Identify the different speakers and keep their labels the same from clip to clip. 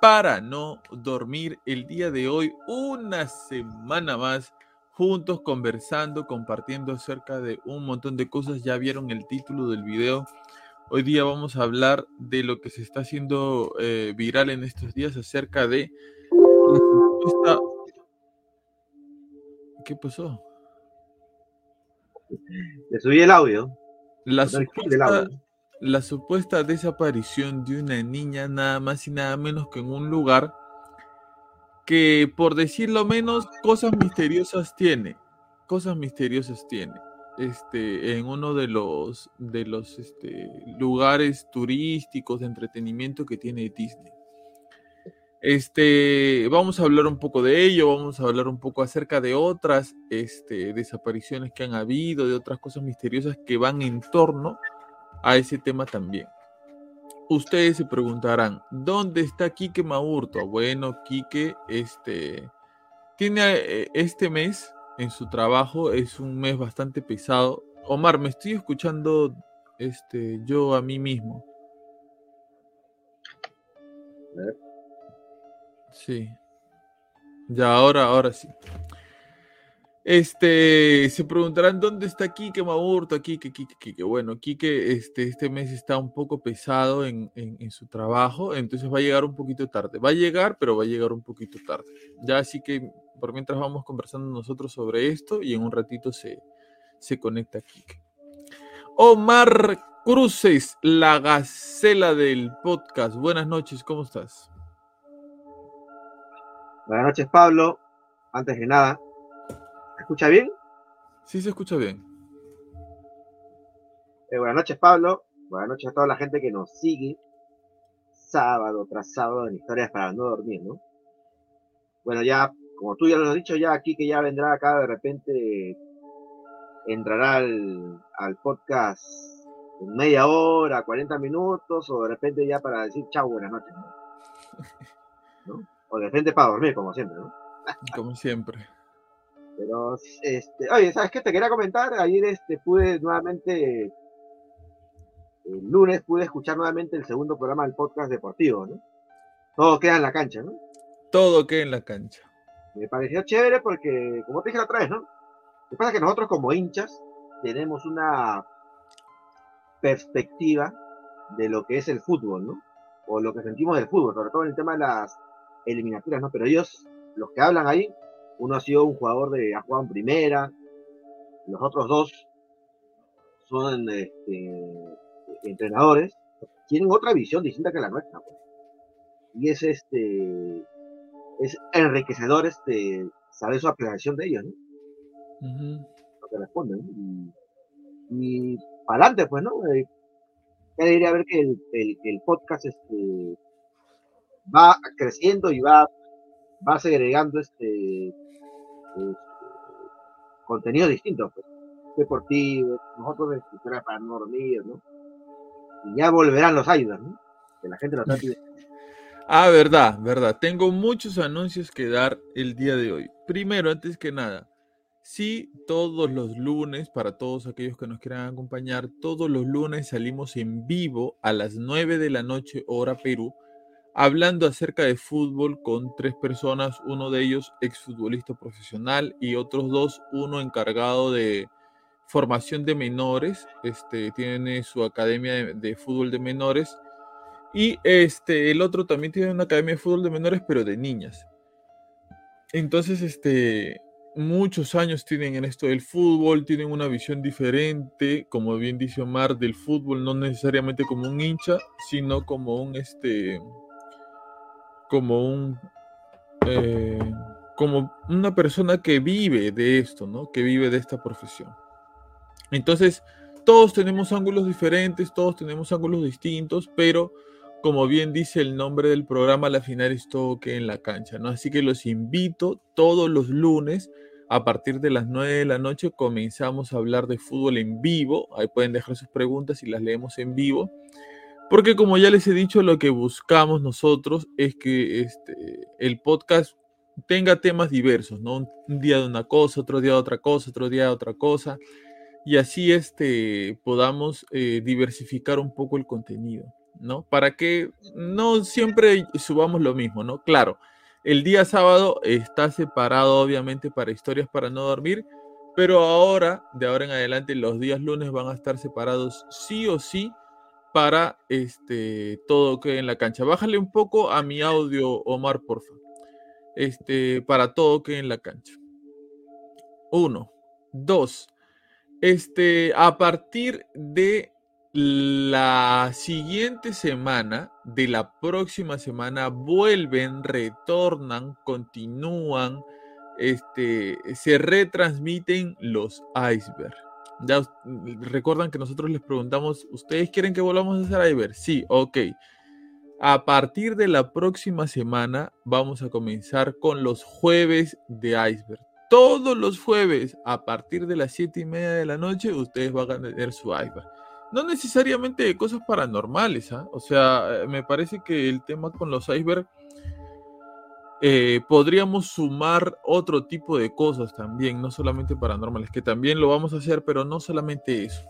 Speaker 1: para no dormir. El día de hoy, una semana más juntos conversando, compartiendo acerca de un montón de cosas. Ya vieron el título del video. Hoy día vamos a hablar de lo que se está haciendo eh, viral en estos días acerca de la supuesta... ¿Qué pasó?
Speaker 2: Le subí el audio.
Speaker 1: La supuesta,
Speaker 2: audio.
Speaker 1: La supuesta desaparición de una niña nada más y nada menos que en un lugar que, por decirlo menos, cosas misteriosas tiene. Cosas misteriosas tiene. Este, en uno de los, de los este, lugares turísticos de entretenimiento que tiene Disney. Este, vamos a hablar un poco de ello, vamos a hablar un poco acerca de otras este, desapariciones que han habido, de otras cosas misteriosas que van en torno a ese tema también. Ustedes se preguntarán, ¿dónde está Quique Maurto? Bueno, Quique este, tiene eh, este mes en su trabajo, es un mes bastante pesado. Omar, me estoy escuchando este, yo a mí mismo. Sí. Ya, ahora, ahora sí. Este, se preguntarán dónde está Quique Maurto, Quique, Quique, Quique. Bueno, Quique este, este mes está un poco pesado en, en- en su trabajo, entonces va a llegar un poquito tarde. Va a llegar, pero va a llegar un poquito tarde. Ya así que por mientras vamos conversando nosotros sobre esto y en un ratito se, se conecta Quique. Omar Cruces, la gacela del podcast. Buenas noches, ¿cómo estás?
Speaker 2: Buenas noches, Pablo. Antes que nada, ¿me escucha bien?
Speaker 1: Sí se escucha bien.
Speaker 2: Eh, buenas noches, Pablo. Buenas noches a toda la gente que nos sigue sábado tras sábado en Historias para no dormir, ¿no? Bueno, ya, como tú ya lo has dicho, ya aquí que ya vendrá acá de repente, entrará al, al podcast en media hora, 40 minutos, o de repente ya para decir chau, buenas noches, ¿no? ¿No? O de repente para dormir, como siempre, ¿no?
Speaker 1: Como siempre.
Speaker 2: Pero, este, oye, ¿sabes qué? Te quería comentar, ayer este, pude nuevamente, el lunes pude escuchar nuevamente el segundo programa del podcast deportivo, ¿no? Todo queda en la cancha, ¿no?
Speaker 1: Todo queda en la cancha.
Speaker 2: Me pareció chévere porque, como te dije la otra vez, ¿no? Lo que pasa es que nosotros como hinchas tenemos una perspectiva de lo que es el fútbol, ¿no? O lo que sentimos del fútbol, sobre todo en el tema de las eliminatorias, ¿no? Pero ellos, los que hablan ahí, uno ha sido un jugador de, ha jugado en primera, los otros dos son este, entrenadores, tienen otra visión distinta que la nuestra, pues. Y es este, es enriquecedor este, saber su apreciación de ellos, ¿no? Lo que responden. ¿no? Y, y para adelante, pues, ¿no? Eh, ya debería ver que el, el, el podcast este, va creciendo y va, va segregando este, este, contenido distinto, pues, deportivo, nosotros escritura para no dormir, ¿no? Y ya volverán los ayudas, ¿no? Que la gente lo está.
Speaker 1: Ah, verdad, verdad. Tengo muchos anuncios que dar el día de hoy. Primero, antes que nada, sí, todos los lunes, para todos aquellos que nos quieran acompañar, todos los lunes salimos en vivo a las 9 de la noche, hora Perú, hablando acerca de fútbol con tres personas, uno de ellos exfutbolista profesional y otros dos, uno encargado de formación de menores, este, tiene su academia de, fútbol de menores y este, el otro también tiene una academia de fútbol de menores, pero de niñas. Entonces, este, muchos años tienen en esto del fútbol, tienen una visión diferente, como bien dice Omar, del fútbol, no necesariamente como un hincha, sino como un, este, como un, eh, como una persona que vive de esto, ¿no? Que vive de esta profesión. Entonces, todos tenemos ángulos diferentes, todos tenemos ángulos distintos, pero como bien dice el nombre del programa, la final es todo que en la cancha, ¿no? Así que los invito todos los lunes a partir de las 9 de la noche comenzamos a hablar de fútbol en vivo. Ahí pueden dejar sus preguntas y las leemos en vivo. Porque como ya les he dicho, lo que buscamos nosotros es que este, el podcast tenga temas diversos, ¿no? Un día de una cosa, otro día de otra cosa, otro día de otra cosa. Y así este, podamos eh, diversificar un poco el contenido. ¿no? Para que no siempre subamos lo mismo, ¿no? Claro, el día sábado está separado obviamente para historias para no dormir, pero ahora, de ahora en adelante, los días lunes van a estar separados sí o sí para este todo que en la cancha. Bájale un poco a mi audio, Omar, porfa. Este, para todo que en la cancha. Uno. Dos. Este, a partir de la siguiente semana, de la próxima semana, vuelven, retornan, continúan, este, se retransmiten los icebergs. Ya recuerdan que nosotros les preguntamos, ¿ustedes quieren que volvamos a hacer iceberg? Sí, ok. A partir de la próxima semana vamos a comenzar con los jueves de iceberg. Todos los jueves, a partir de las 7 y media de la noche, ustedes van a tener su iceberg no necesariamente de cosas paranormales, ¿ah? O sea, eh, me parece que el tema con los iceberg eh, podríamos sumar otro tipo de cosas también, no solamente paranormales, que también lo vamos a hacer, pero no solamente eso.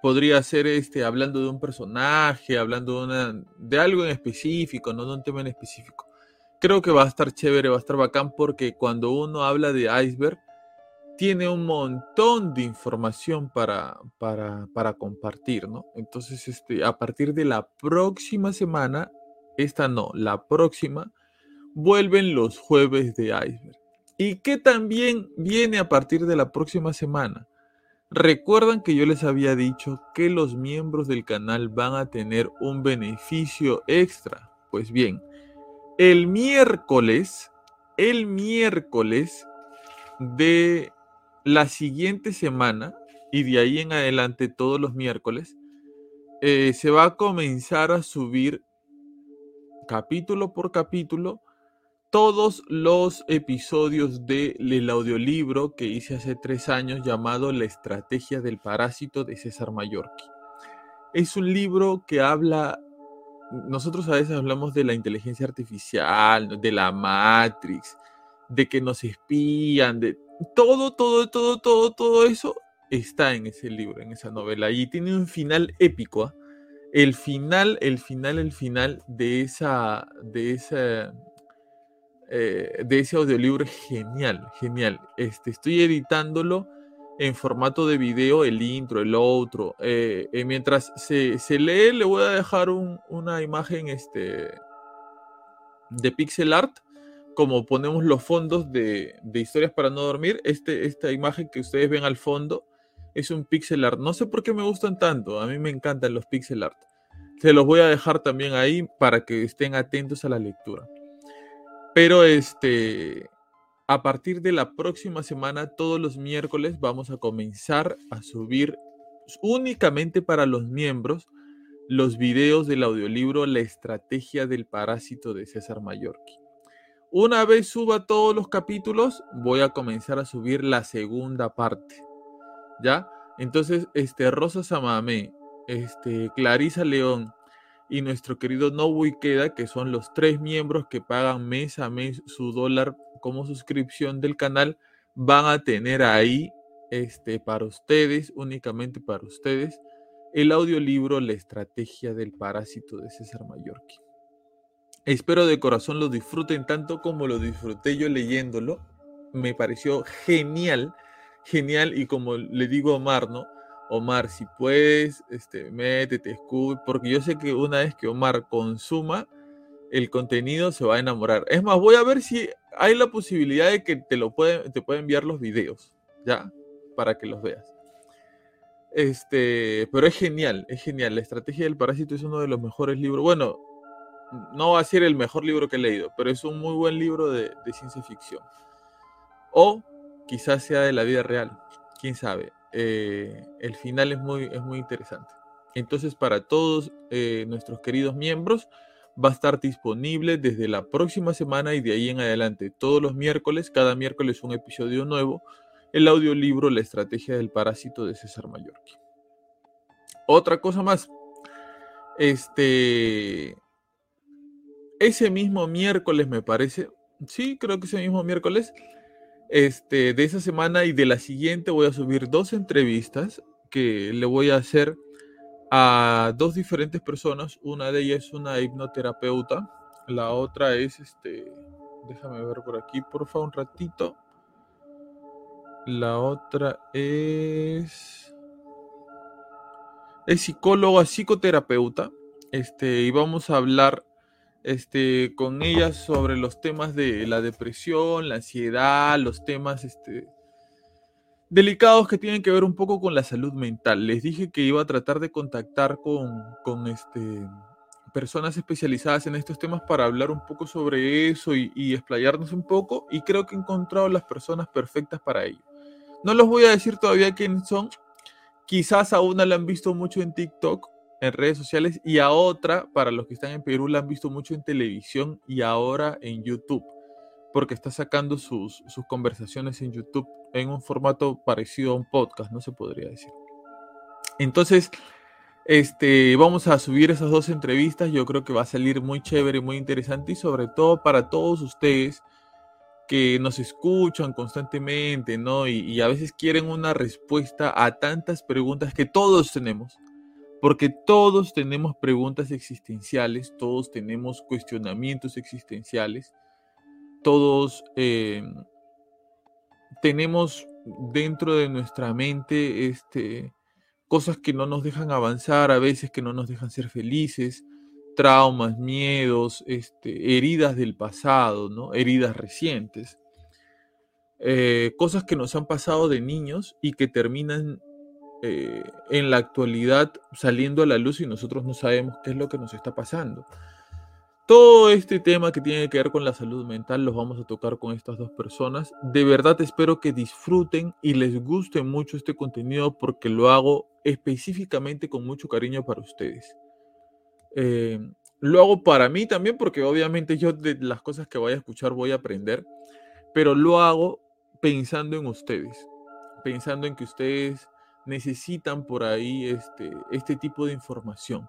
Speaker 1: Podría ser este, hablando de un personaje, hablando de, una, de algo en específico, no de un tema en específico. Creo que va a estar chévere, va a estar bacán, porque cuando uno habla de iceberg, tiene un montón de información para, para, compartir, ¿no? Entonces, este, a partir de la próxima semana, esta no, la próxima, vuelven los jueves de iceberg. ¿Y qué también viene a partir de la próxima semana? Recuerdan que yo les había dicho que los miembros del canal van a tener un beneficio extra. Pues bien, el miércoles, el miércoles de la siguiente semana y de ahí en adelante todos los miércoles, eh, se va a comenzar a subir capítulo por capítulo todos los episodios del audiolibro que hice hace tres años llamado La estrategia del parásito de César Mallorquí. Es un libro que habla, nosotros a veces hablamos de la inteligencia artificial, de la Matrix, de que nos espían, de todo, todo, todo, todo, todo eso está en ese libro, en esa novela. Y tiene un final épico. ¿ah? El final, el final, el final de esa, de esa, eh, de ese audiolibro genial, genial. Este, estoy editándolo en formato de video, el intro, el outro. Eh, eh, mientras se, lee, le voy a dejar una imagen este, de pixel art como ponemos los fondos de, historias para no dormir, este, esta imagen que ustedes ven al fondo es un pixel art. No sé por qué me gustan tanto, a mí me encantan los pixel art. Se los voy a dejar también ahí para que estén atentos a la lectura. Pero este, a partir de la próxima semana, todos los miércoles, vamos a comenzar a subir únicamente para los miembros los videos del audiolibro La estrategia del parásito de César Mallorquí. Una vez suba todos los capítulos, voy a comenzar a subir la segunda parte. ¿Ya? Entonces, este, Rosa Samamé, este, Clarisa León, y nuestro querido Nobu Ikeda, que son los tres miembros que pagan mes a mes su dólar como suscripción del canal, van a tener ahí este, para ustedes, únicamente para ustedes, el audiolibro La estrategia del parásito de César Mallorquí. Espero de corazón lo disfruten tanto como lo disfruté yo leyéndolo. Me pareció genial, genial. Y como le digo a Omar, ¿no? Omar, si puedes, este, métete, escucha, porque yo sé que una vez que Omar consuma el contenido se va a enamorar. Es más, voy a ver si hay la posibilidad de que te lo puede, te puede enviar los videos, ¿ya? Para que los veas. Este, pero es genial, es genial. La estrategia del parásito es uno de los mejores libros. Bueno, no va a ser el mejor libro que he leído, pero es un muy buen libro de, ciencia ficción. O quizás sea de la vida real, quién sabe. Eh, el final es muy, es muy interesante. Entonces, para todos eh, nuestros queridos miembros, va a estar disponible desde la próxima semana y de ahí en adelante, todos los miércoles, cada miércoles un episodio nuevo, el audiolibro La estrategia del parásito de César Mallorquí. Otra cosa más, este, ese mismo miércoles, me parece, sí, creo que ese mismo miércoles, este, de esa semana y de la siguiente voy a subir dos entrevistas que le voy a hacer a dos diferentes personas. Una de ellas es una hipnoterapeuta, la otra es, este, déjame ver por aquí, por favor, un ratito. La otra es, es psicóloga, psicoterapeuta, este, y vamos a hablar este, con ellas sobre los temas de la depresión, la ansiedad, los temas este, delicados que tienen que ver un poco con la salud mental. Les dije que iba a tratar de contactar con, con este, personas especializadas en estos temas para hablar un poco sobre eso y, y, explayarnos un poco y creo que he encontrado las personas perfectas para ello. No los voy a decir todavía quiénes son. Quizás a una la han visto mucho en TikTok en redes sociales y a otra, para los que están en Perú, la han visto mucho en televisión y ahora en YouTube, porque está sacando sus, sus conversaciones en YouTube en un formato parecido a un podcast, no se podría decir. Entonces, este, vamos a subir esas dos entrevistas, yo creo que va a salir muy chévere, muy interesante y sobre todo para todos ustedes que nos escuchan constantemente, ¿no? Y, y a veces quieren una respuesta a tantas preguntas que todos tenemos porque todos tenemos preguntas existenciales, todos tenemos cuestionamientos existenciales, todos eh, tenemos dentro de nuestra mente este, cosas que no nos dejan avanzar, a veces que no nos dejan ser felices, traumas, miedos, este, heridas del pasado, ¿no? heridas recientes, eh, cosas que nos han pasado de niños y que terminan eh, en la actualidad saliendo a la luz y nosotros no sabemos qué es lo que nos está pasando. Todo este tema que tiene que ver con la salud mental los vamos a tocar con estas dos personas. De verdad espero que disfruten y les guste mucho este contenido porque lo hago específicamente con mucho cariño para ustedes. Eh, lo hago para mí también porque obviamente yo de las cosas que voy a escuchar voy a aprender, pero lo hago pensando en ustedes, pensando en que ustedes necesitan por ahí este, este tipo de información,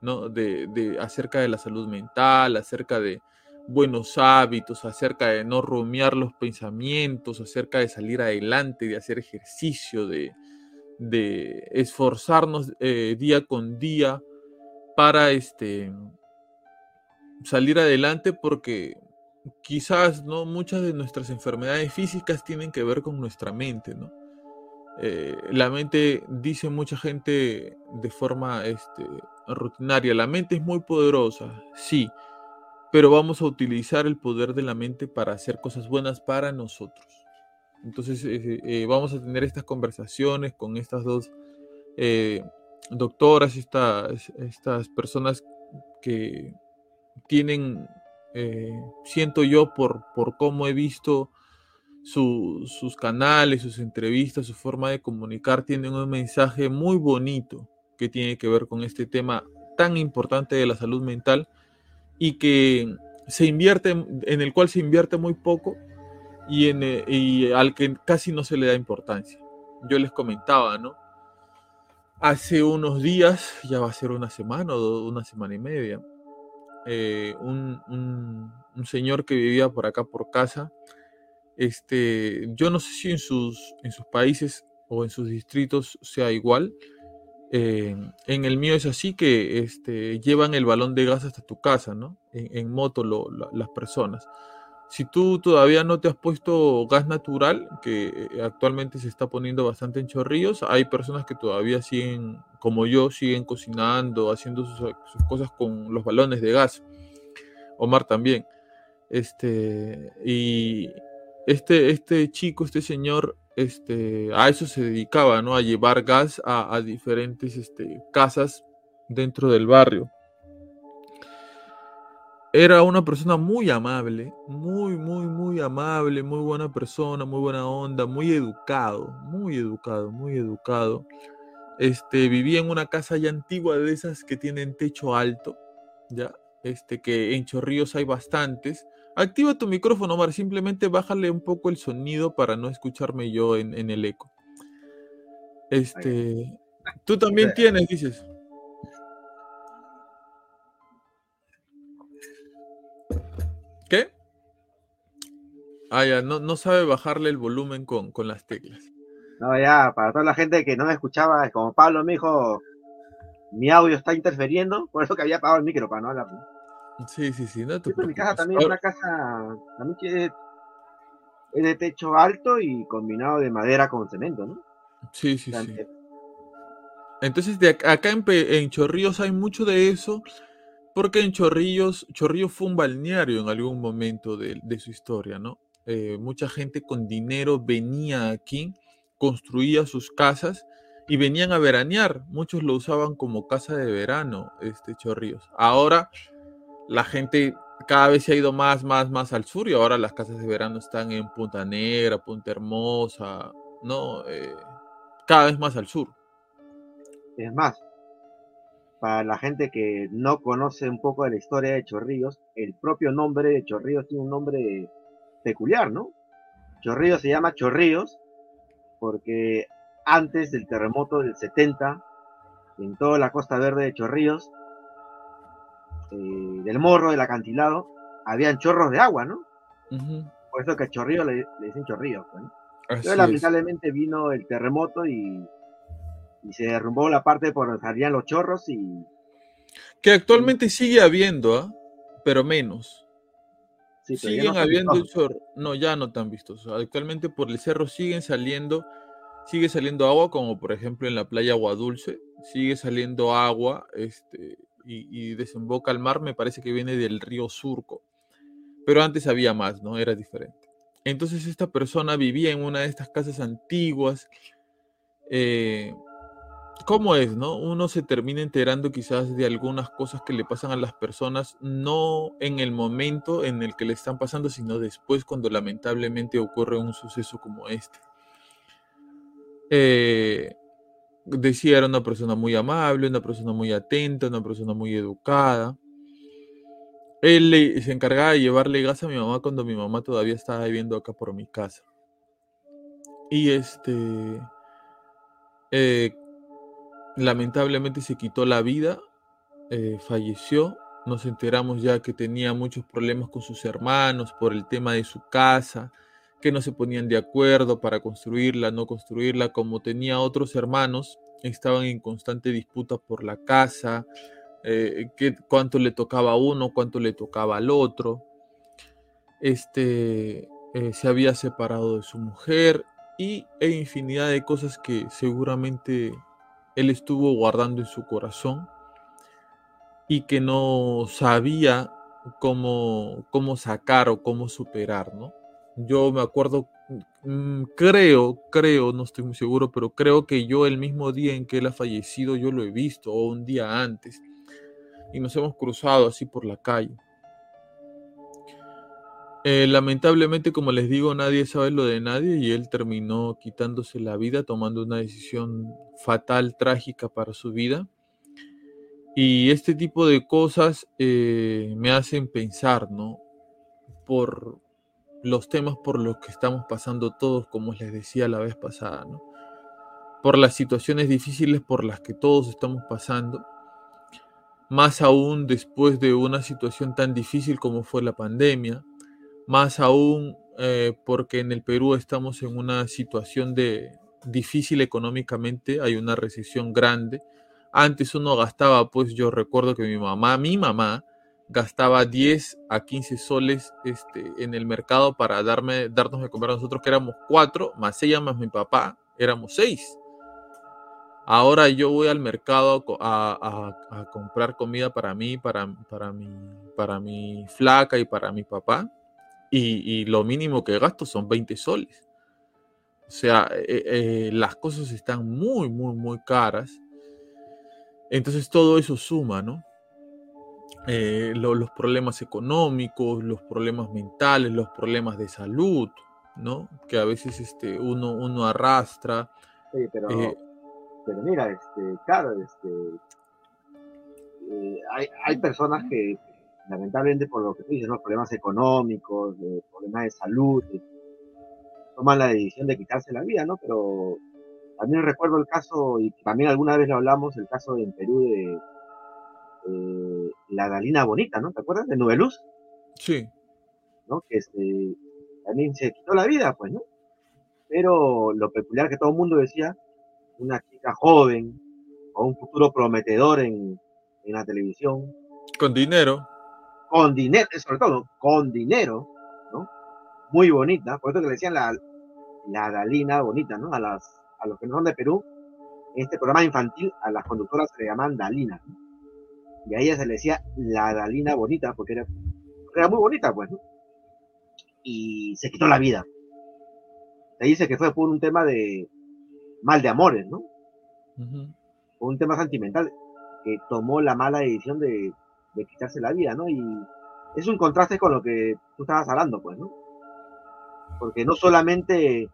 Speaker 1: ¿no? De, de, acerca de la salud mental, acerca de buenos hábitos, acerca de no rumiar los pensamientos, acerca de salir adelante, de hacer ejercicio, de, de esforzarnos eh, día con día para este, salir adelante porque quizás no muchas de nuestras enfermedades físicas tienen que ver con nuestra mente, ¿no? Eh, la mente, dice mucha gente de forma este, rutinaria, la mente es muy poderosa, sí, pero vamos a utilizar el poder de la mente para hacer cosas buenas para nosotros. Entonces eh, eh, vamos a tener estas conversaciones con estas dos doctoras, estas, estas personas que tienen, siento yo por, por cómo he visto sus canales, sus entrevistas, su forma de comunicar tienen un mensaje muy bonito que tiene que ver con este tema tan importante de la salud mental y que se invierte, en el cual se invierte muy poco y, en, y al que casi no se le da importancia. Yo les comentaba, ¿no? hace unos días, ya va a ser una semana o una semana y media, eh, un, un, señor que vivía por acá por casa, este, yo no sé si en sus, en sus países o en sus distritos sea igual. Eh, en el mío es así que este, llevan el balón de gas hasta tu casa, ¿no? En, moto las personas. Si tú todavía no te has puesto gas natural, que eh, actualmente se está poniendo bastante en chorrillos, hay personas que todavía siguen, como yo, siguen cocinando, haciendo sus, sus cosas con los balones de gas. Omar también. Este, y este, este chico, este señor, este, a eso se dedicaba, ¿no? A llevar gas a, diferentes este, casas dentro del barrio era una persona muy amable, muy, muy, muy amable, muy buena persona, muy buena onda, muy educado, muy educado, muy educado. Este, vivía en una casa ya antigua de esas que tienen techo alto, ya, este, que en Chorrillos hay bastantes. Activa tu micrófono, Omar, simplemente bájale un poco el sonido para no escucharme yo en, en el eco. Este, tú también tienes, dices. ¿Qué? Ah, ya, no, no sabe bajarle el volumen con, con las teclas.
Speaker 2: No, ya, para toda la gente que no me escuchaba, como Pablo me dijo, mi audio está interfiriendo, por eso que había apagado el micro para no hablar.
Speaker 1: Sí, sí, sí, no
Speaker 2: te Mi casa también es una casa, también que es de techo alto y combinado de madera con cemento, ¿no?
Speaker 1: Sí, sí, sí. Entonces, de acá en, en Chorrillos hay mucho de eso porque en Chorrillos, Chorrillos fue un balneario en algún momento de, su historia, ¿no? Eh, mucha gente con dinero venía aquí, construía sus casas y venían a veranear. Muchos lo usaban como casa de verano, este Chorrillos. Ahora la gente cada vez se ha ido más, más, más al sur y ahora las casas de verano están en Punta Negra, Punta Hermosa, ¿no? Eh, cada vez más al sur.
Speaker 2: Es más, para la gente que no conoce un poco de la historia de Chorrillos, el propio nombre de Chorrillos tiene un nombre peculiar, ¿no? Chorrillos se llama Chorrillos porque antes del terremoto del 70, en toda la costa verde de Chorrillos, eh, del morro, del acantilado, habían chorros de agua, ¿no? Por eso que a Chorrillos le, dicen Chorrillos. ¿no? Pero lamentablemente vino el terremoto y y se derrumbó la parte por donde salían los chorros y...
Speaker 1: Que actualmente sigue habiendo, ¿ah? pero menos. siguen habiendo chorros. No, ya no tan vistos. Actualmente por el cerro siguen saliendo, sigue saliendo agua, como por ejemplo en la playa Agua Dulce, sigue saliendo agua, este, y, desemboca al mar, me parece que viene del río Surco. Pero antes había más, ¿no? Era diferente. Entonces esta persona vivía en una de estas casas antiguas, eh, ¿Cómo es, no? Uno se termina enterando quizás de algunas cosas que le pasan a las personas, no en el momento en el que le están pasando, sino después cuando lamentablemente ocurre un suceso como este. Eh, decía, era una persona muy amable, una persona muy atenta, una persona muy educada. Él se encargaba de llevarle gas a mi mamá cuando mi mamá todavía estaba viviendo acá por mi casa. Y este... Eh, lamentablemente se quitó la vida, eh, falleció. Nos enteramos ya que tenía muchos problemas con sus hermanos por el tema de su casa, que no se ponían de acuerdo para construirla, no construirla, como tenía otros hermanos, estaban en constante disputa por la casa, eh, cuánto le tocaba a uno, cuánto le tocaba al otro. Este eh, se había separado de su mujer y e infinidad de cosas que seguramente él estuvo guardando en su corazón y que no sabía cómo, cómo sacar o cómo superar, ¿no? Yo me acuerdo, mm, creo, creo, no estoy muy seguro, pero creo que yo el mismo día en que él ha fallecido, yo lo he visto, o un día antes, y nos hemos cruzado así por la calle. Eh, lamentablemente, como les digo, nadie sabe lo de nadie y él terminó quitándose la vida, tomando una decisión fatal, trágica para su vida. Y este tipo de cosas eh, me hacen pensar, ¿no? Por los temas por los que estamos pasando todos, como les decía la vez pasada, por las situaciones difíciles por las que todos estamos pasando, más aún después de una situación tan difícil como fue la pandemia, más aún eh, porque en el Perú estamos en una situación de difícil económicamente, hay una recesión grande. Antes uno gastaba, pues yo recuerdo que mi mamá, mi mamá, gastaba 10 a 15 soles este, en el mercado para darme, darnos de comer a nosotros, que éramos cuatro, más ella, más mi papá, éramos seis. Ahora yo voy al mercado a, comprar comida para mí, para, para, mi, para mi flaca y para mi papá. Y, lo mínimo que gasto son 20 soles. O sea, eh, eh, las cosas están muy, muy, muy caras. Entonces todo eso suma, ¿no? Eh, los problemas económicos, los problemas mentales, los problemas de salud, ¿no? Que a veces este, uno, uno arrastra.
Speaker 2: pero pero mira, este, claro, este, eh, hay, hay personas que lamentablemente por lo que tú dices, ¿no? problemas económicos, problemas de salud, eh, toman la decisión de quitarse la vida, ¿no? Pero también recuerdo el caso, y también alguna vez lo hablamos, el caso en Perú de eh, la Galina Bonita, ¿no? ¿Te acuerdas? De Nubeluz.
Speaker 1: Sí.
Speaker 2: ¿No? Que este, también se quitó la vida, pues, ¿no? Pero lo peculiar que todo el mundo decía una chica joven, con un futuro prometedor en, la televisión.
Speaker 1: Con dinero.
Speaker 2: Con dinero, sobre todo, con dinero, ¿no? Muy bonita, por eso que le decían la, la Dalina bonita, ¿no? A, las, a los que no son de Perú, en este programa infantil, a las conductoras se le llaman Dalina. Y a ella se le decía la Dalina bonita, porque era, era muy bonita, pues, ¿no? Y se quitó la vida. Se dice que fue por un tema de, mal de amores, ¿no? Un tema sentimental que tomó la mala decisión de, quitarse la vida, ¿no? Y es un contraste con lo que tú estabas hablando, pues, ¿no? Porque no solamente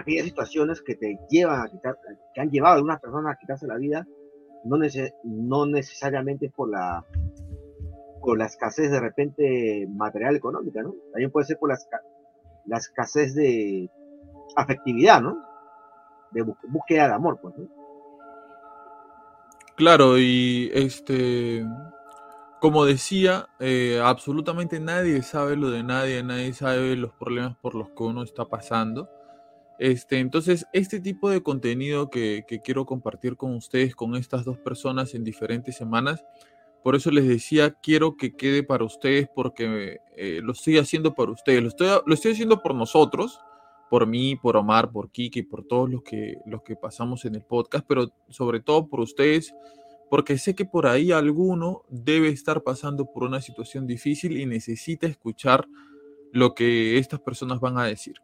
Speaker 2: aquellas situaciones que te llevan a quitar, que han llevado a algunas personas a quitarse la vida, no, no necesariamente por la por la escasez de repente material económica. También puede ser por la, la escasez de afectividad, ¿no? De búsqueda de amor, pues, ¿no?
Speaker 1: Claro, y este, como decía, eh, absolutamente nadie sabe lo de nadie, nadie sabe los problemas por los que uno está pasando. Este, entonces, este tipo de contenido que, quiero compartir con ustedes, con estas dos personas en diferentes semanas, por eso les decía, quiero que quede para ustedes porque eh, lo estoy haciendo para ustedes. Lo estoy, lo estoy haciendo por nosotros, por mí, por Omar, por Kiki, por todos los que, los que pasamos en el podcast, pero sobre todo por ustedes, porque sé que por ahí alguno debe estar pasando por una situación difícil y necesita escuchar lo que estas personas van a decir.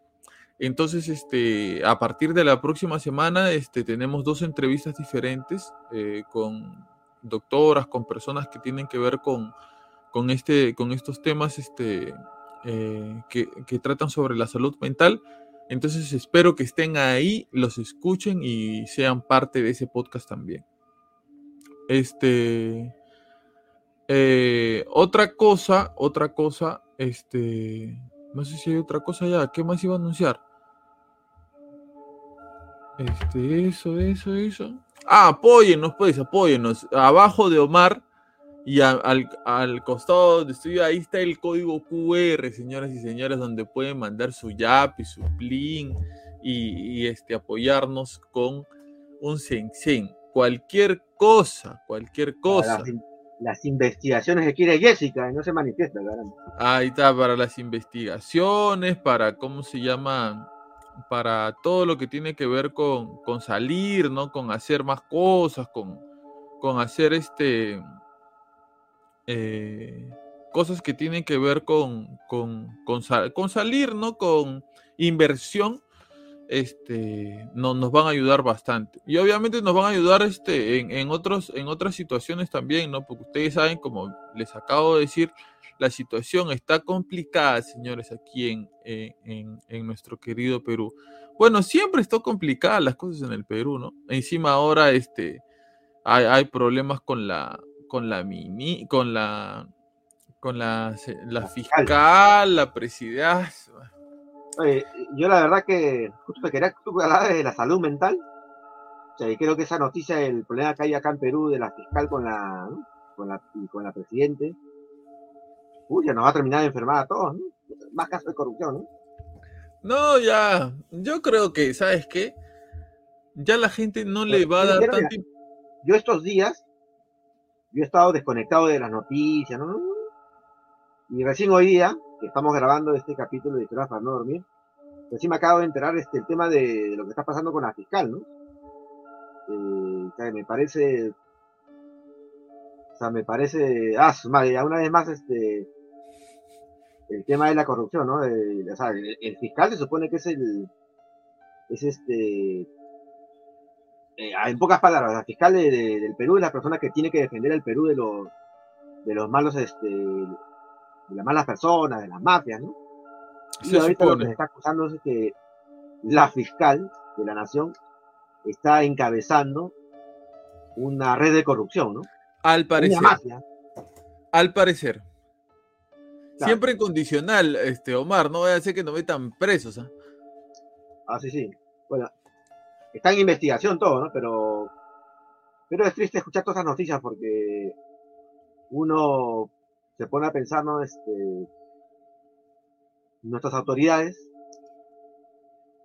Speaker 1: Entonces, este, a partir de la próxima semana, este, tenemos dos entrevistas diferentes eh, con doctoras, con personas que tienen que ver con, con, este, con estos temas este, eh, que, tratan sobre la salud mental. Entonces espero que estén ahí, los escuchen y sean parte de ese podcast también. Este. Eh, otra cosa, otra cosa, este. No sé si hay otra cosa ya. ¿Qué más iba a anunciar? Este, eso, eso, eso. Ah, apóyennos, pues, apóyennos. Abajo de Omar y al, costado donde estoy, ahí está el código QR, señoras y señores, donde pueden mandar su YAP y su PLIN y, este, apoyarnos con un Sensen. Cualquier cosa, cualquier cosa.
Speaker 2: Las, investigaciones que quiere Jessica, no se manifiesta,
Speaker 1: Ahí está, para las investigaciones, para, ¿cómo se llama? Para todo lo que tiene que ver con, salir, ¿no? Con hacer más cosas, con, con hacer este eh, cosas que tienen que ver con, con, con, salir, ¿no? Con inversión, este, no, nos van a ayudar bastante. Y obviamente nos van a ayudar este, en, en, otros, en otras situaciones también, ¿no? Porque ustedes saben, como les acabo de decir, la situación está complicada, señores, aquí en, en, nuestro querido Perú. Bueno, siempre está complicada las cosas en el Perú, ¿no? Encima ahora este, hay, problemas con la, con la mini, con la, con la, la fiscal, la presidencia.
Speaker 2: Oye, yo la verdad que justo me quería hablar de la salud mental. O sea, y creo que esa noticia del problema que hay acá en Perú de la fiscal con la, ¿no? con la, con la presidente, uy, ya nos va a terminar de enfermar a todos, ¿no? Más casos de corrupción, ¿no?
Speaker 1: No, ya, yo creo que, ¿sabes qué? Ya la gente no le va a dar tanto...
Speaker 2: mira, Yo estos días, yo he estado desconectado de las noticias, ¿no? Y recién hoy día, que estamos grabando este capítulo de para no dormir, recién me acabo de enterar este, el tema de, de lo que está pasando con la fiscal, ¿no? Eh, o sea, me parece, o sea, me parece, ah, su madre, ya una vez más, este, el tema de la corrupción, ¿no? De- o sea, el, el fiscal se supone que es el, es este, eh, en pocas palabras, la fiscal de- de- del Perú es la persona que tiene que defender al Perú de los, de los malos, este, de las malas personas, de las mafias, ¿no? Y
Speaker 1: Se
Speaker 2: ahorita lo que se está acusando es que la fiscal de la nación está encabezando una red de corrupción, ¿no?
Speaker 1: Al
Speaker 2: Una
Speaker 1: parecer,
Speaker 2: mafia.
Speaker 1: al parecer.
Speaker 2: Claro.
Speaker 1: Siempre en condicional, este Omar, no vaya a ser que nos metan presos, ¿ah?
Speaker 2: Ah, sí, sí. Bueno, está en investigación todo, ¿no? Pero, pero es triste escuchar todas esas noticias porque uno se pone a pensar, ¿no? Este, nuestras autoridades,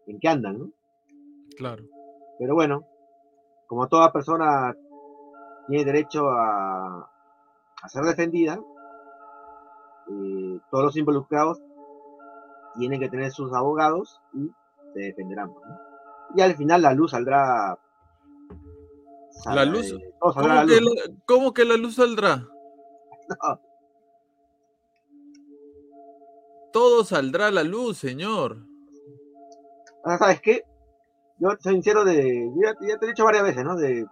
Speaker 2: en qué andan, ¿no?
Speaker 1: Claro.
Speaker 2: Pero bueno, como toda persona tiene derecho a, a ser defendida, eh, todos los involucrados tienen que tener sus abogados y se defenderán. ¿no? Y al final la luz saldrá.
Speaker 1: La luz-
Speaker 2: todo saldrá a
Speaker 1: ¿Cómo
Speaker 2: la
Speaker 1: que
Speaker 2: luz.
Speaker 1: la, cómo que la luz saldrá?
Speaker 2: No,
Speaker 1: Todo saldrá a la luz, señor.
Speaker 2: sea, ¿Sabes qué? Yo soy sincero de. Ya, ya te he dicho varias veces, ¿no? De,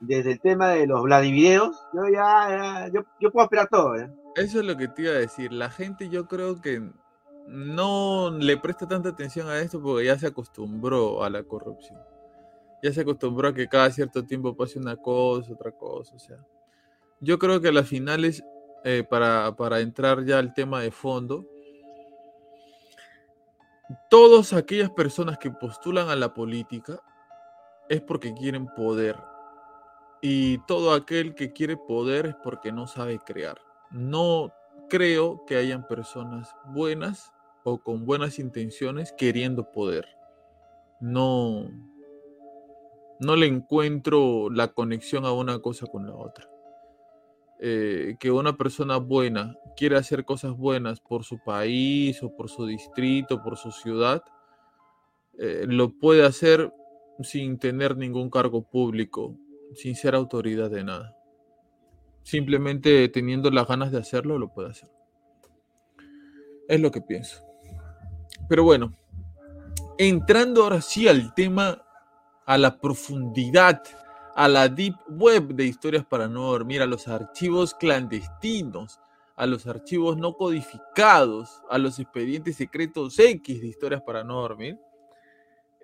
Speaker 2: desde el tema de los Vladivideos, yo ya. yo, yo puedo esperar todo, ¿eh?
Speaker 1: Eso es lo que te iba a decir. La gente yo creo que no le presta tanta atención a esto porque ya se acostumbró a la corrupción. Ya se acostumbró a que cada cierto tiempo pase una cosa, otra cosa. O sea, yo creo que a las finales, eh, para, para entrar ya al tema de fondo, todas aquellas personas que postulan a la política es porque quieren poder. Y todo aquel que quiere poder es porque no sabe crear. No creo que hayan personas buenas o con buenas intenciones queriendo poder. No, no le encuentro la conexión a una cosa con la otra. Eh, que una persona buena quiere hacer cosas buenas por su país o por su distrito, por su ciudad, eh, lo puede hacer sin tener ningún cargo público, sin ser autoridad de nada. Simplemente teniendo las ganas de hacerlo, lo puede hacer. Es lo que pienso. Pero bueno, entrando ahora sí al tema, a la profundidad, a la deep web de historias para no dormir, a los archivos clandestinos, a los archivos no codificados, a los expedientes secretos X de historias para no dormir,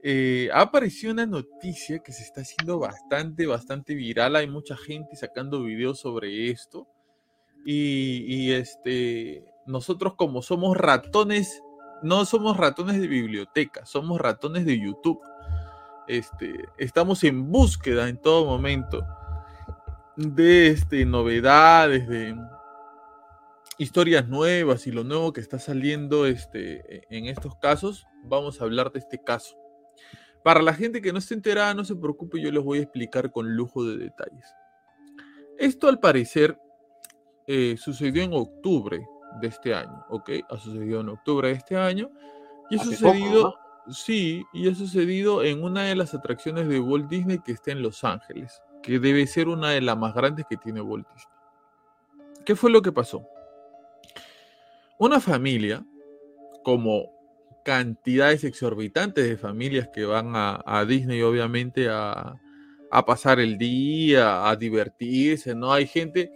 Speaker 1: eh, ha aparecido una noticia que se está haciendo bastante, bastante viral. Hay mucha gente sacando videos sobre esto. Y, y, este, nosotros como somos ratones, no somos ratones de biblioteca, somos ratones de YouTube. Este, estamos en búsqueda en todo momento de este, novedades, de historias nuevas y lo nuevo que está saliendo este, en estos casos. Vamos a hablar de este caso. Para la gente que no esté enterada, no se preocupe, yo les voy a explicar con lujo de detalles. Esto al parecer eh, sucedió en octubre de este año, ¿ok? Ha sucedido en octubre de este año y ha sucedido,
Speaker 2: poco,
Speaker 1: sí, y ha sucedido en una de las atracciones de Walt Disney que está en Los Ángeles, que debe ser una de las más grandes que tiene Walt Disney. ¿Qué fue lo que pasó? Una familia, como cantidades exorbitantes de familias que van a, a Disney, obviamente, a, pasar el día, a divertirse, ¿no? Hay gente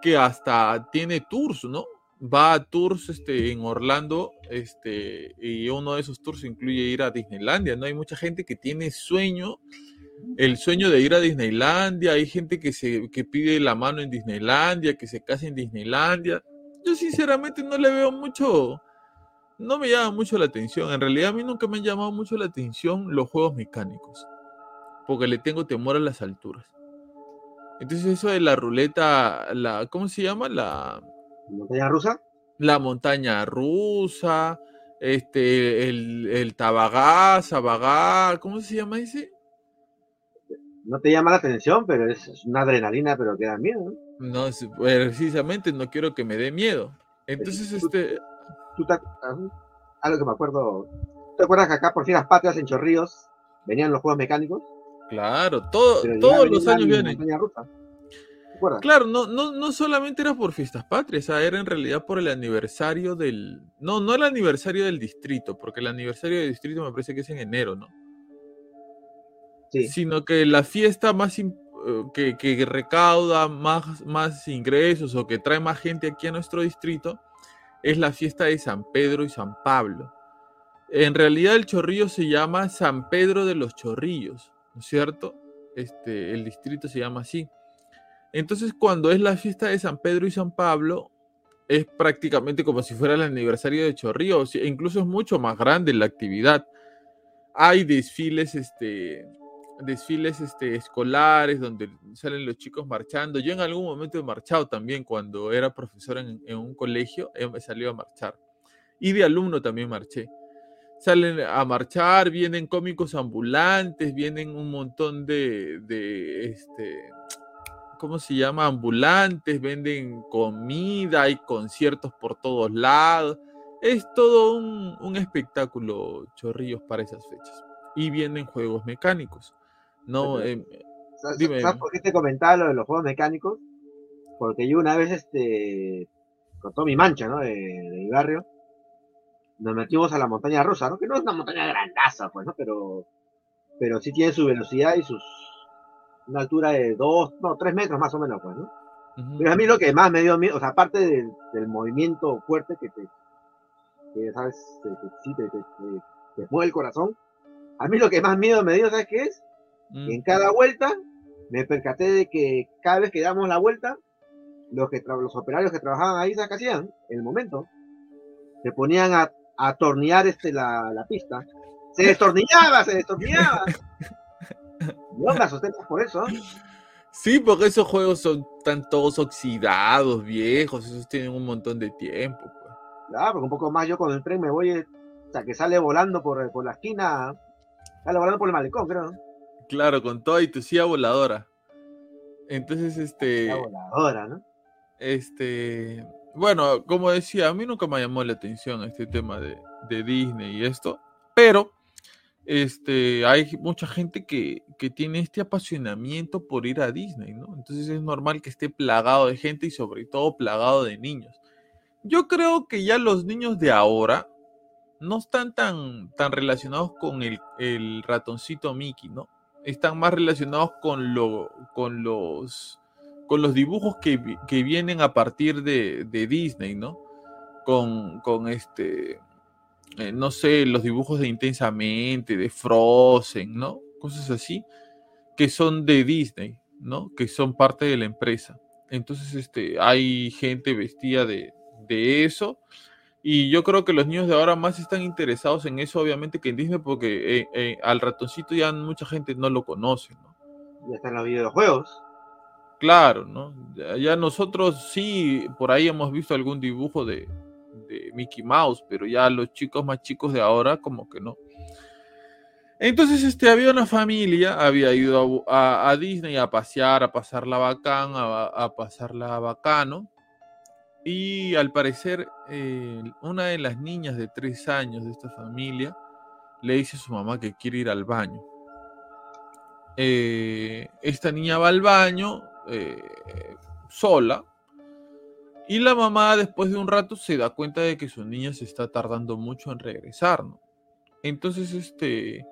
Speaker 1: que hasta tiene tours, ¿no? Va a tours este, en Orlando, este, y uno de esos tours incluye ir a Disneylandia, ¿no? Hay mucha gente que tiene sueño, el sueño de ir a Disneylandia, hay gente que, se, que pide la mano en Disneylandia, que se casa en Disneylandia. Yo sinceramente no le veo mucho, no me llama mucho la atención. En realidad a mí nunca me han llamado mucho la atención los juegos mecánicos, porque le tengo temor a las alturas. Entonces eso de la ruleta, la, ¿cómo se llama? La
Speaker 2: montaña rusa.
Speaker 1: La montaña rusa, este, el, el tabagá, sabagá, ¿cómo se llama ese?
Speaker 2: No te llama la atención, pero es una adrenalina, pero que da miedo.
Speaker 1: No, no precisamente no quiero que me dé miedo. Entonces, este,
Speaker 2: algo que me acuerdo. ¿Te acuerdas que acá por fin las patrias en Chorrillos venían los juegos mecánicos?
Speaker 1: Claro, todo, todos los años vienen. Claro, no, no, no solamente era por fiestas patrias, era en realidad por el aniversario del. No, no el aniversario del distrito, porque el aniversario del distrito me parece que es en enero, ¿no? Sí. Sino que la fiesta más eh, que, que recauda más, más ingresos o que trae más gente aquí a nuestro distrito es la fiesta de San Pedro y San Pablo. En realidad el chorrillo se llama San Pedro de los Chorrillos, ¿no es cierto? Este, el distrito se llama así. Entonces cuando es la fiesta de San Pedro y San Pablo, es prácticamente como si fuera el aniversario de Chorrillo, incluso es mucho más grande la actividad. Hay desfiles, este, desfiles este, escolares donde salen los chicos marchando. Yo en algún momento he marchado también cuando era profesor en, un colegio, he salido a marchar. Y de alumno también marché. Salen a marchar, vienen cómicos ambulantes, vienen un montón de, de este, ¿cómo se llama? Ambulantes, venden comida, hay conciertos por todos lados. Es todo un, un espectáculo, chorrillos, para esas fechas. Y vienen juegos mecánicos. No, eh,
Speaker 2: ¿Sabes, por qué te comentaba lo de los juegos mecánicos? Porque yo una vez, este, con toda mi mancha, ¿no? De, mi barrio, nos metimos a la montaña rusa, ¿no? Que no es una montaña grandaza, pues, ¿no? Pero, pero sí tiene su velocidad y sus, una altura de dos, no, tres metros más o menos, pues, ¿no? Pero a mí lo que más me dio miedo, o sea, aparte del, movimiento fuerte que te, que, ¿sabes? Te, te, te, mueve el corazón, a mí lo que más miedo me dio, ¿sabes qué es? Mm. En cada vuelta me percaté de que cada vez que damos la vuelta, los, que los operarios que trabajaban ahí, ¿sabes qué hacían? En el momento, se ponían a, atornillar este, la, la pista. Se destornillaba, se destornillaba. Yo me asusté por eso.
Speaker 1: Sí, porque esos juegos son tan todos oxidados, viejos, esos tienen un montón de tiempo. Pues.
Speaker 2: Claro, porque un poco más yo con el tren me voy, o sea, que sale volando por, por la esquina, sale volando por el malecón, creo.
Speaker 1: Claro, con toda y tu silla voladora. Entonces, este.
Speaker 2: voladora, ¿no?
Speaker 1: Este. Bueno, como decía, a mí nunca me llamó la atención este tema de, Disney y esto, pero este, hay mucha gente que, que, tiene este apasionamiento por ir a Disney, ¿no? Entonces es normal que esté plagado de gente y sobre todo plagado de niños. Yo creo que ya los niños de ahora no están tan, tan relacionados con el, el ratoncito Mickey, ¿no? Están más relacionados con, con, los, con los dibujos que, vienen a partir de, Disney, ¿no? Con, con este, eh, no sé, los dibujos de Intensamente, de Frozen, ¿no? Cosas así, que son de Disney, ¿no? Que son parte de la empresa. Entonces, este, hay gente vestida de, de eso y yo creo que los niños de ahora más están interesados en eso, obviamente, que en Disney, porque eh, eh, al ratoncito ya mucha gente no lo conoce, ¿no?
Speaker 2: Ya están los videojuegos.
Speaker 1: Claro, ¿no? Ya, nosotros sí, por ahí hemos visto algún dibujo de, Mickey Mouse, pero ya los chicos más chicos de ahora, como que no. Entonces, este, había una familia, había ido a, Disney a pasear, a pasarla bacán, a, a pasarla bacano. Y al parecer, eh, una de las niñas de tres años de esta familia le dice a su mamá que quiere ir al baño. Eh, esta niña va al baño eh, sola y la mamá después de un rato se da cuenta de que su niña se está tardando mucho en regresar. Entonces este,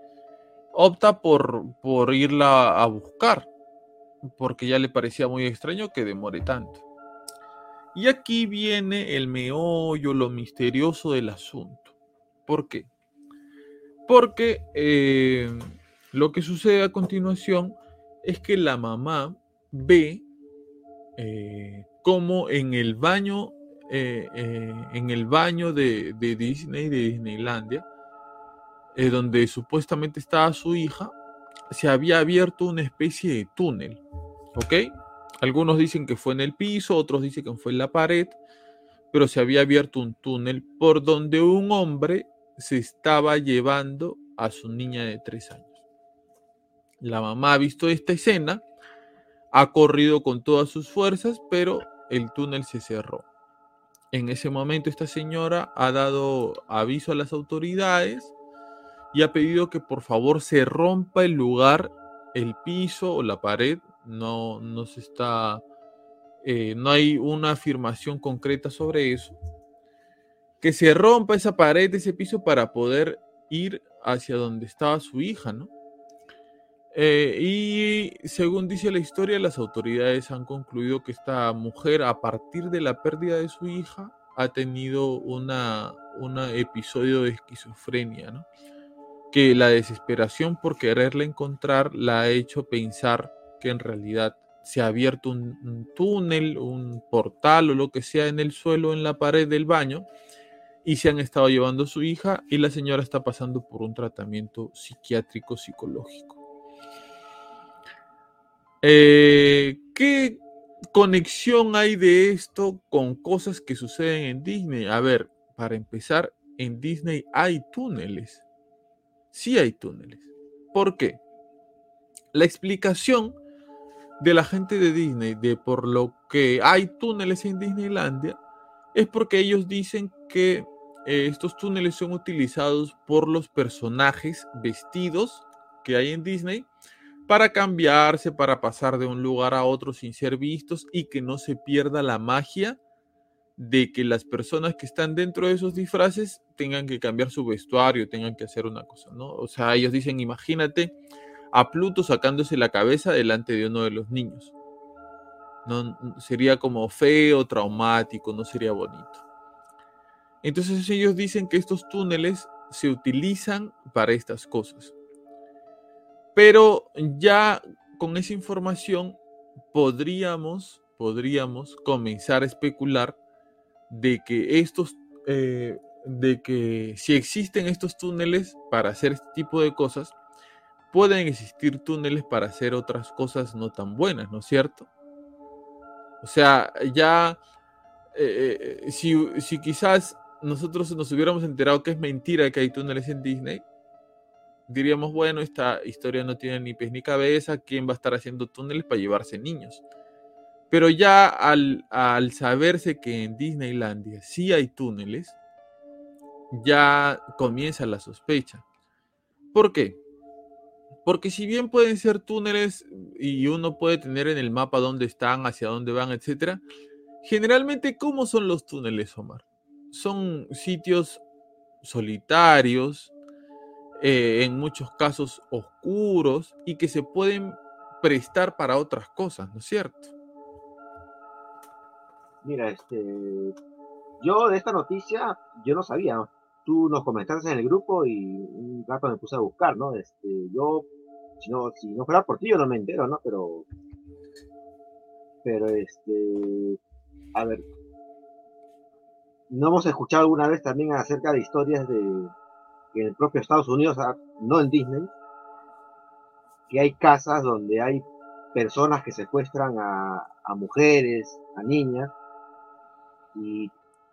Speaker 1: opta por, por irla a buscar porque ya le parecía muy extraño que demore tanto. Y aquí viene el meollo, lo misterioso del asunto. ¿Por qué? Porque eh, lo que sucede a continuación es que la mamá ve eh, cómo en el baño eh, eh, en el baño de, de Disney, de Disneylandia, donde supuestamente estaba su hija, se había abierto una especie de túnel, ¿ok? Algunos dicen que fue en el piso, otros dicen que fue en la pared, pero se había abierto un túnel por donde un hombre se estaba llevando a su niña de tres años. La mamá ha visto esta escena, ha corrido con todas sus fuerzas, pero el túnel se cerró. En ese momento esta señora ha dado aviso a las autoridades y ha pedido que por favor se rompa el lugar, el piso o la pared. No, no se está, eh, no hay una afirmación concreta sobre eso. Que se rompa esa pared, ese piso para poder ir hacia donde estaba su hija, ¿no? Eh, y según dice la historia, las autoridades han concluido que esta mujer, a partir de la pérdida de su hija, ha tenido una, un episodio de esquizofrenia, ¿no? que la desesperación por quererla encontrar la ha hecho pensar que en realidad se ha abierto un, túnel, un portal o lo que sea en el suelo, en la pared del baño, y se han estado llevando a su hija y la señora está pasando por un tratamiento psiquiátrico psicológico. Eh, ¿Qué conexión hay de esto con cosas que suceden en Disney? A ver, para empezar, en Disney hay túneles sí hay túneles. ¿Por qué? La explicación de la gente de Disney de por lo que hay túneles en Disneylandia es porque ellos dicen que eh, estos túneles son utilizados por los personajes vestidos que hay en Disney para cambiarse, para pasar de un lugar a otro sin ser vistos y que no se pierda la magia de que las personas que están dentro de esos disfraces tengan que cambiar su vestuario, tengan que hacer una cosa, ¿no? O sea, ellos dicen, imagínate a Pluto sacándose la cabeza delante de uno de los niños. No, sería como feo, traumático, no sería bonito. Entonces ellos dicen que estos túneles se utilizan para estas cosas. Pero ya con esa información podríamos, podríamos comenzar a especular de que estos, eh, de que si existen estos túneles para hacer este tipo de cosas, pueden existir túneles para hacer otras cosas no tan buenas, ¿no es cierto? O sea, ya, eh, eh, si, si quizás nosotros nos hubiéramos enterado que es mentira que hay túneles en Disney, diríamos, bueno, esta historia no tiene ni pies ni cabeza, ¿quién va a estar haciendo túneles para llevarse niños? Pero ya al, al, saberse que en Disneylandia sí hay túneles, ya comienza la sospecha. ¿Por qué? Porque si bien pueden ser túneles y uno puede tener en el mapa dónde están, hacia dónde van, etc., generalmente, ¿cómo son los túneles, Omar? Son sitios solitarios, eh, en muchos casos oscuros y que se pueden prestar para otras cosas, ¿no es cierto?
Speaker 2: Mira, este, yo de esta noticia, yo no sabía, tú nos comentaste en el grupo y un rato me puse a buscar, ¿no? Este, yo, si no, si no fuera por ti, yo no me entero, ¿no? Pero, pero este, a ver, no hemos escuchado alguna vez también acerca de historias de en el propio Estados Unidos, no en Disney, que hay casas donde hay personas que secuestran a, a mujeres, a niñas, y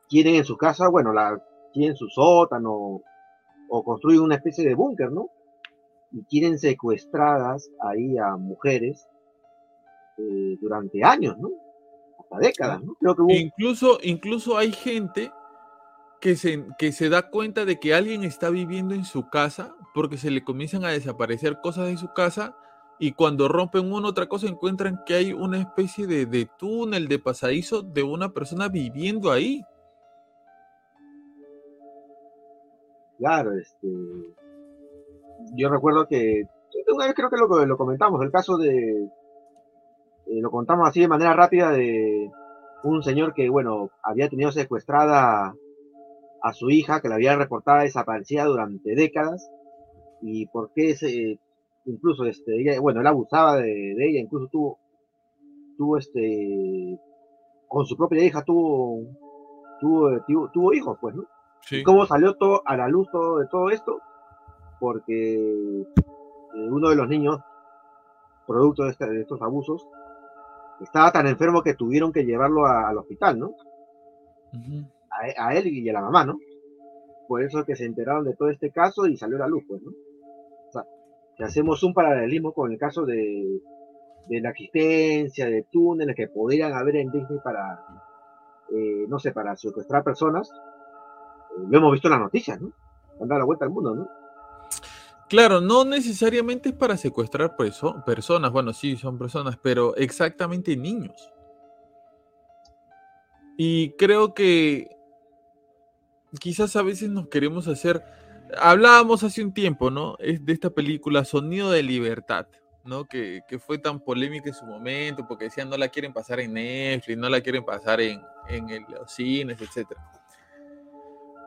Speaker 2: quieren en su casa, bueno, la, quieren su sótano o construyen una especie de búnker, ¿no? Y quieren secuestradas ahí a mujeres eh, durante años, ¿no? Hasta décadas, ¿no?
Speaker 1: Creo que hubo... incluso, incluso hay gente que se, que se da cuenta de que alguien está viviendo en su casa porque se le comienzan a desaparecer cosas de su casa y cuando rompen una otra cosa encuentran que hay una especie de, de, túnel, de pasadizo de una persona viviendo ahí.
Speaker 2: Claro, este. Yo recuerdo que. Una vez creo que lo, lo comentamos, el caso de. Eh, lo contamos así de manera rápida de un señor que, bueno, había tenido secuestrada a su hija, que la había reportada desaparecida durante décadas. Y por qué se, incluso este, ella, bueno, él abusaba de, ella, incluso tuvo, tuvo este, con su propia hija tuvo tuvo, tuvo, tuvo hijos, pues, ¿no?
Speaker 1: Sí.
Speaker 2: ¿Cómo salió todo a la luz todo de todo esto? Porque eh, uno de los niños, producto de, este- de estos abusos, estaba tan enfermo que tuvieron que llevarlo a- al hospital, ¿no? A, a él y a la mamá, ¿no? Por eso es que se enteraron de todo este caso y salió a la luz, pues, ¿no? O sea, si hacemos un paralelismo con el caso de, de la existencia de túneles que podrían haber en Disney para, eh, no sé, para secuestrar personas, eh, lo hemos visto en las noticias, ¿no? Han dado la vuelta al mundo, ¿no?
Speaker 1: Claro, no necesariamente es para secuestrar perso- personas, bueno, sí, son personas, pero exactamente niños. Y creo que quizás a veces nos queremos hacer, hablábamos hace un tiempo, ¿no? Es de esta película Sonido de Libertad, ¿no? Que, que fue tan polémica en su momento, porque decían no la quieren pasar en Netflix, no la quieren pasar en, en el- los cines, etcétera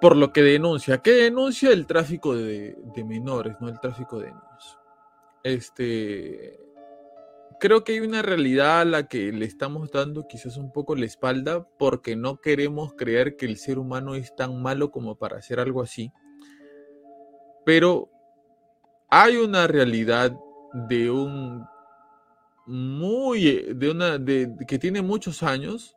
Speaker 1: por lo que denuncia. ¿Qué denuncia? El tráfico de, menores, no el tráfico de niños. Este, creo que hay una realidad a la que le estamos dando quizás un poco la espalda porque no queremos creer que el ser humano es tan malo como para hacer algo así. Pero hay una realidad de un muy de una de- que tiene muchos años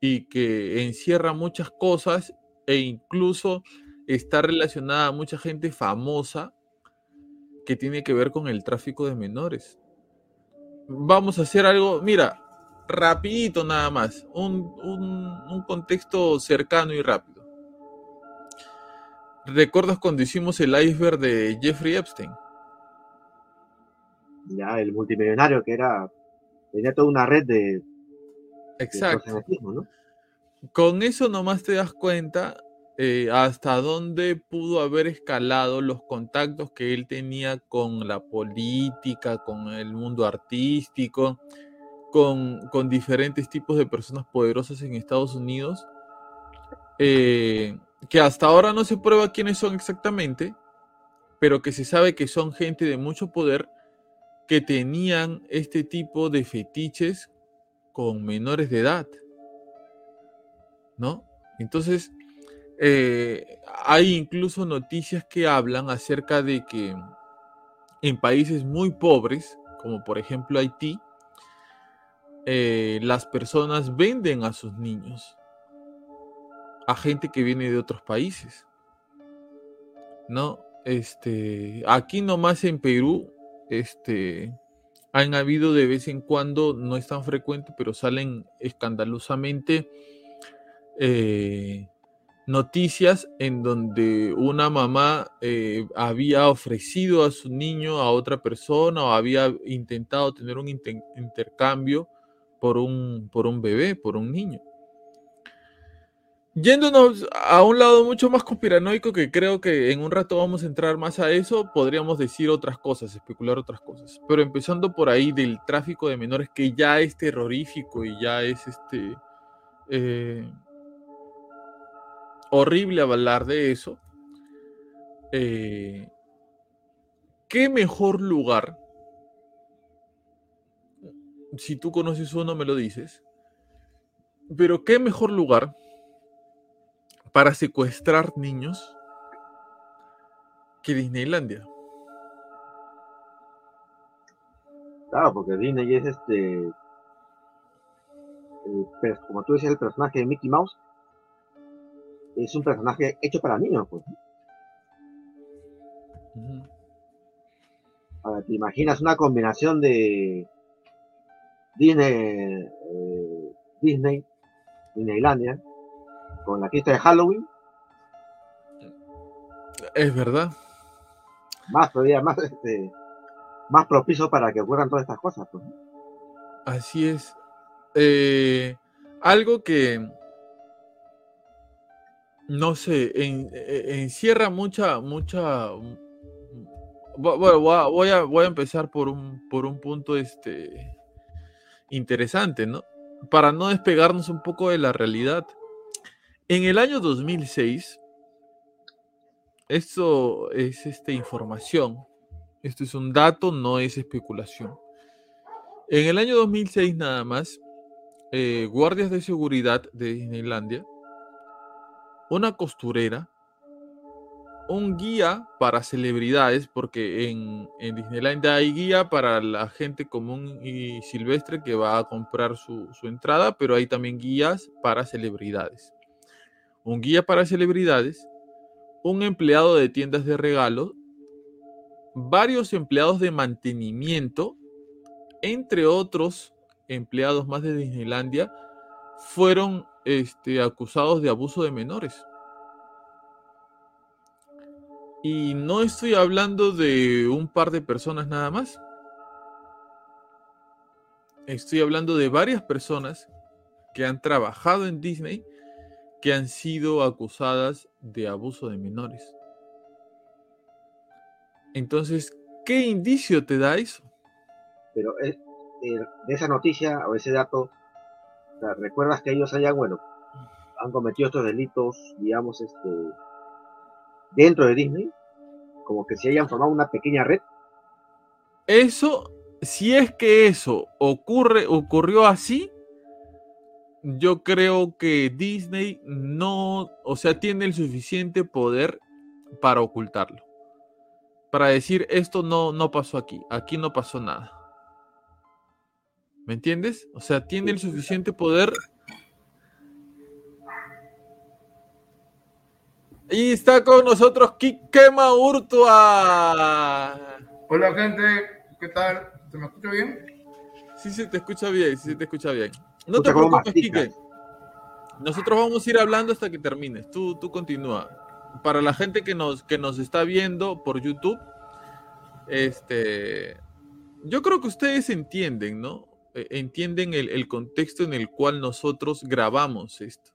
Speaker 1: y que encierra muchas cosas e incluso está relacionada a mucha gente famosa que tiene que ver con el tráfico de menores. Vamos a hacer algo, mira, rapidito nada más, un, un- un contexto cercano y rápido. ¿Recuerdas cuando hicimos el iceberg de Jeffrey Epstein?
Speaker 2: Ya el multimillonario que era, tenía toda una red de,
Speaker 1: Exacto. Con eso nomás te das cuenta eh, hasta dónde pudo haber escalado los contactos que él tenía con la política, con el mundo artístico, con, con diferentes tipos de personas poderosas en Estados Unidos, eh, que hasta ahora no se prueba quiénes son exactamente, pero que se sabe que son gente de mucho poder que tenían este tipo de fetiches con menores de edad. ¿No? Entonces, eh, hay incluso noticias que hablan acerca de que en países muy pobres, como por ejemplo Haití, eh, las personas venden a sus niños a gente que viene de otros países, ¿no? Este, aquí nomás en Perú, este, han habido de vez en cuando, no es tan frecuente, pero salen escandalosamente eh, noticias en donde una mamá eh, había ofrecido a su niño a otra persona o había intentado tener un inter- intercambio por un, por un bebé, por un niño. Yéndonos a un lado mucho más conspiranoico, que creo que en un rato vamos a entrar más a eso, podríamos decir otras cosas, especular otras cosas. Pero empezando por ahí del tráfico de menores, que ya es terrorífico y ya es este eh, horrible hablar de eso. eh, ¿Qué mejor lugar? Si tú conoces uno, me lo dices. Pero ¿qué mejor lugar para secuestrar niños que Disneylandia?
Speaker 2: Claro, porque Disney es este, como tú decías, el personaje de Mickey Mouse es un personaje hecho para niños, pues. te imaginas una combinación de Disney, eh, Disney, Disneylandia, con la fiesta de Halloween,
Speaker 1: Es verdad.
Speaker 2: más todavía más este, más propicio para que ocurran todas estas cosas, pues.
Speaker 1: Así es. Eh, algo que, no sé, en- eh, encierra mucha, mucha... bu- Bueno, voy a, voy a, voy a empezar por un, por un punto este, interesante, ¿no? Para no despegarnos un poco de la realidad. En el año 2006, esto es este, información, esto es un dato, no es especulación. En el año 2006 nada más, eh, guardias de seguridad de Disneylandia una costurera, un guía para celebridades, porque en, en Disneyland hay guía para la gente común y silvestre que va a comprar su, su entrada, pero hay también guías para celebridades. Un guía para celebridades, un empleado de tiendas de regalos, varios empleados de mantenimiento, entre otros empleados más de Disneylandia, fueron este, acusados de abuso de menores. Y no estoy hablando de un par de personas nada más. Estoy hablando de varias personas que han trabajado en Disney que han sido acusadas de abuso de menores. Entonces, ¿qué indicio te da eso?
Speaker 2: Pero eh, eh, de esa noticia o ese dato, ¿recuerdas que ellos hayan, bueno, han cometido estos delitos, digamos, este, dentro de Disney? Como que se hayan formado una pequeña red.
Speaker 1: Eso, si es que eso ocurre, ocurrió así, yo creo que Disney no, o sea, tiene el suficiente poder para ocultarlo. Para decir, esto no, no pasó aquí, aquí no pasó nada. ¿Me entiendes? O sea, tiene el suficiente poder. Y está con nosotros Kike Maurtua.
Speaker 3: Hola gente, ¿qué tal? ¿Se me escucha bien?
Speaker 1: Sí, se te escucha bien, sí se te escucha bien. No te preocupes, Kike. Nosotros vamos a ir hablando hasta que termines. Tú, tú continúa. Para la gente que nos, que nos está viendo por YouTube, este, yo creo que ustedes entienden, ¿no? Eh, entienden el, contexto en el cual nosotros grabamos esto.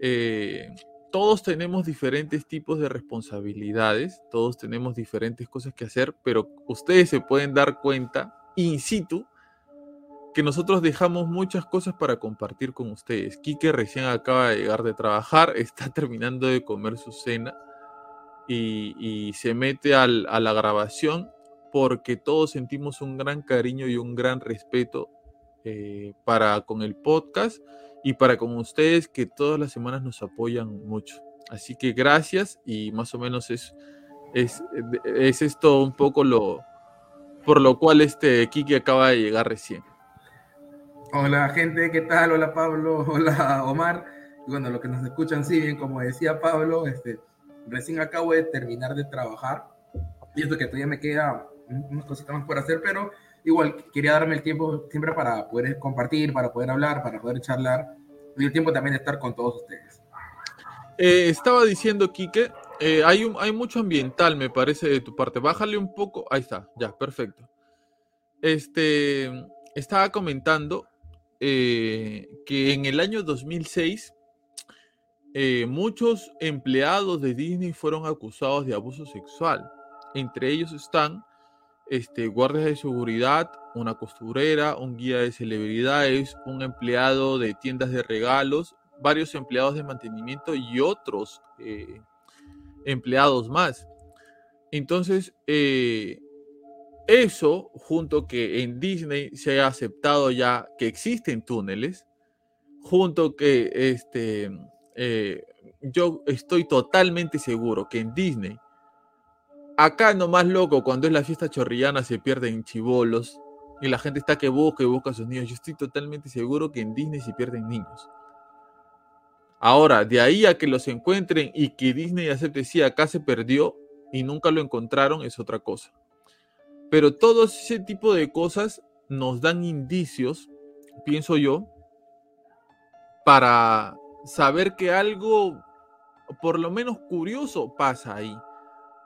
Speaker 1: Eh, todos tenemos diferentes tipos de responsabilidades, todos tenemos diferentes cosas que hacer, pero ustedes se pueden dar cuenta in situ que nosotros dejamos muchas cosas para compartir con ustedes. Quique recién acaba de llegar de trabajar, está terminando de comer su cena y, se mete a la grabación porque todos sentimos un gran cariño y un gran respeto eh, para con el podcast y para con ustedes que todas las semanas nos apoyan mucho. Así que gracias y más o menos es, es, es esto un poco lo por lo cual este Kiki acaba de llegar recién.
Speaker 3: Hola gente, ¿qué tal? Hola Pablo, hola Omar. bueno, lo que nos escuchan, sí, bien, como decía Pablo, este, recién acabo de terminar de trabajar y esto que todavía me queda unas cositas más por hacer, pero igual quería darme el tiempo siempre para poder compartir, para poder hablar, para poder charlar y el tiempo también de estar con todos ustedes.
Speaker 1: Eh, estaba diciendo, Quique, eh, hay, un, hay mucho ambiental, me parece, de tu parte. Bájale un poco. Ahí está, ya, perfecto. Este, estaba comentando eh, que en el año 2006 muchos empleados de Disney fueron acusados de abuso sexual. Entre ellos están este, guardias de seguridad, una costurera, un guía de celebridades, un empleado de tiendas de regalos, varios empleados de mantenimiento y otros eh, empleados más. Entonces, eh, eso, junto que en Disney se ha aceptado ya que existen túneles, junto que este, eh, yo estoy totalmente seguro que en Disney Acá nomás loco, cuando es la fiesta chorrillana se pierden chivolos y la gente está que busca y busca a sus niños. Yo estoy totalmente seguro que en Disney se pierden niños. Ahora, de ahí a que los encuentren y que Disney acepte, sí, acá se perdió y nunca lo encontraron, es otra cosa. Pero todo ese tipo de cosas nos dan indicios, pienso yo, para saber que algo, por lo menos curioso, pasa ahí.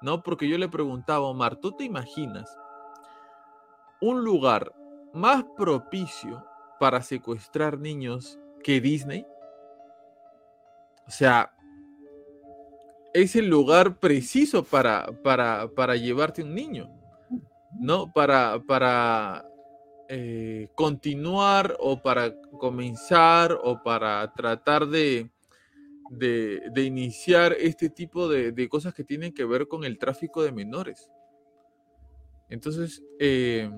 Speaker 1: ¿No? Porque yo le preguntaba Omar, ¿tú te imaginas un lugar más propicio para secuestrar niños que Disney? O sea, es el lugar preciso para, para, para llevarte un niño, ¿no? Para, para eh, continuar o para comenzar o para tratar de, de, iniciar este tipo de, cosas que tienen que ver con el tráfico de menores. Entonces, eh,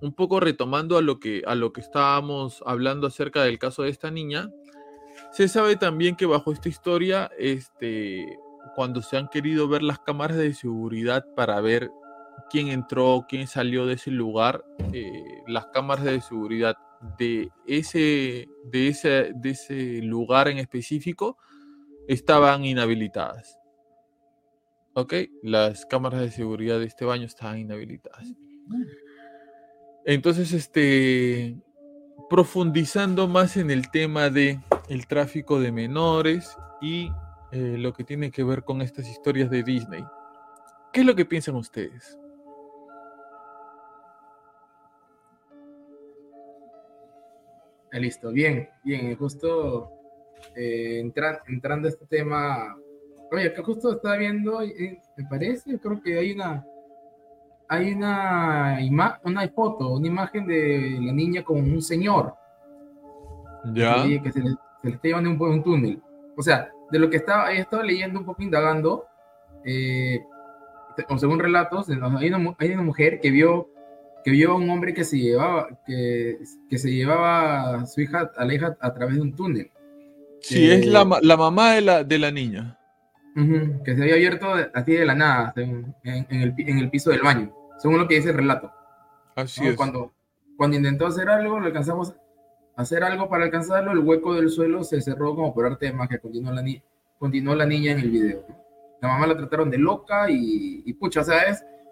Speaker 1: un poco retomando a lo, que, a lo que estábamos hablando acerca del caso de esta niña, Se sabe también que bajo esta historia, este, cuando se han querido ver las cámaras de seguridad para ver quién entró, quién salió de ese lugar, eh, las cámaras de seguridad de ese, de, ese, de ese lugar en específico estaban inhabilitadas. ¿Ok? Las cámaras de seguridad de este baño estaban inhabilitadas. Entonces, este, profundizando más en el tema de el tráfico de menores y eh, lo que tiene que ver con estas historias de Disney. ¿Qué es lo que piensan ustedes?
Speaker 3: Ah, listo, bien, bien, justo eh, entrando a este tema, oye, que justo estaba viendo, eh, me parece, creo que hay una, hay una, una foto, una imagen de la niña con un señor.
Speaker 1: Ya.
Speaker 3: Que se le, está llevando un, un túnel. O sea, de lo que estaba, he estado leyendo un poco, indagando, eh, según relatos, hay una, hay una mujer que vio que vio a un hombre que se llevaba, que, que se llevaba a su hija, a la hija a través de un túnel.
Speaker 1: Sí, es la, la, mamá de la, de la niña.
Speaker 3: que se había abierto así de la nada, en, en, el, en, el, piso del baño, según lo que dice el relato.
Speaker 1: Así es.
Speaker 3: Cuando, cuando intentó hacer algo, lo alcanzamos a hacer algo para alcanzarlo, el hueco del suelo se cerró como por arte de magia, continuó la, ni continuó la niña en el video. La mamá la trataron de loca y, y pucha, o sea,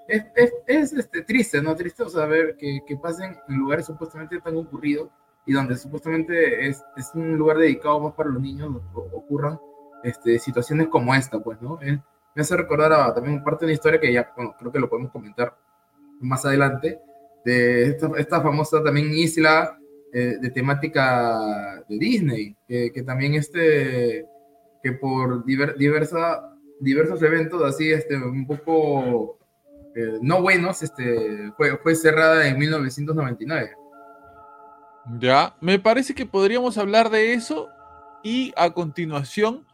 Speaker 3: es es, es, es este, triste, ¿no? Triste saber que, que, pasen en lugares supuestamente tan ocurridos y donde supuestamente es, es un lugar dedicado más para los niños, ocurran este, situaciones como esta, pues, ¿no? me hace recordar a, también parte de una historia que ya, bueno, creo que lo podemos comentar más adelante, de esta, esta famosa también isla eh, de temática de Disney, que, que también este, que por diver, diversa, diversos eventos así, este, un poco eh, no buenos, este, fue, fue cerrada en 1999.
Speaker 1: Ya, me parece que podríamos hablar de eso y a continuación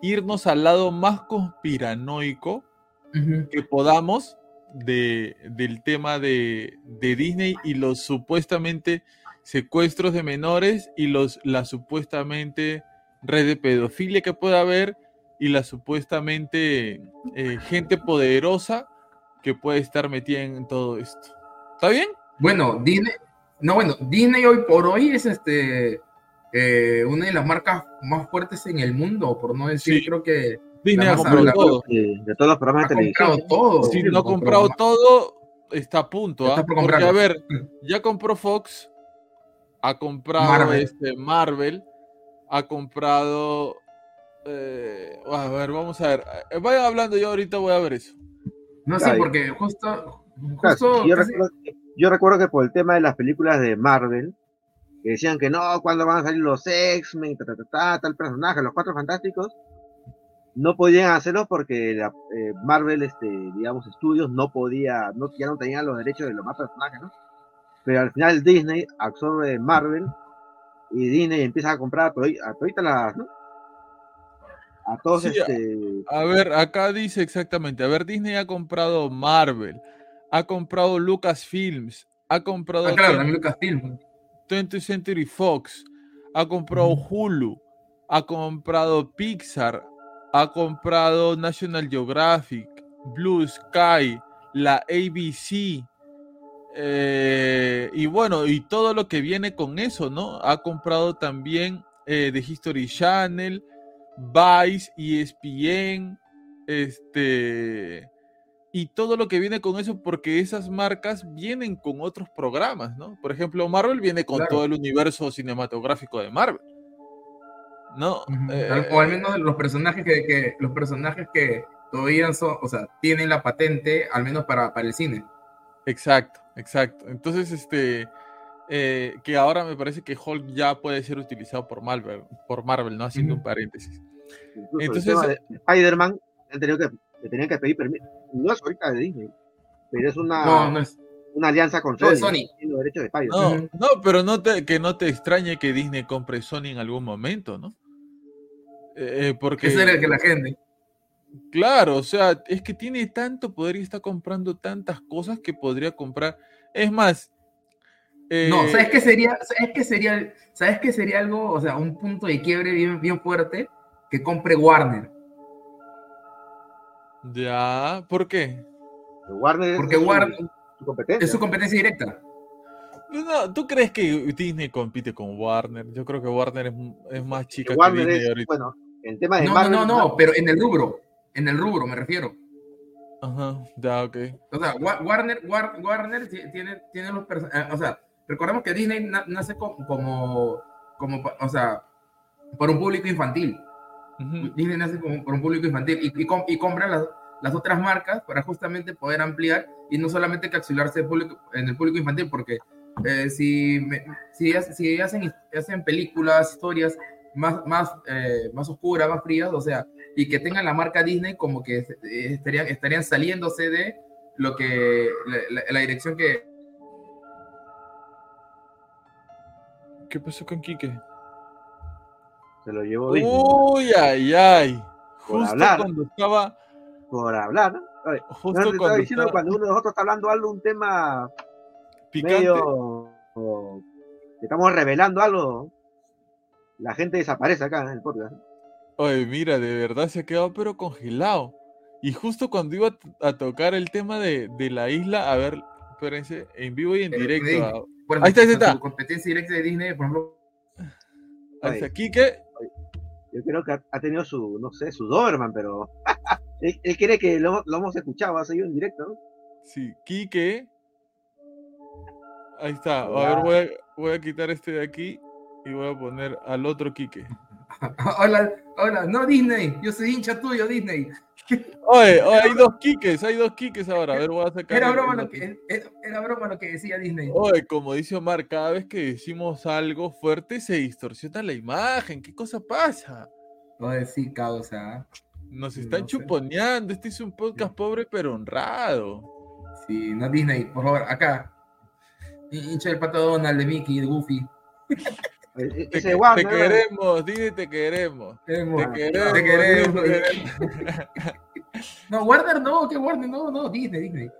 Speaker 1: irnos al lado más conspiranoico que podamos de, del tema de, de, Disney y los supuestamente secuestros de menores y los, la supuestamente red de pedofilia que pueda haber y la supuestamente eh, gente poderosa que puede estar metida en todo esto. ¿Está bien?
Speaker 3: Bueno, Disney, no, bueno, Disney hoy por hoy es este eh, una de las marcas más fuertes en el mundo, por no decir, creo que
Speaker 1: Disney ha comprado todo.
Speaker 2: De, todos los programas de
Speaker 3: televisión. todo.
Speaker 1: Si no ha comprado todo, está a punto. ¿ah? Porque, a ver, ya compró Fox, ha comprado Marvel, este, Marvel ha comprado. Eh, a ver, vamos a ver. Eh, vayan hablando, yo ahorita voy a ver eso.
Speaker 3: No, sí, porque justo. justo
Speaker 2: yo, recuerdo, que por el tema de las películas de Marvel, que decían que no, cuando van a salir los X-Men, tal personaje, los cuatro fantásticos, no podían hacerlo porque la, eh, Marvel, este, digamos, estudios no podía, no, ya no tenían los derechos de los más personajes, ¿no? Pero al final Disney absorbe Marvel y Disney empieza a comprar a, todas las, ¿no? A todos este...
Speaker 1: A ver, acá dice exactamente, a ver, Disney ha comprado Marvel, ha comprado Lucasfilms, ha comprado
Speaker 3: ah, claro, 20, Lucasfilm.
Speaker 1: 20th Century Fox, ha comprado Hulu, ha comprado Pixar, ha comprado National Geographic, Blue Sky, la ABC, eh, y bueno, y todo lo que viene con eso, ¿no? Ha comprado también eh, The History Channel, Vice, ESPN, este, y todo lo que viene con eso, porque esas marcas vienen con otros programas, ¿no? Por ejemplo, Marvel viene con todo el universo cinematográfico de Marvel. ¿No?
Speaker 3: Eh, o al menos los personajes que, los personajes que todavía son, o sea, tienen la patente, al menos para, para el cine.
Speaker 1: Exacto, exacto. Entonces, este, eh, que ahora me parece que Hulk ya puede ser utilizado por Marvel, por Marvel ¿no? Haciendo un paréntesis.
Speaker 2: Entonces, Spider-Man le tenían que pedir permiso. No es ahorita de Disney, pero es una, una alianza con Sony.
Speaker 3: Sony.
Speaker 2: De
Speaker 1: no, no, pero no te, que no te extrañe que Disney compre Sony en algún momento, ¿no?
Speaker 3: Eh, eh porque. Es el que la gente.
Speaker 1: Claro, o sea, es que tiene tanto poder y está comprando tantas cosas que podría comprar. Es más,
Speaker 3: No,
Speaker 1: Eh,
Speaker 3: ¿sabes qué sería? ¿Sabes qué sería? ¿Sabes qué sería algo, o sea, un punto de quiebre bien, bien fuerte? Que compre Warner.
Speaker 1: Ya, ¿por qué?
Speaker 2: Warner
Speaker 3: Porque
Speaker 2: es
Speaker 3: Warner-
Speaker 2: su competencia.
Speaker 3: Es su competencia directa.
Speaker 1: No, ¿Tú crees que Disney compite con Warner? Yo creo que Warner es, es más chica que
Speaker 2: Warner
Speaker 1: Disney
Speaker 2: es,
Speaker 1: ahorita.
Speaker 2: bueno, en tema de
Speaker 3: No, no,
Speaker 2: Marvel,
Speaker 3: no, no, pero en el rubro. En el rubro, me refiero.
Speaker 1: Ajá, ya, ok.
Speaker 3: O sea, Wa- Warner, War- Warner ti- tiene, tiene los personajes. O sea, recordemos que Disney na- nace co- como, como, pa- o sea, por un público infantil.
Speaker 1: Ujú.
Speaker 3: Disney nace como por un público infantil y, y, com- y compra las, las otras marcas para justamente poder ampliar y no solamente capsularse el público- en el público infantil, porque eh, si, si, si hacen, hacen películas, historias más, más, eh, más oscuras, más frías, o sea, y que tengan la marca Disney como que eh, estarían, estarían saliéndose de lo que la, la- la dirección que
Speaker 1: ¿Qué pasó con Quique?
Speaker 2: se lo llevó.
Speaker 1: Uy, ay, ay.
Speaker 2: Por
Speaker 1: Justo
Speaker 2: hablar.
Speaker 1: cuando estaba.
Speaker 2: por hablar, ver,
Speaker 1: Justo
Speaker 2: te estaba
Speaker 1: cuando
Speaker 2: diciendo
Speaker 1: estaba
Speaker 2: cuando uno de nosotros está hablando algo, un tema
Speaker 1: picante.
Speaker 2: medio o- que estamos revelando algo, la gente desaparece acá en el podcast.
Speaker 1: Oye, mira, de verdad se ha quedado pero congelado. Y justo cuando iba a tocar el tema de, de la isla, a ver, espérense, en vivo y en directo.
Speaker 3: Disney.
Speaker 1: a-
Speaker 3: por
Speaker 1: Ahí está, ahí está.
Speaker 3: competencia directa de Disney, por ejemplo,
Speaker 1: Ahí está Quique.
Speaker 2: Yo creo que ha, ha tenido su, no sé, su Doberman, pero él, él quiere que lo, lo hemos escuchado, ha seguido en directo, ¿no?
Speaker 1: Sí, Quique. Ahí está. A ver, voy a, voy a quitar este de aquí y voy a poner al otro Quique.
Speaker 3: hola, hola, no Disney, yo soy hincha tuyo, Disney.
Speaker 1: Oye, oye, hay dos Quiques, hay dos Quiques ahora. A ver, voy a sacar.
Speaker 3: Era broma, lo que, era, era broma lo que decía Disney.
Speaker 1: Oye, como dice Omar, cada vez que decimos algo fuerte se distorsiona la imagen. ¿Qué cosa pasa?
Speaker 3: Oye, sí, causa.
Speaker 1: Nos están
Speaker 3: no sé.
Speaker 1: chuponeando. Este es un podcast pobre pero honrado.
Speaker 3: Sí, no Disney, por favor, acá. Hincha del pato Donald, de Mickey, de Goofy.
Speaker 1: Te,
Speaker 2: Warner,
Speaker 1: te queremos, dime te queremos. Te queremos.
Speaker 3: te queremos.
Speaker 1: dime, te queremos.
Speaker 3: No, Warner no, que Warner no, no, Disney, Disney.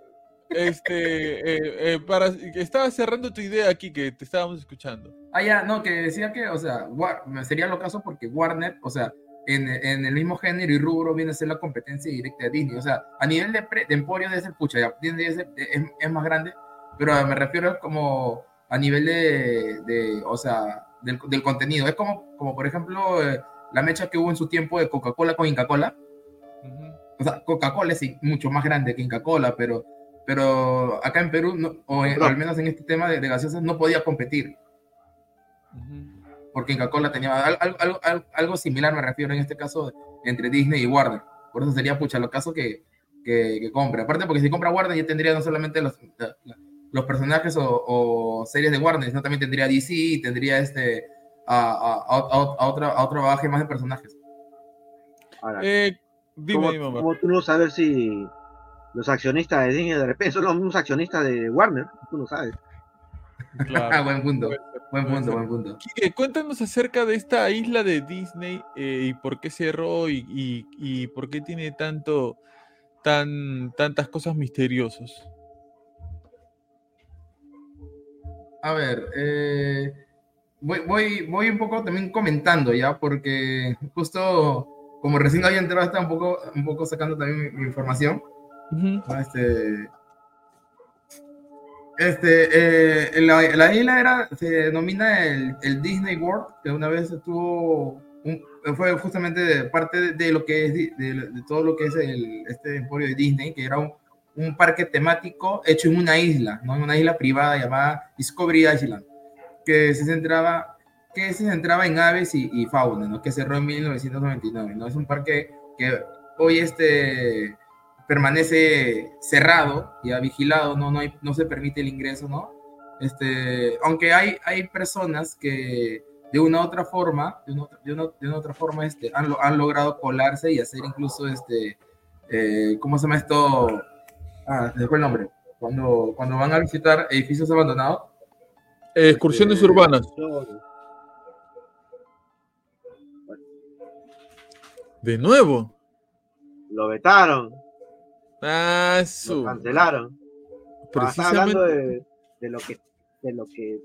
Speaker 1: Este, eh, eh, para, estaba cerrando tu idea aquí que te estábamos escuchando.
Speaker 3: Ah, ya, no, que decía que, o sea, War- sería lo caso porque Warner, o sea, en, en el mismo género y rubro viene a ser la competencia directa de Disney. O sea, a nivel de, pre- de emporio debe ser, pucha, ya, Disney ser- es, es más grande, pero me refiero como a nivel de, de o sea, del, del contenido. Es como, como por ejemplo, eh, la mecha que hubo en su tiempo de Coca-Cola con Inca-Cola. O sea, Coca-Cola es mucho más grande que Inca-Cola, pero, pero acá en Perú, no- o en- al menos en este tema de, de gaseosas, no podía competir porque Coca-Cola tenía al- al- algo, algo- algo similar, me refiero en este caso, entre Disney y Warner. Por eso sería, pucha, lo caso que, que, que compre. Aparte, porque si compra Warner ya tendría no solamente los, la- la- los personajes o, o series de Warner, sino también tendría DC y tendría este, a, a, a, a- a otra, a otro bagaje más de personajes.
Speaker 2: Ahora,
Speaker 1: Eh, dime,
Speaker 2: ¿cómo, tú no sabes si los accionistas de Disney de repente son los mismos accionistas de Warner? Tú no sabes.
Speaker 1: Claro.
Speaker 3: Ah, buen punto, buen punto, buen punto.
Speaker 1: Quique, cuéntanos acerca de esta isla de Disney eh, y por qué cerró y, y- y por qué tiene tanto, tan, tantas cosas misteriosas.
Speaker 3: A ver, eh, voy, voy, voy un poco también comentando ya, porque justo como recién había entrado, estaba un poco, un poco sacando también mi, mi información.
Speaker 1: Ujú,
Speaker 3: ¿no? Este, este, eh, la, la isla era, se denomina el, el Disney World, que una vez estuvo, un- fue justamente de parte de, de lo que es, de, de todo lo que es el, este emporio de Disney, que era un, un parque temático hecho en una isla, ¿no? En una isla privada llamada Discovery Island, que se centraba, que se centraba en aves y, y fauna, ¿no? Que cerró en 1999, ¿no? Es un parque que hoy este permanece cerrado, ya vigilado, no, no, no se permite el ingreso, ¿no? Este, aunque hay, hay personas que de una u otra forma, de una, de una- de una otra forma, este, han, han logrado colarse y hacer incluso, este, eh, ¿cómo se llama esto? Ah, se me fue el nombre. Cuando, cuando van a visitar edificios abandonados,
Speaker 1: Eh, excursiones
Speaker 3: Este,
Speaker 1: urbanas. De nuevo.
Speaker 2: Lo vetaron,
Speaker 1: Ah,
Speaker 2: lo
Speaker 1: su.
Speaker 2: cancelaron. Ah, Estaba hablando
Speaker 1: Precisamente.
Speaker 2: de, de lo que de lo que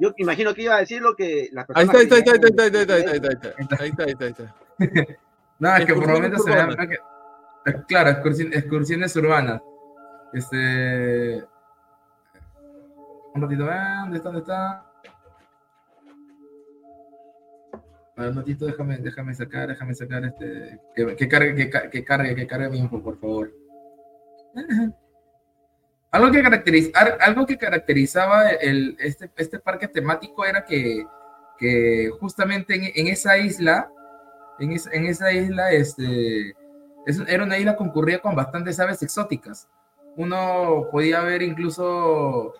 Speaker 2: yo imagino que iba a decir lo que la
Speaker 1: Ahí
Speaker 2: persona
Speaker 1: está, ahí está, ahí está, ahí está, ahí está, ahí está, ahí está, ahí está, ahí está, ahí está.
Speaker 3: No, es que por momentos se ve
Speaker 1: urbanas.
Speaker 3: que- eh, Claro, excursi- excursiones urbanas. Este. Un ratito, ah, ¿dónde está? ¿Dónde está? A ver, un ratito, déjame, déjame sacar, déjame sacar este. Que, que cargue, que, ca- que cargue, que cargue mi info, por favor. Algo que, caracteriz, ar- algo que caracterizaba el, este, este parque temático era que, que justamente en, esa isla, en, es- en esa isla, este, es- era una isla concurrida con bastantes aves exóticas. Uno podía ver incluso,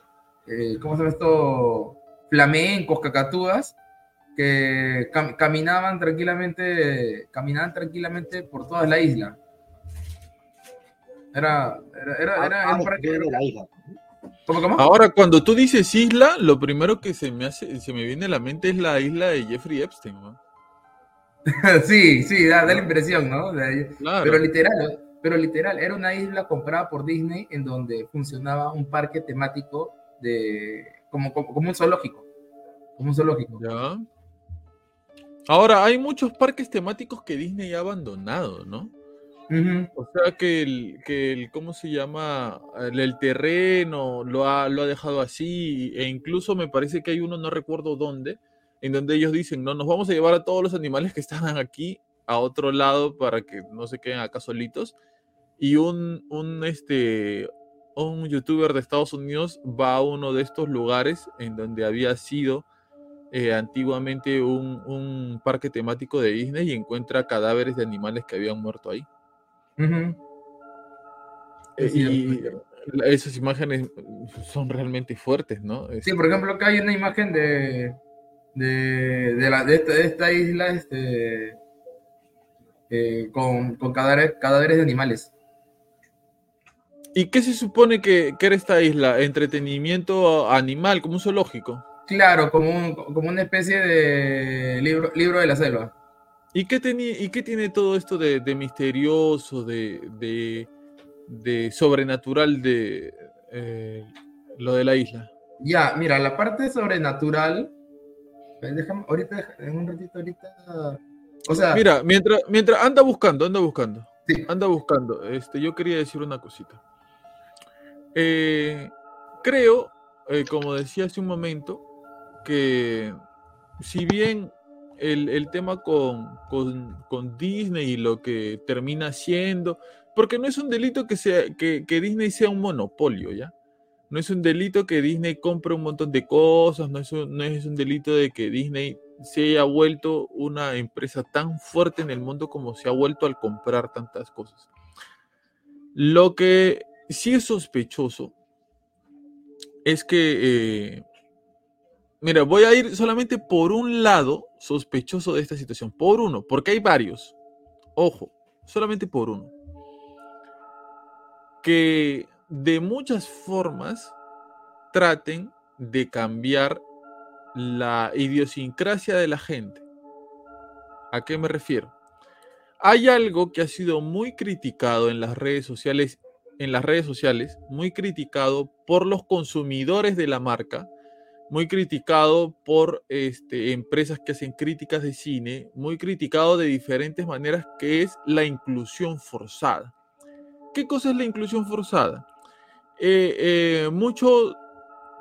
Speaker 3: eh, ¿cómo se llama esto? Flamencos, cacatúas, que cam- caminaban tranquilamente, caminaban tranquilamente por toda la isla. Era, era, era, era- era un
Speaker 2: Ah,
Speaker 3: parque-
Speaker 2: de la isla.
Speaker 3: ¿Cómo, cómo?
Speaker 1: Ahora, cuando tú dices isla, lo primero que se me hace, se me viene a la mente es la isla de Jeffrey Epstein, ¿no?
Speaker 3: Sí, sí, da, da la impresión, ¿no? De ahí.
Speaker 1: Claro.
Speaker 3: Pero literal, pero literal, era una isla comprada por Disney en donde funcionaba un parque temático de como, como, como un zoológico. Como un zoológico.
Speaker 1: Ya. Ahora, hay muchos parques temáticos que Disney ha abandonado, ¿no? O sea que el, que el ¿cómo se llama? El, el terreno lo ha, lo ha dejado así, e incluso me parece que hay uno, no recuerdo dónde, en donde ellos dicen, no, nos vamos a llevar a todos los animales que están aquí a otro lado para que no se queden acá solitos. Y un, un, este, un youtuber de Estados Unidos va a uno de estos lugares en donde había sido eh, antiguamente un, un parque temático de Disney y encuentra cadáveres de animales que habían muerto ahí. Eh,
Speaker 3: cierto,
Speaker 1: y esas imágenes son realmente fuertes, ¿no?
Speaker 3: Sí,
Speaker 1: Este,
Speaker 3: por ejemplo, acá hay una imagen de, de, de, la, de, esta, de esta isla este, eh, con, con cadáveres, cadáveres de animales.
Speaker 1: ¿Y qué se supone que, que era esta isla? Entretenimiento animal, como un zoológico.
Speaker 3: Claro, como, un- como una especie de libro, libro de la selva.
Speaker 1: ¿Y qué, y qué tiene todo esto de, de misterioso, de, de, de sobrenatural de eh, lo de la isla?
Speaker 3: Ya, mira, la parte sobrenatural. Déjame, ahorita, en un ratito, ahorita. O sea,
Speaker 1: Mira, mientras, mientras anda buscando, anda buscando.
Speaker 3: sí,
Speaker 1: Anda buscando. Este, yo quería decir una cosita. Eh, creo, eh, como decía hace un momento, que si bien el, el tema con, con- con Disney y lo que termina siendo, porque no es un delito que, sea, que, que Disney sea un monopolio, ¿ya? No es un delito que Disney compre un montón de cosas, no es un, no es un delito de que Disney se haya vuelto una empresa tan fuerte en el mundo como se ha vuelto al comprar tantas cosas. Lo que sí es sospechoso es que, eh, mira, voy a ir solamente por un lado sospechoso de esta situación, por uno, porque hay varios. Ojo, solamente por uno. Que de muchas formas traten de cambiar la idiosincrasia de la gente. ¿A qué me refiero? Hay algo que ha sido muy criticado en las redes sociales, en las redes sociales, muy criticado por los consumidores de la marca, muy criticado por este, empresas que hacen críticas de cine, muy criticado de diferentes maneras, que es la inclusión forzada. ¿Qué cosa es la inclusión forzada? Eh, eh, mucho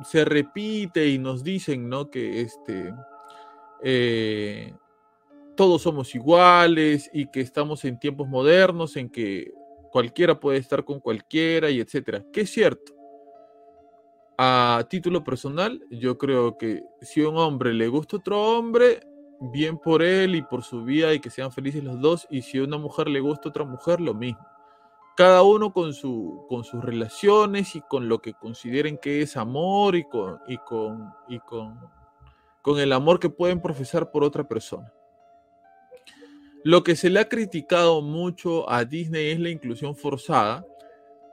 Speaker 1: se repite y nos dicen, ¿no? Que este, eh, todos somos iguales y que estamos en tiempos modernos en que cualquiera puede estar con cualquiera y etcétera. Que es cierto. A título personal, yo creo que si a un hombre le gusta otro hombre, bien por él y por su vida y que sean felices los dos. Y si a una mujer le gusta otra mujer, lo mismo cada uno con, su, con sus relaciones y con lo que consideren que es amor y con, y con, y con, con el amor que pueden profesar por otra persona. Lo que se le ha criticado mucho a Disney es la inclusión forzada,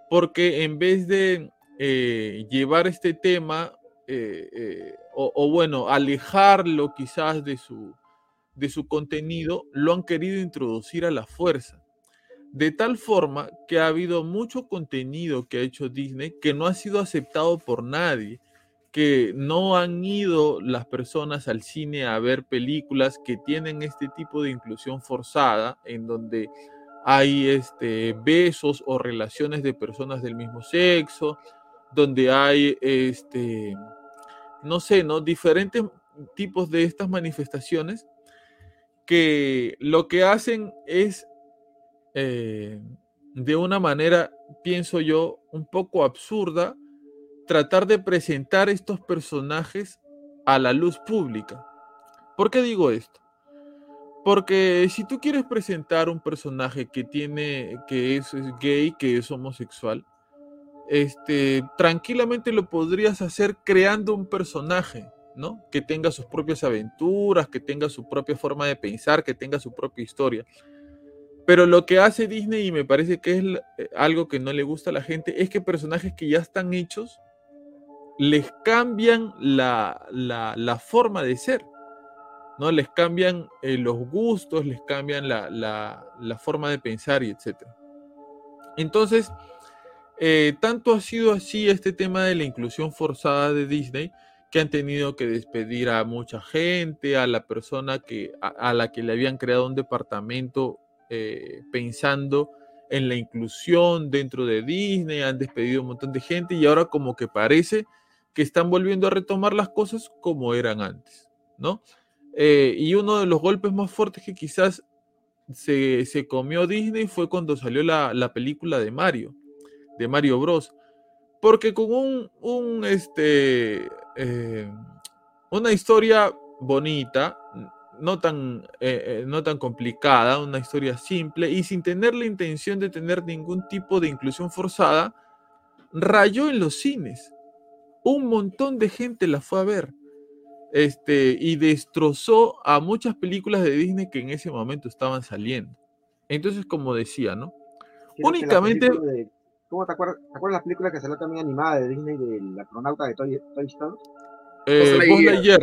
Speaker 1: porque en vez de eh, llevar este tema, eh, eh, o, o, bueno, alejarlo quizás de su, de su contenido, lo han querido introducir a la fuerza. De tal forma que ha habido mucho contenido que ha hecho Disney que no ha sido aceptado por nadie, que no han ido las personas al cine a ver películas que tienen este tipo de inclusión forzada, en donde hay este, besos o relaciones de personas del mismo sexo, donde hay, este, no sé, ¿no? diferentes tipos de estas manifestaciones que lo que hacen es, eh, de una manera, pienso yo, un poco absurda, tratar de presentar estos personajes a la luz pública. ¿Por qué digo esto? Porque si tú quieres presentar un personaje que tiene, que es, gay, que es homosexual, este, tranquilamente lo podrías hacer creando un personaje, ¿no? Que tenga sus propias aventuras, que tenga su propia forma de pensar, que tenga su propia historia. Pero lo que hace Disney, y me parece que es eh, algo que no le gusta a la gente, es que personajes que ya están hechos les cambian la, forma de ser, ¿no? Les cambian eh, los gustos, les cambian la, forma de pensar y etc. Entonces, eh, tanto ha sido así este tema de la inclusión forzada de Disney, que han tenido que despedir a mucha gente, a la persona que, a, la que le habían creado un departamento eh, pensando en la inclusión dentro de Disney, han despedido un montón de gente y ahora como que parece que están volviendo a retomar las cosas como eran antes, ¿no? Eh, y uno de los golpes más fuertes que quizás se, comió Disney fue cuando salió la, película de Mario, de Mario Bros. Porque con un, este, eh, una historia bonita, no tan, eh, no tan complicada, una historia simple y sin tener la intención de tener ningún tipo de inclusión forzada, rayó en los cines un montón de gente la fue a ver. Este, y destrozó a muchas películas de Disney que en ese momento estaban saliendo. Entonces, como decía, ¿no? Únicamente.
Speaker 2: ¿Cómo te acuerdas, te acuerdas la película que salió también animada de Disney de la cronauta de Toy, Story?
Speaker 1: Eh, Buzz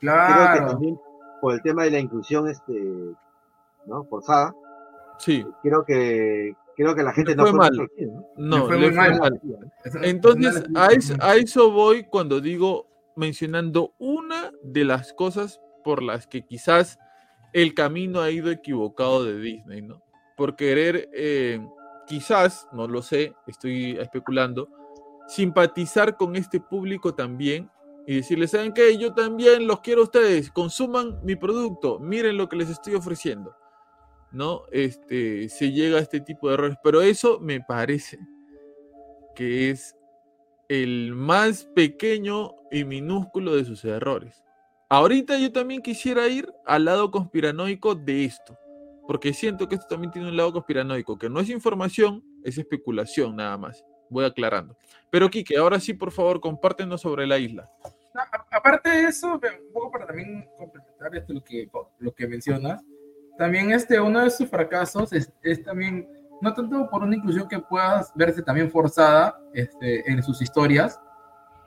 Speaker 2: Claro. Creo que también por el tema de la inclusión este, ¿no? forzada.
Speaker 1: Sí.
Speaker 2: Creo que creo que la gente no
Speaker 1: fue, mal. ¿no? fue, muy mal. Entonces, a eso, voy cuando digo, mencionando una de las cosas por las que quizás el camino ha ido equivocado de Disney, ¿no? Por querer, eh, quizás, no lo sé, estoy especulando, simpatizar con este público también y decirles, ¿saben qué? Yo también los quiero a ustedes, consuman mi producto, miren lo que les estoy ofreciendo. ¿No? Este, se llega a este tipo de errores. Pero eso me parece que es el más pequeño y minúsculo de sus errores. Ahorita yo también quisiera ir al lado conspiranoico de esto, porque siento que esto también tiene un lado conspiranoico, que no es información, es especulación nada más. Voy aclarando. Pero Kike, ahora sí, por favor, compártenos sobre la isla.
Speaker 3: aparte de eso, un poco para también complementar lo que, lo que mencionas, también este, uno de sus fracasos es, también, no tanto por una inclusión que pueda verse también forzada este, en sus historias,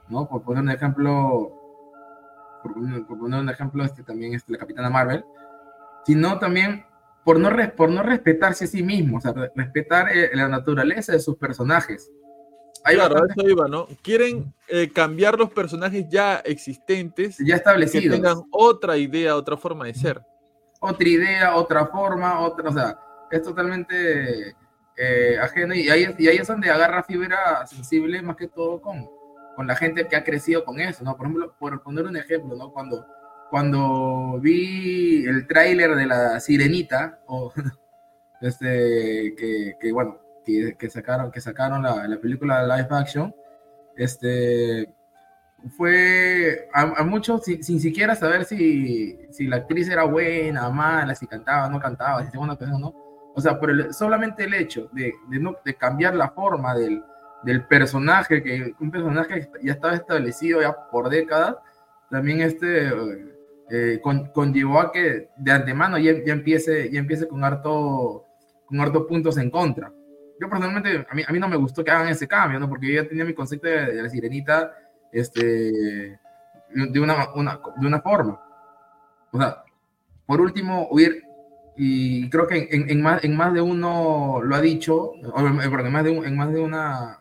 Speaker 3: ¿no? Por poner un ejemplo, por, poner un ejemplo, este, también este, la Capitana Marvel, sino también por no, por no respetarse a sí mismo, o sea, respetar eh, la naturaleza de sus personajes.
Speaker 1: claro, eso iba, ¿no? Quieren eh, cambiar los personajes ya existentes,
Speaker 3: ya establecidos,
Speaker 1: que tengan otra idea, otra forma de ser
Speaker 3: otra idea, otra forma, otra, o sea, es totalmente eh, ajeno y ahí, y ahí es donde agarra fibra sensible más que todo con, con la gente que ha crecido con eso, ¿no? Por ejemplo, por poner un ejemplo, ¿no? Cuando, cuando vi el tráiler de la Sirenita, o este, que, que bueno, que, que, sacaron, que sacaron la, la película live action, este, fue a, muchos sin, siquiera saber si, si, la actriz era buena, mala, si cantaba, no cantaba, si una canción no. O sea, por solamente el hecho de, de, no, de cambiar la forma del, del, personaje, que un personaje ya estaba establecido ya por décadas, también este eh, con, conllevó a que de antemano ya, ya, empiece, ya empiece con harto, con harto puntos en contra. Yo personalmente, a mí, a mí no me gustó que hagan ese cambio, ¿no? Porque yo ya tenía mi concepto de la sirenita este, de, una, una, de una forma. O sea, por último, huir, y creo que en, en, más, en más de uno lo ha dicho, en más de, en más de una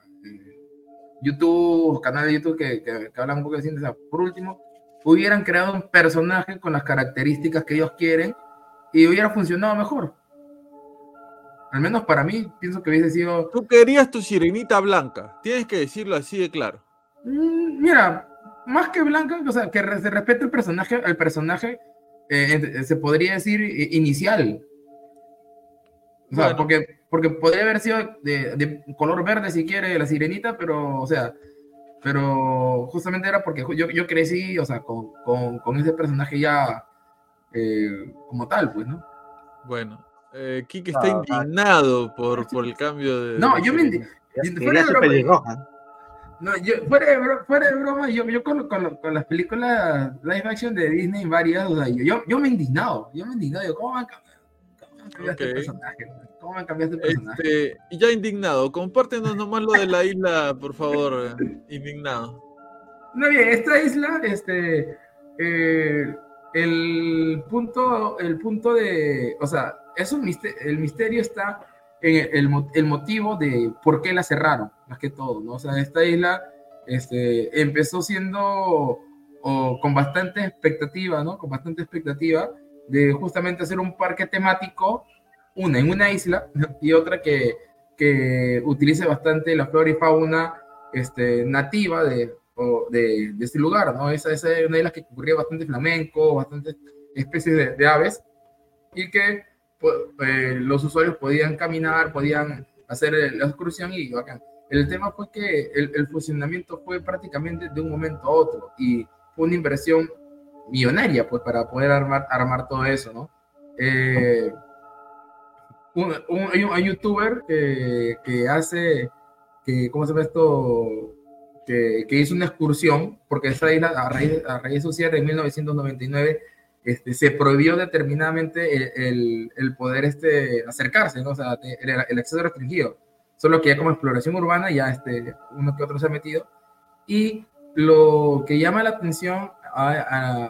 Speaker 3: YouTube, canales de YouTube que, que, que hablan un poco de ciencia, por último, hubieran creado un personaje con las características que ellos quieren y hubiera funcionado mejor. Al menos para mí, pienso que hubiese sido.
Speaker 1: Tú querías tu sirenita blanca. Tienes que decirlo así de claro.
Speaker 3: Mm, mira, más que blanca, o sea, que se respete el personaje, el personaje, eh, se podría decir inicial. O sea, porque, porque podría haber sido de, color verde si quiere la sirenita, pero, o sea, pero justamente era porque yo, yo crecí, o sea, con, con, con ese personaje ya eh, como tal, pues, ¿no?
Speaker 1: Bueno, eh, Kike está indignado por, por el cambio de.
Speaker 3: No, yo me indigno. Fuera, no, yo, fuera, de broma, fuera de broma, yo, yo con, con, con, las películas live action de Disney varias, o sea, yo, yo me he indignado, yo me he indignado, yo, ¿cómo van a cambiar, cómo cambiar este personaje? ¿Cómo van a cambiar este personaje?
Speaker 1: Este, ya indignado, compártenos nomás lo de la isla, por favor, indignado.
Speaker 3: No, bien, esta isla, este, eh, el punto, el punto de, o sea, es un misterio, el misterio está el, el, motivo de por qué la cerraron, más que todo, ¿no? O sea, esta isla este, empezó siendo o, con bastante expectativa, ¿no? Con bastante expectativa de justamente hacer un parque temático, una en una isla y otra que, que utilice bastante la flora y fauna este, nativa de, de, de, este lugar, ¿no? Esa, esa es una isla que ocurría bastante flamenco, bastantes especies de, de aves y que eh, los usuarios podían caminar, podían hacer la excursión y bacán. El tema fue que el, funcionamiento fue prácticamente de un momento a otro y fue una inversión millonaria pues para poder armar, armar todo eso, ¿no? Eh, un, hay, un, youtuber que, que, hace, que, ¿cómo se llama esto? Que, que, hizo una excursión, porque esa isla a raíz, a raíz cierre en 1999 este, se prohibió determinadamente el, el, poder este, acercarse, ¿no? o sea, el, el, acceso restringido. Solo que ya como exploración urbana, ya este, uno que otro se ha metido. Y lo que llama la atención,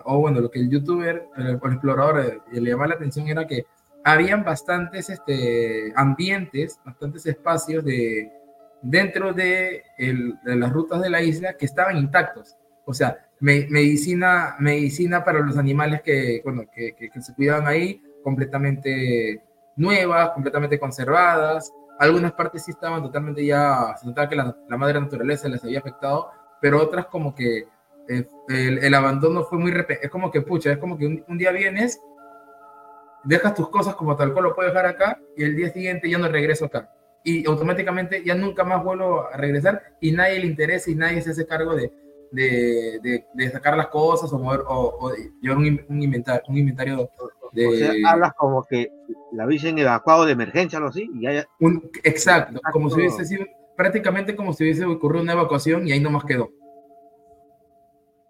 Speaker 3: o bueno, lo que el youtuber, el, explorador eh, le llama la atención era que habían bastantes este, ambientes, bastantes espacios de, dentro de, de las rutas de la isla que estaban intactos. O sea, medicina, medicina para los animales que, bueno, que, que, se cuidaban ahí, completamente nuevas, completamente conservadas. Algunas partes sí estaban totalmente ya, se notaba que la, la madre naturaleza les había afectado, pero otras como que eh, el, abandono fue muy repentino. Es como que, pucha, es como que un, un, día vienes, dejas tus cosas como tal cual lo puedes dejar acá y el día siguiente ya no regreso acá. Y automáticamente ya nunca más vuelvo a regresar y nadie le interesa y nadie se hace cargo de, de, de, sacar las cosas o mover o, o llevar un, un, inventario, un inventario de...
Speaker 2: O sea, hablas como que la hubiesen evacuado de emergencia, algo así, y haya...
Speaker 3: Un, exacto, como si hubiese sido, prácticamente como si hubiese ocurrido una evacuación y ahí no más quedó.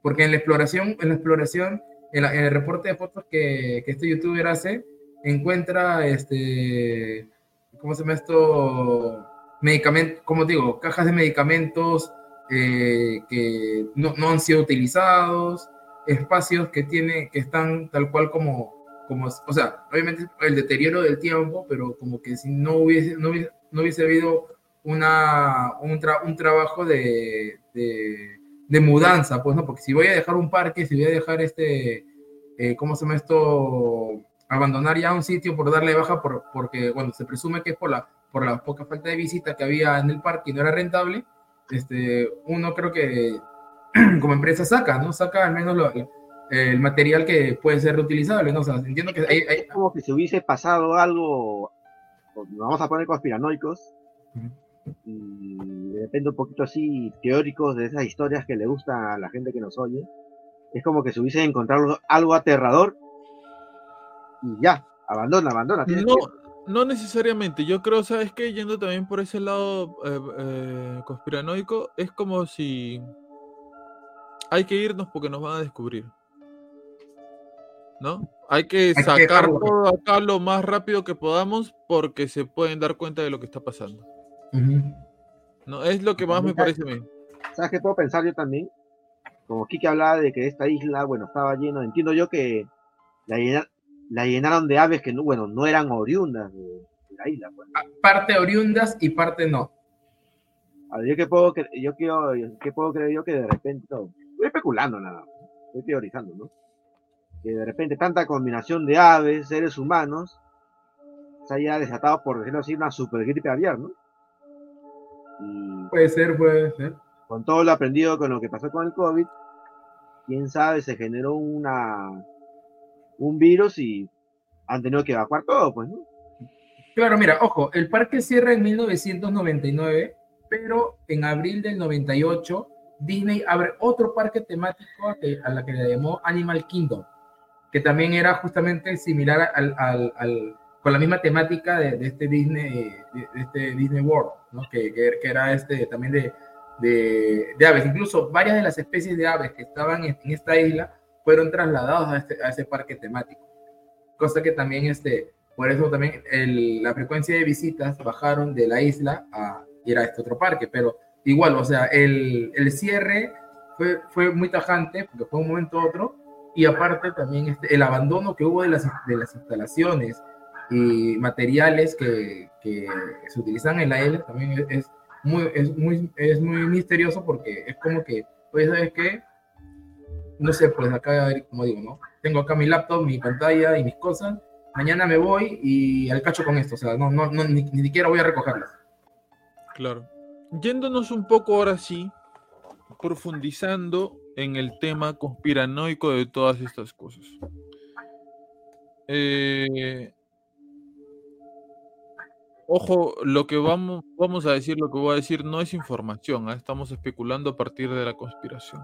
Speaker 3: Porque en la exploración, en la exploración, en, la, en el reporte de fotos que, que, este youtuber hace, encuentra, este, ¿cómo se llama esto? Medicamentos, como digo, cajas de medicamentos, eh, que no, no, han sido utilizados, espacios que, tiene, que están tal cual como, como, o sea, obviamente el deterioro del tiempo, pero como que si no hubiese, no hubiese, no hubiese habido una, un, tra un trabajo de, de, mudanza, pues no, porque si voy a dejar un parque, si voy a dejar este, eh, ¿cómo se llama esto? Abandonar ya un sitio por darle baja, por, porque, bueno, se presume que es por la, por la poca falta de visita que había en el parque y no era rentable, este, uno creo que como empresa saca, ¿no? Saca al menos lo, el material que puede ser reutilizable, ¿no? O sea, entiendo que hay, hay...
Speaker 2: Es como que si hubiese pasado algo, vamos a poner conspiranoicos, uh -huh. y depende un poquito así teóricos de esas historias que le gusta a la gente que nos oye, es como que se hubiese encontrado algo aterrador y ya, abandona, abandona.
Speaker 1: No, no necesariamente, yo creo, ¿sabes qué? Yendo también por ese lado eh, eh, conspiranoico, es como si hay que irnos porque nos van a descubrir. ¿No? Hay que hay sacar que todo acá lo más rápido que podamos porque se pueden dar cuenta de lo que está pasando. Uh -huh. No, es lo que más me parece a mí.
Speaker 2: ¿Sabes qué puedo pensar yo también? Como Kike hablaba de que esta isla, bueno, estaba lleno, entiendo yo que la, la llenaron de aves que, no, bueno, no eran oriundas de, de la isla. Pues.
Speaker 3: Parte oriundas y parte no.
Speaker 2: A ver, yo qué puedo, yo quiero, qué puedo creer yo que de repente, no, estoy especulando nada, estoy teorizando, ¿no? Que de repente tanta combinación de aves, seres humanos, se haya desatado, por decirlo así, una super gripe aviar, ¿no? Y
Speaker 3: Puede ser, puede ser.
Speaker 2: con todo lo aprendido con lo que pasó con el COVID, quién sabe, se generó una un virus y han tenido que evacuar todo, pues.
Speaker 3: Claro, mira, ojo, el parque cierra en 1999, pero en abril del 98 Disney abre otro parque temático a, que- la que le llamó Animal Kingdom, que también era justamente similar al, con la misma temática de, este Disney, este Disney World, ¿no? que, era este también de, aves. Incluso varias de las especies de aves que estaban en esta isla fueron trasladados a, este- a ese parque temático. Cosa que también, este, por eso también el- la frecuencia de visitas bajaron de la isla a ir a este otro parque. Pero igual, o sea, el, el cierre fue, fue muy tajante, porque fue un momento otro, y aparte también este, el abandono que hubo de las, de las instalaciones y materiales que, que se utilizan en la isla también es, es muy, es, muy, es muy misterioso porque es como que, oye, ¿sabes qué? No sé, pues acá, como digo, ¿no? Tengo acá mi laptop, mi pantalla y mis cosas. Mañana me voy y al cacho con esto. O sea, no, no, no ni, ni siquiera voy a recogerlas.
Speaker 1: Claro. Yéndonos un poco ahora sí, profundizando en el tema conspiranoico de todas estas cosas. Eh, ojo, lo que vamos, vamos a decir, lo que voy a decir no es información, ¿ah? estamos especulando a partir de la conspiración.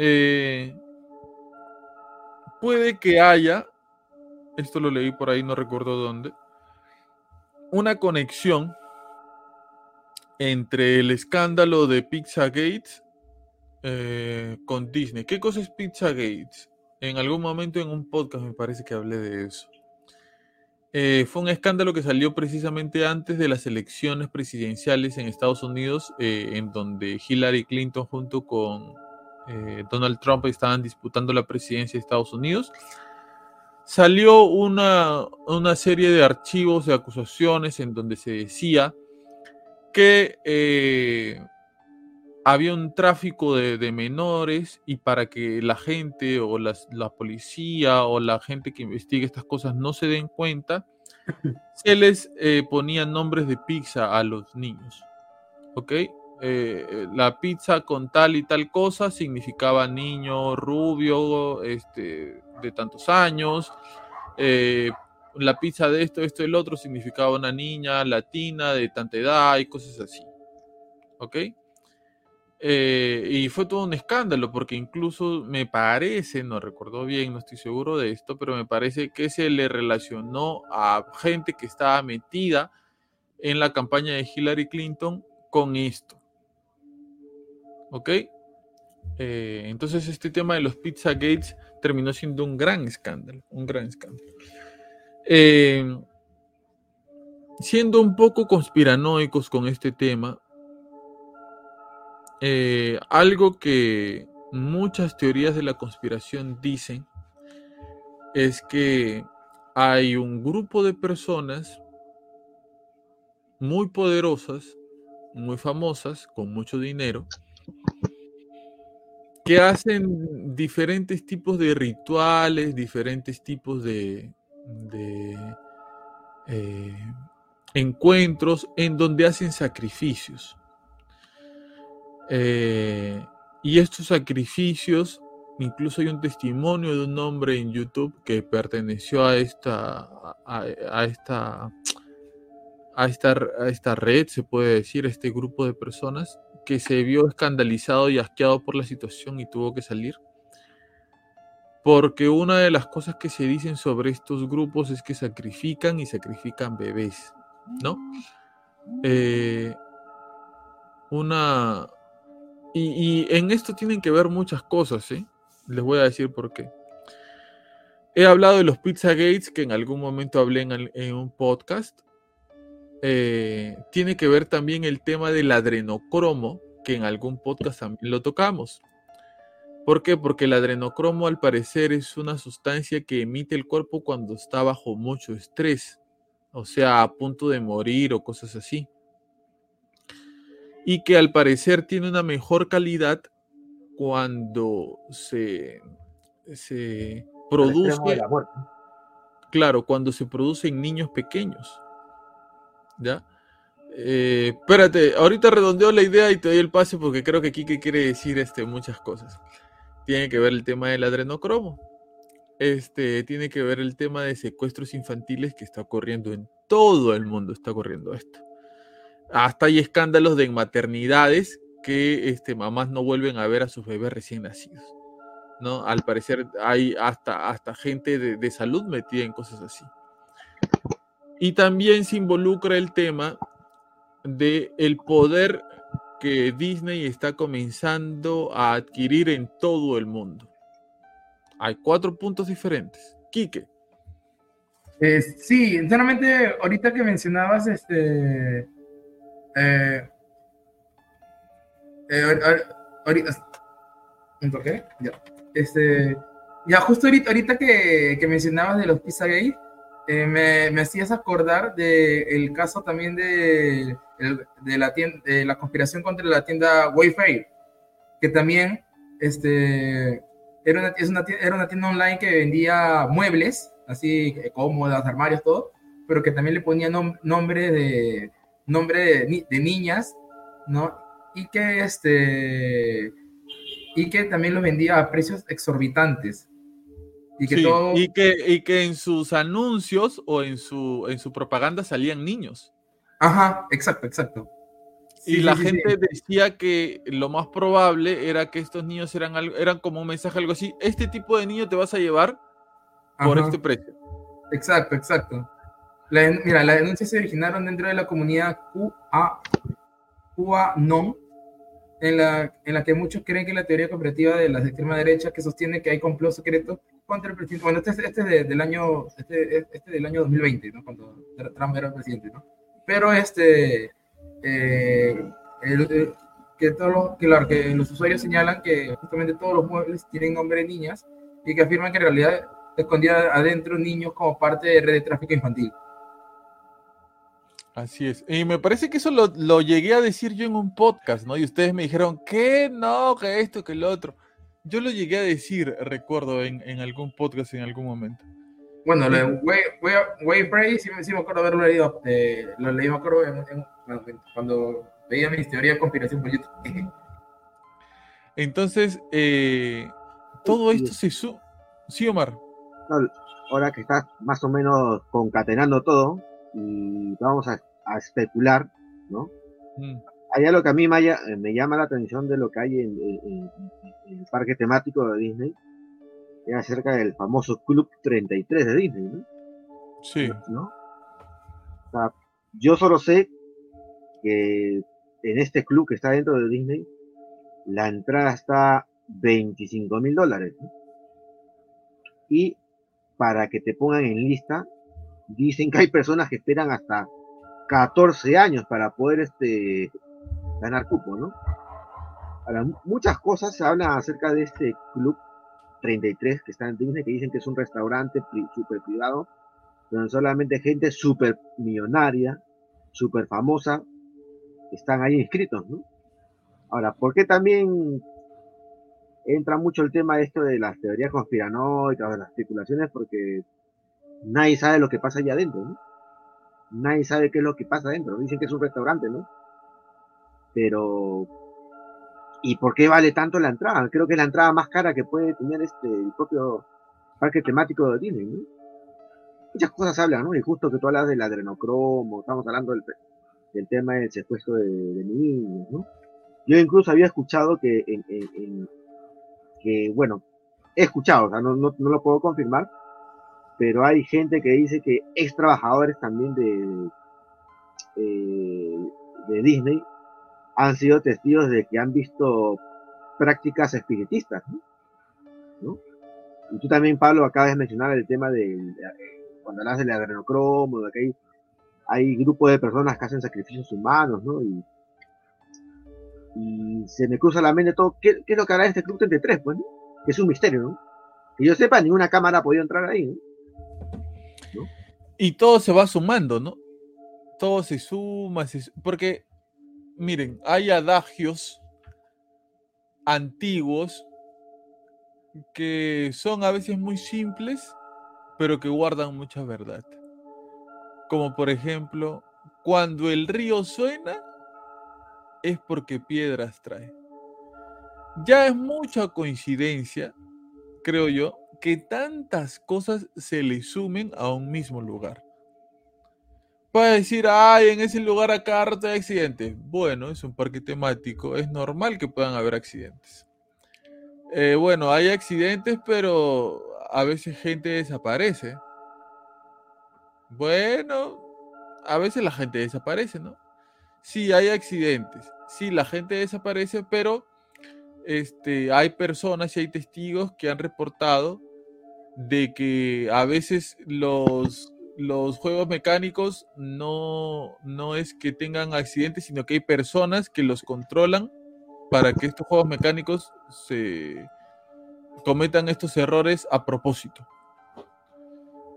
Speaker 1: Eh, puede que haya, esto lo leí por ahí, no recuerdo dónde, una conexión entre el escándalo de Pizzagate eh, con Disney. ¿Qué cosa es Pizzagate? En algún momento en un podcast me parece que hablé de eso. Eh, fue un escándalo que salió precisamente antes de las elecciones presidenciales en Estados Unidos, eh, en donde Hillary Clinton junto con eh, Donald Trump estaban disputando la presidencia de Estados Unidos. Salió una, una serie de archivos de acusaciones en donde se decía que eh, había un tráfico de, de menores y para que la gente o las- la policía o la gente que investigue estas cosas no se den cuenta, se les eh, ponían nombres de pizza a los niños. ¿Ok? Eh, eh, la pizza con tal y tal cosa significaba niño rubio, este, de tantos años. eh, la pizza de esto, esto y el otro significaba una niña latina de tanta edad y cosas así. ¿Ok? Y fue todo un escándalo porque incluso me parece, no recuerdo bien, no estoy seguro de esto, pero me parece que se le relacionó a gente que estaba metida en la campaña de Hillary Clinton con esto. ¿Ok? Eh, entonces este tema de los Pizza Gates terminó siendo un gran escándalo, un gran escándalo. Eh, siendo un poco conspiranoicos con este tema, eh, algo que muchas teorías de la conspiración dicen es que hay un grupo de personas muy poderosas, muy famosas, con mucho dinero, que hacen diferentes tipos de rituales, diferentes tipos de, eh, encuentros en donde hacen sacrificios. Eh, y estos sacrificios, incluso hay un testimonio de un hombre en YouTube que perteneció a esta, a esta, a esta, a esta red, se puede decir, a este grupo de personas, que se vio escandalizado y asqueado por la situación y tuvo que salir. Porque una de las cosas que se dicen sobre estos grupos es que sacrifican y sacrifican bebés, ¿no? Eh, una, y, en esto tienen que ver muchas cosas, ¿eh? Les voy a decir por qué. He hablado de los Pizza Gates, que en algún momento hablé en un podcast. Eh, tiene que ver también el tema del adrenocromo, que en algún podcast también lo tocamos. ¿Por qué? Porque el adrenocromo al parecer es una sustancia que emite el cuerpo cuando está bajo mucho estrés, o sea, a punto de morir o cosas así. y que al parecer tiene una mejor calidad cuando se, se produce, claro, cuando se produce en niños pequeños. ¿Ya? Eh, espérate, ahorita redondeo la idea y te doy el pase porque creo que Kike quiere decir este, muchas cosas. Tiene que ver el tema del adrenocromo. Este, tiene que ver el tema de secuestros infantiles que está ocurriendo en todo el mundo, está ocurriendo esto. Hasta hay escándalos de maternidades que este, mamás no vuelven a ver a sus bebés recién nacidos. ¿no? Al parecer hay hasta, hasta gente de, de salud metida en cosas así. Y también se involucra el tema de el poder que Disney está comenzando a adquirir en todo el mundo. Hay cuatro puntos diferentes. Quique.
Speaker 3: Eh, sí, sinceramente, ahorita que mencionabas este. Eh, eh, ahorita. Ya. Este, ya, justo ahorita, que, que mencionabas de los Pizza Gay, eh, me, me, hacías acordar del caso también de, la tienda, de la conspiración contra la tienda Wayfair, que también este, era, una, es una, era una tienda online que vendía muebles, así cómodas, armarios, todo, pero que también le ponía nombre de nombre de, niñas, ¿no? Y que este y que también los vendía a precios exorbitantes.
Speaker 1: Y que, todo... y que, y que en sus anuncios o en su, en su propaganda salían niños.
Speaker 3: Ajá, exacto, exacto.
Speaker 1: y la gente decía que lo más probable era que estos niños eran, eran como un mensaje, algo así. Este tipo de niño te vas a llevar por este precio.
Speaker 3: Exacto, exacto. mira, las denuncias se originaron dentro de la comunidad QA, QAnon, en la, en la que muchos creen que la teoría cooperativa de la extrema derecha que sostiene que hay complot secreto contra el presidente. Bueno, este, este es del año, este, este del año 2020, ¿no? Cuando Trump era presidente, ¿no? Pero este, eh, que, todo que, que los usuarios señalan que justamente todos los muebles tienen nombre de niñas y que afirman que en realidad escondía adentro niños como parte de red de tráfico infantil.
Speaker 1: Así es. Y me parece que eso lo, lo, llegué a decir yo en un podcast, ¿no? Y ustedes me dijeron, que no, que esto, que lo otro. Yo lo llegué a decir, recuerdo, en, en algún podcast en algún momento.
Speaker 3: Bueno, lo de Way, sí, sí, me acuerdo haberlo leído. Eh, lo leí, me acuerdo cuando veía mi teoría de conspiración por YouTube.
Speaker 1: Entonces, eh, todo esto se su... Sí, Omar.
Speaker 2: Ahora que estás más o menos concatenando todo, y vamos a a especular, ¿no? Mm. Hay algo que a mí me, llama la atención de lo que hay en, el parque temático de Disney, es acerca del famoso Club 33 de Disney, ¿no?
Speaker 1: Sí.
Speaker 2: ¿No? yo solo sé que en este club que está dentro de Disney, la entrada está 25 mil dólares. Y para que te pongan en lista, dicen que hay personas que esperan hasta 14 años para poder este, ganar cupo, ¿no? Muchas cosas se hablan acerca de este club 33 que está en Disney, que dicen que es un restaurante súper privado, donde solamente gente súper millonaria, súper famosa, están ahí inscritos. Ahora, ¿por qué también entra mucho el tema de esto de las teorías conspiranoicas, de las especulaciones? Porque nadie sabe lo que pasa allá adentro, ¿no? nadie sabe qué es lo que pasa adentro. Dicen que es un restaurante, ¿no? Pero, ¿y por qué vale tanto la entrada? Creo que es la entrada más cara que puede tener este el propio parque temático de Disney, ¿no? Muchas cosas hablan, ¿no? Y justo que tú hablas del adrenocromo, estamos hablando del, tema del secuestro de, niños, ¿no? Yo incluso había escuchado que, que bueno, he escuchado, o sea, no, no, no lo puedo confirmar, pero hay gente que dice que ex trabajadores también de, eh, de Disney han sido testigos de que han visto prácticas espiritistas, ¿no? Y tú también, Pablo, acabas de mencionar el tema de, cuando hablas del adrenocromo, de que hay, hay grupos de personas que hacen sacrificios humanos, ¿no? Y, se me cruza la mente todo, ¿qué, es lo que hará este Club 33, pues. Que es un misterio, ¿no? Que yo sepa, ninguna cámara ha podido entrar ahí, ¿no?
Speaker 1: Y todo se va sumando, ¿no? Todo se suma, porque miren, hay adagios antiguos que son a veces muy simples, pero que guardan mucha verdad. Como por ejemplo, cuando el río suena, es porque piedras trae. Ya es mucha coincidencia, creo yo, que tantas cosas se le sumen a un mismo lugar. Puede decir, ay, en ese lugar acá hay accidentes. Bueno, es un parque temático, es normal que puedan haber accidentes. Eh, bueno, hay accidentes, pero a veces gente desaparece. Bueno, a veces la gente desaparece, ¿no? Sí, hay accidentes, sí, la gente desaparece, pero este, hay personas y hay testigos que han reportado de que a veces los, los juegos mecánicos no, no es que tengan accidentes, sino que hay personas que los controlan para que estos juegos mecánicos se cometan estos errores a propósito.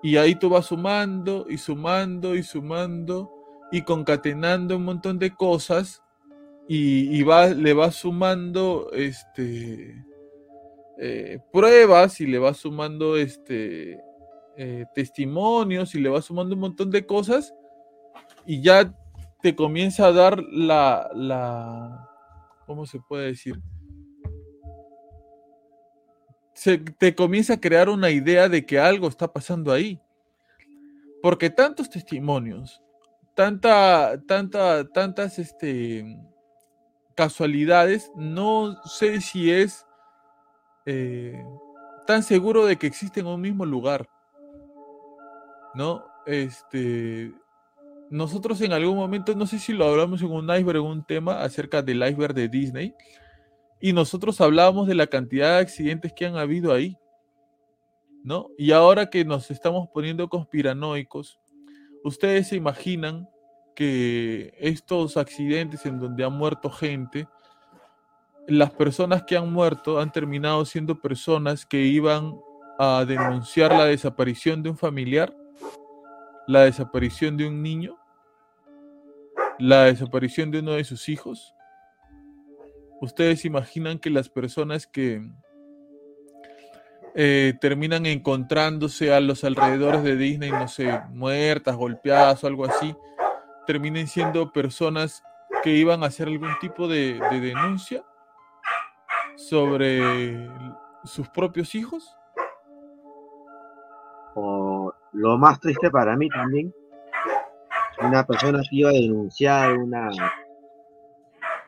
Speaker 1: Y ahí tú vas sumando y sumando y sumando y concatenando un montón de cosas y, va, le vas sumando este, eh, pruebas y le vas sumando este, eh, testimonios y le vas sumando un montón de cosas y ya te comienza a dar la, la ¿cómo se puede decir? Se, te comienza a crear una idea de que algo está pasando ahí. Porque tantos testimonios, tanta, tanta, tantas este, casualidades, no sé si es eh, tan seguro de que existen en un mismo lugar. ¿No? Este. Nosotros en algún momento, no sé si lo hablamos en un iceberg, un tema acerca del iceberg de Disney, y nosotros hablábamos de la cantidad de accidentes que han habido ahí. ¿No? Y ahora que nos estamos poniendo conspiranoicos, ¿ustedes se imaginan que estos accidentes en donde ha muerto gente, las personas que han muerto han terminado siendo personas que iban a denunciar la desaparición de un familiar, la desaparición de un niño, la desaparición de uno de sus hijos. Ustedes imaginan que las personas que eh, terminan encontrándose a los alrededores de Disney, no sé, muertas, golpeadas o algo así, terminen siendo personas que iban a hacer algún tipo de, denuncia sobre sus propios hijos.
Speaker 2: O lo más triste para mí también, una persona que iba a denunciar una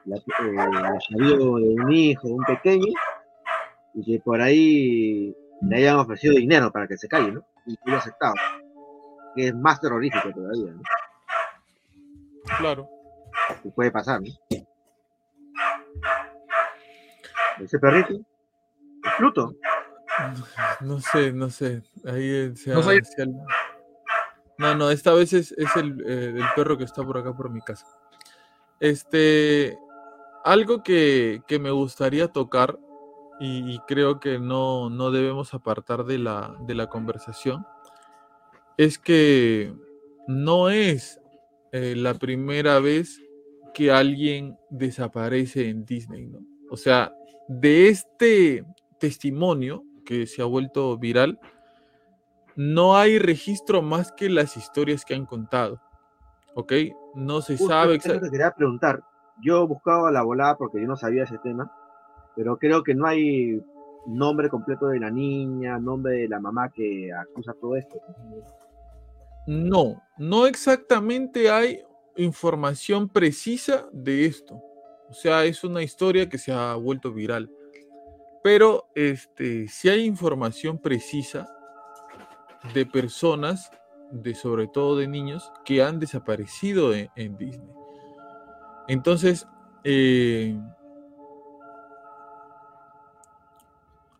Speaker 2: la, eh, de un hijo, un pequeño, y que por ahí le hayan ofrecido dinero para que se calle, ¿no? Y que aceptado. Que es más terrorífico todavía, ¿no?
Speaker 1: Claro.
Speaker 2: ¿Qué puede pasar, ¿no? Ese perrito. ¿Es Pluto?
Speaker 1: No sé, no sé. Ahí eh, se no, no, no, esta vez es, el, eh, el, perro que está por acá por mi casa. Este, algo que, que me gustaría tocar y, y, creo que no, no debemos apartar de la, de la conversación es que no es eh, la primera vez que alguien desaparece en Disney, ¿no? O sea, de este testimonio que se ha vuelto viral, no hay registro más que las historias que han contado. ¿Ok? No se sabe
Speaker 2: exactamente. quería preguntar. Yo buscaba la volada porque yo no sabía ese tema, pero creo que no hay nombre completo de la niña, nombre de la mamá que acusa todo esto.
Speaker 1: No, no exactamente hay información precisa de esto. O sea, es una historia que se ha vuelto viral. Pero este, sí hay información precisa de personas, de sobre todo de niños, que han desaparecido en, Disney. Entonces, eh,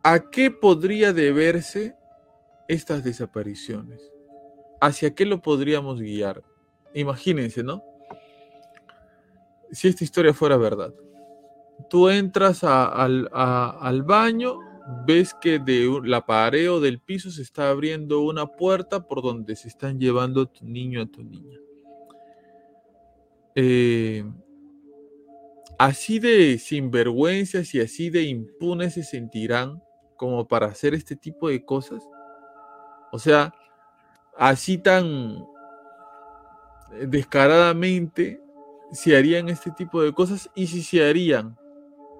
Speaker 1: ¿a qué podría deberse estas desapariciones? ¿hacia qué lo podríamos guiar? Imagínense, ¿no? Si esta historia fuera verdad. Tú entras al baño, ves que de la pared o del piso se está abriendo una puerta por donde se están llevando a tu niño a tu niña. Eh, así de sinvergüenzas y así de impunes se sentirán como para hacer este tipo de cosas? O sea, así tan descaradamente se harían este tipo de cosas y si se harían,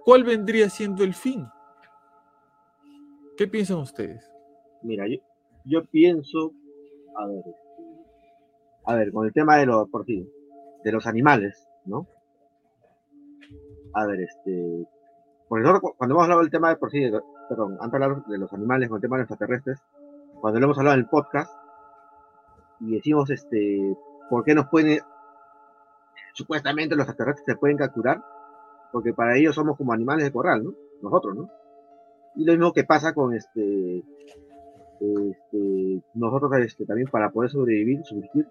Speaker 1: ¿cuál vendría siendo el fin? ¿Qué piensan ustedes?
Speaker 2: Mira, yo, pienso, a ver, a ver, con el tema de los, por de los animales, ¿no? A ver, este, por ejemplo, cuando hemos hablado del tema de por sí, perdón, antes de hablar de los animales con el tema de los extraterrestres, cuando lo hemos hablado en el podcast, y decimos, este, ¿por qué nos pueden, supuestamente los extraterrestres se pueden capturar? Porque para ellos somos como animales de corral, ¿no? Nosotros, ¿no? Y lo mismo que pasa con este, este nosotros este, también para poder sobrevivir, subsistir,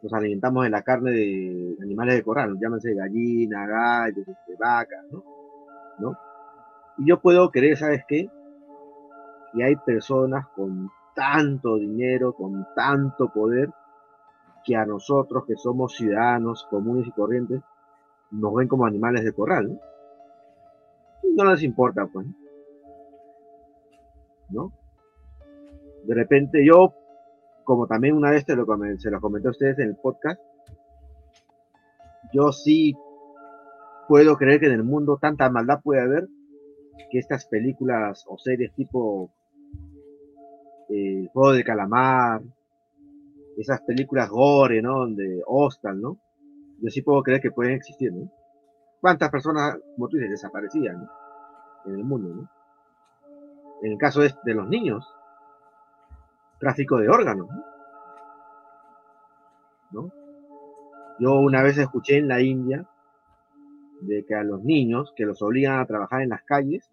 Speaker 2: nos alimentamos de la carne de animales de corral, llámense gallina, gallos, este, vacas, ¿no? ¿no? Y yo puedo creer, ¿sabes qué? Que hay personas con tanto dinero, con tanto poder, que a nosotros que somos ciudadanos comunes y corrientes, nos ven como animales de corral, ¿no? No les importa, pues. ¿No? De repente yo, como también una vez lo, se lo comenté a ustedes en el podcast, yo sí puedo creer que en el mundo tanta maldad puede haber que estas películas o series tipo eh, Juego de Calamar, esas películas gore, ¿no? Donde Hostal, ¿no? Yo sí puedo creer que pueden existir, ¿no? ¿Cuántas personas, como tú dices, desaparecían en el mundo, ¿no? En el caso de, los niños, tráfico de órganos, ¿no? Yo una vez escuché en la India de que a los niños que los obligan a trabajar en las calles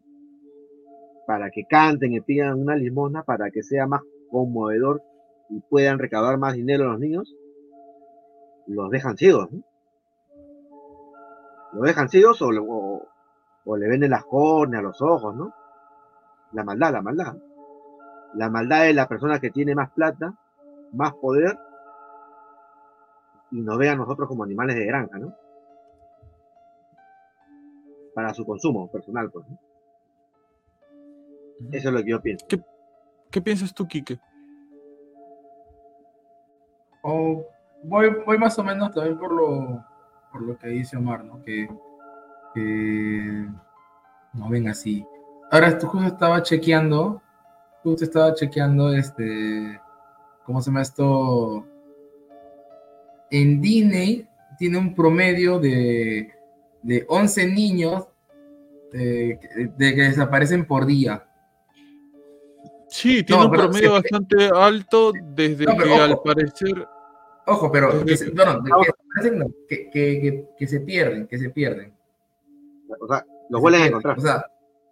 Speaker 2: para que canten y pidan una limosna para que sea más conmovedor y puedan recaudar más dinero los niños, los dejan ciegos. ¿no? Los dejan ciegos o, o, le venden las córneas, los ojos, ¿no? La maldad, la maldad. La maldad es la persona que tiene más plata, más poder y nos ve a nosotros como animales de granja, ¿no? para su consumo personal. Pues, Eso es lo que yo pienso.
Speaker 1: ¿Qué, piensas tú, Quique?
Speaker 3: Oh, voy, voy más o menos también por lo, por lo que dice Omar, ¿no? Que, no ven así. Ahora, tú justo estaba chequeando, justo estaba chequeando este, ¿cómo se llama esto? En Disney tiene un promedio de de 11 niños de, que desaparecen por día.
Speaker 1: Sí, tiene un promedio bastante alto desde que al parecer...
Speaker 3: Ojo, pero que no, que, que, que, se pierden, que se pierden.
Speaker 2: O sea, los vuelven a encontrar.
Speaker 3: O sea,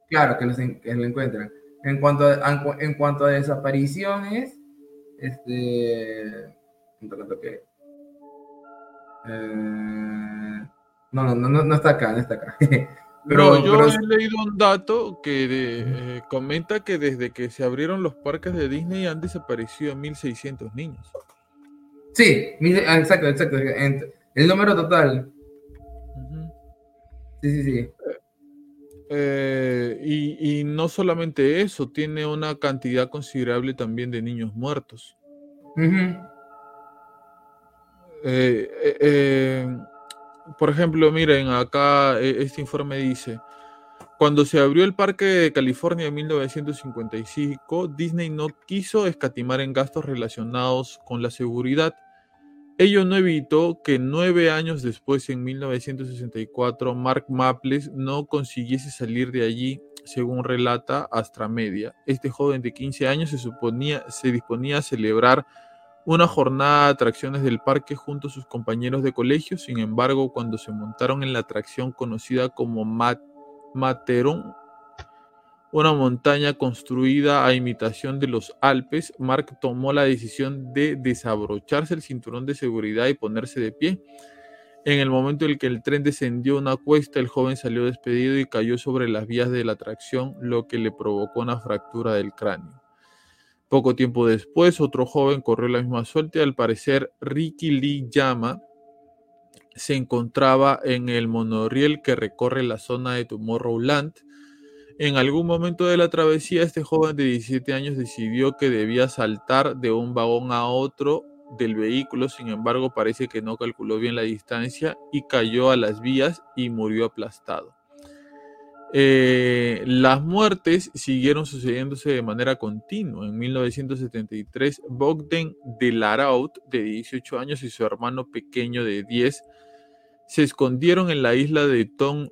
Speaker 3: claro, que los lo encuentran. En cuanto, a, en cuanto a desapariciones, este... ¿qué? Eh, no, no, no, no está acá, no está acá.
Speaker 1: Pero, yo he leído un dato que eh, comenta que desde que se abrieron los parques de Disney han desaparecido 1.600 niños.
Speaker 3: Sí, ah, exacto, exacto. El número total. Sí, sí, sí.
Speaker 1: Eh, y, y, no solamente eso, tiene una cantidad considerable también de niños muertos. eh, por ejemplo, miren, acá este informe dice, cuando se abrió el Parque de California en 1955, Disney no quiso escatimar en gastos relacionados con la seguridad. Ello no evitó que nueve años después, en 1964, Mark Maples no consiguiese salir de allí, según relata Astra Media. Este joven de 15 años se, se disponía a celebrar una jornada de atracciones del parque junto a sus compañeros de colegio. Sin embargo, cuando se montaron en la atracción conocida como Materon, una montaña construida a imitación de los Alpes, Mark tomó la decisión de desabrocharse el cinturón de seguridad y ponerse de pie. En el momento en que el tren descendió una cuesta, el joven salió despedido y cayó sobre las vías de la atracción, lo que le provocó una fractura del cráneo. Poco tiempo después, otro joven corrió la misma suerte. Al parecer, Ricky Lee Yama se encontraba en el monorriel que recorre la zona de Tomorrowland. En algún momento de la travesía, este joven de 17 años decidió que debía saltar de un vagón a otro del vehículo, sin embargo parece que no calculó bien la distancia y cayó a las vías y murió aplastado. Eh, las muertes siguieron sucediéndose de manera continua. En 1973, Bogdan de Laraut, de 18 años, y su hermano pequeño de 10 se escondieron en la isla de Tom.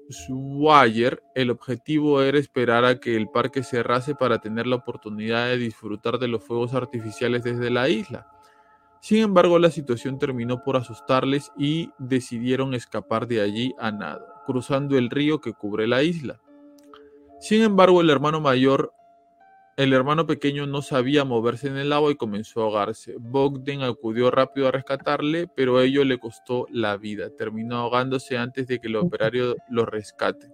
Speaker 1: El objetivo era esperar a que el parque cerrase para tener la oportunidad de disfrutar de los fuegos artificiales desde la isla. Sin embargo, la situación terminó por asustarles y decidieron escapar de allí a nado, cruzando el río que cubre la isla. Sin embargo, el hermano mayor, el hermano pequeño no sabía moverse en el agua y comenzó a ahogarse. Bogdan acudió rápido a rescatarle, pero ello le costó la vida. Terminó ahogándose antes de que el operario lo rescate.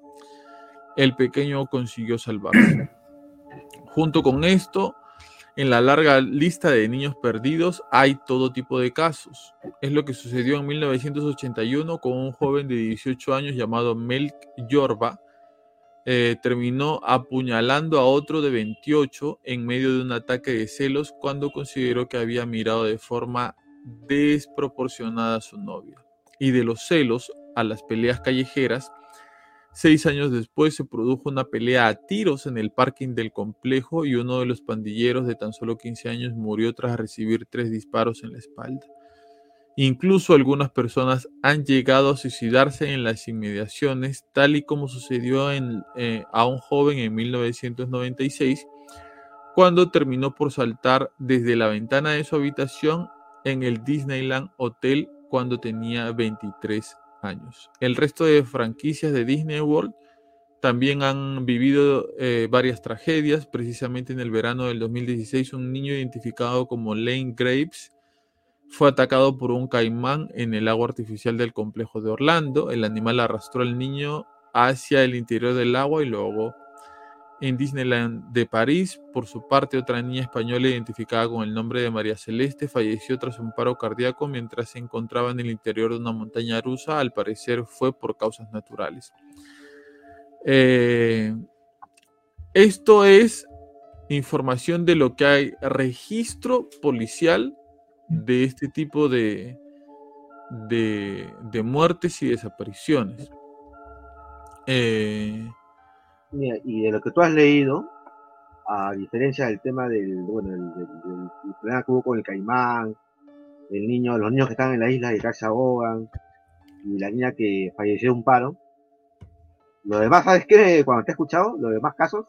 Speaker 1: El pequeño consiguió salvarse. Junto con esto, en la larga lista de niños perdidos hay todo tipo de casos. Es lo que sucedió en 1981 con un joven de 18 años llamado Melk Yorba, eh, terminó apuñalando a otro de 28 en medio de un ataque de celos cuando consideró que había mirado de forma desproporcionada a su novia. Y de los celos a las peleas callejeras, seis años después se produjo una pelea a tiros en el parking del complejo y uno de los pandilleros de tan solo 15 años murió tras recibir tres disparos en la espalda. Incluso algunas personas han llegado a suicidarse en las inmediaciones, tal y como sucedió eh, a un joven en 1996, cuando terminó por saltar desde la ventana de su habitación en el Disneyland Hotel cuando tenía 23 años. El resto de franquicias de Disney World también han vivido eh, varias tragedias. Precisamente en el verano del 2016, un niño identificado como Lane Graves fue atacado por un caimán en el agua artificial del complejo de Orlando. El animal arrastró al niño hacia el interior del agua y lo ahogó. En Disneyland de París, por su parte, otra niña española identificada con el nombre de María Celeste falleció tras un paro cardíaco mientras se encontraba en el interior de una montaña rusa. Al parecer fue por causas naturales. Eh, esto es información de lo que hay registro policial de este tipo de, de, muertes y desapariciones.
Speaker 2: Eh, y de lo que tú has leído, a diferencia del tema del, bueno, del, problema que hubo con el caimán, el niño, los niños que están en la isla y acá se y la niña que falleció de un paro, lo demás, ¿sabes qué? Cuando te he escuchado, los demás casos,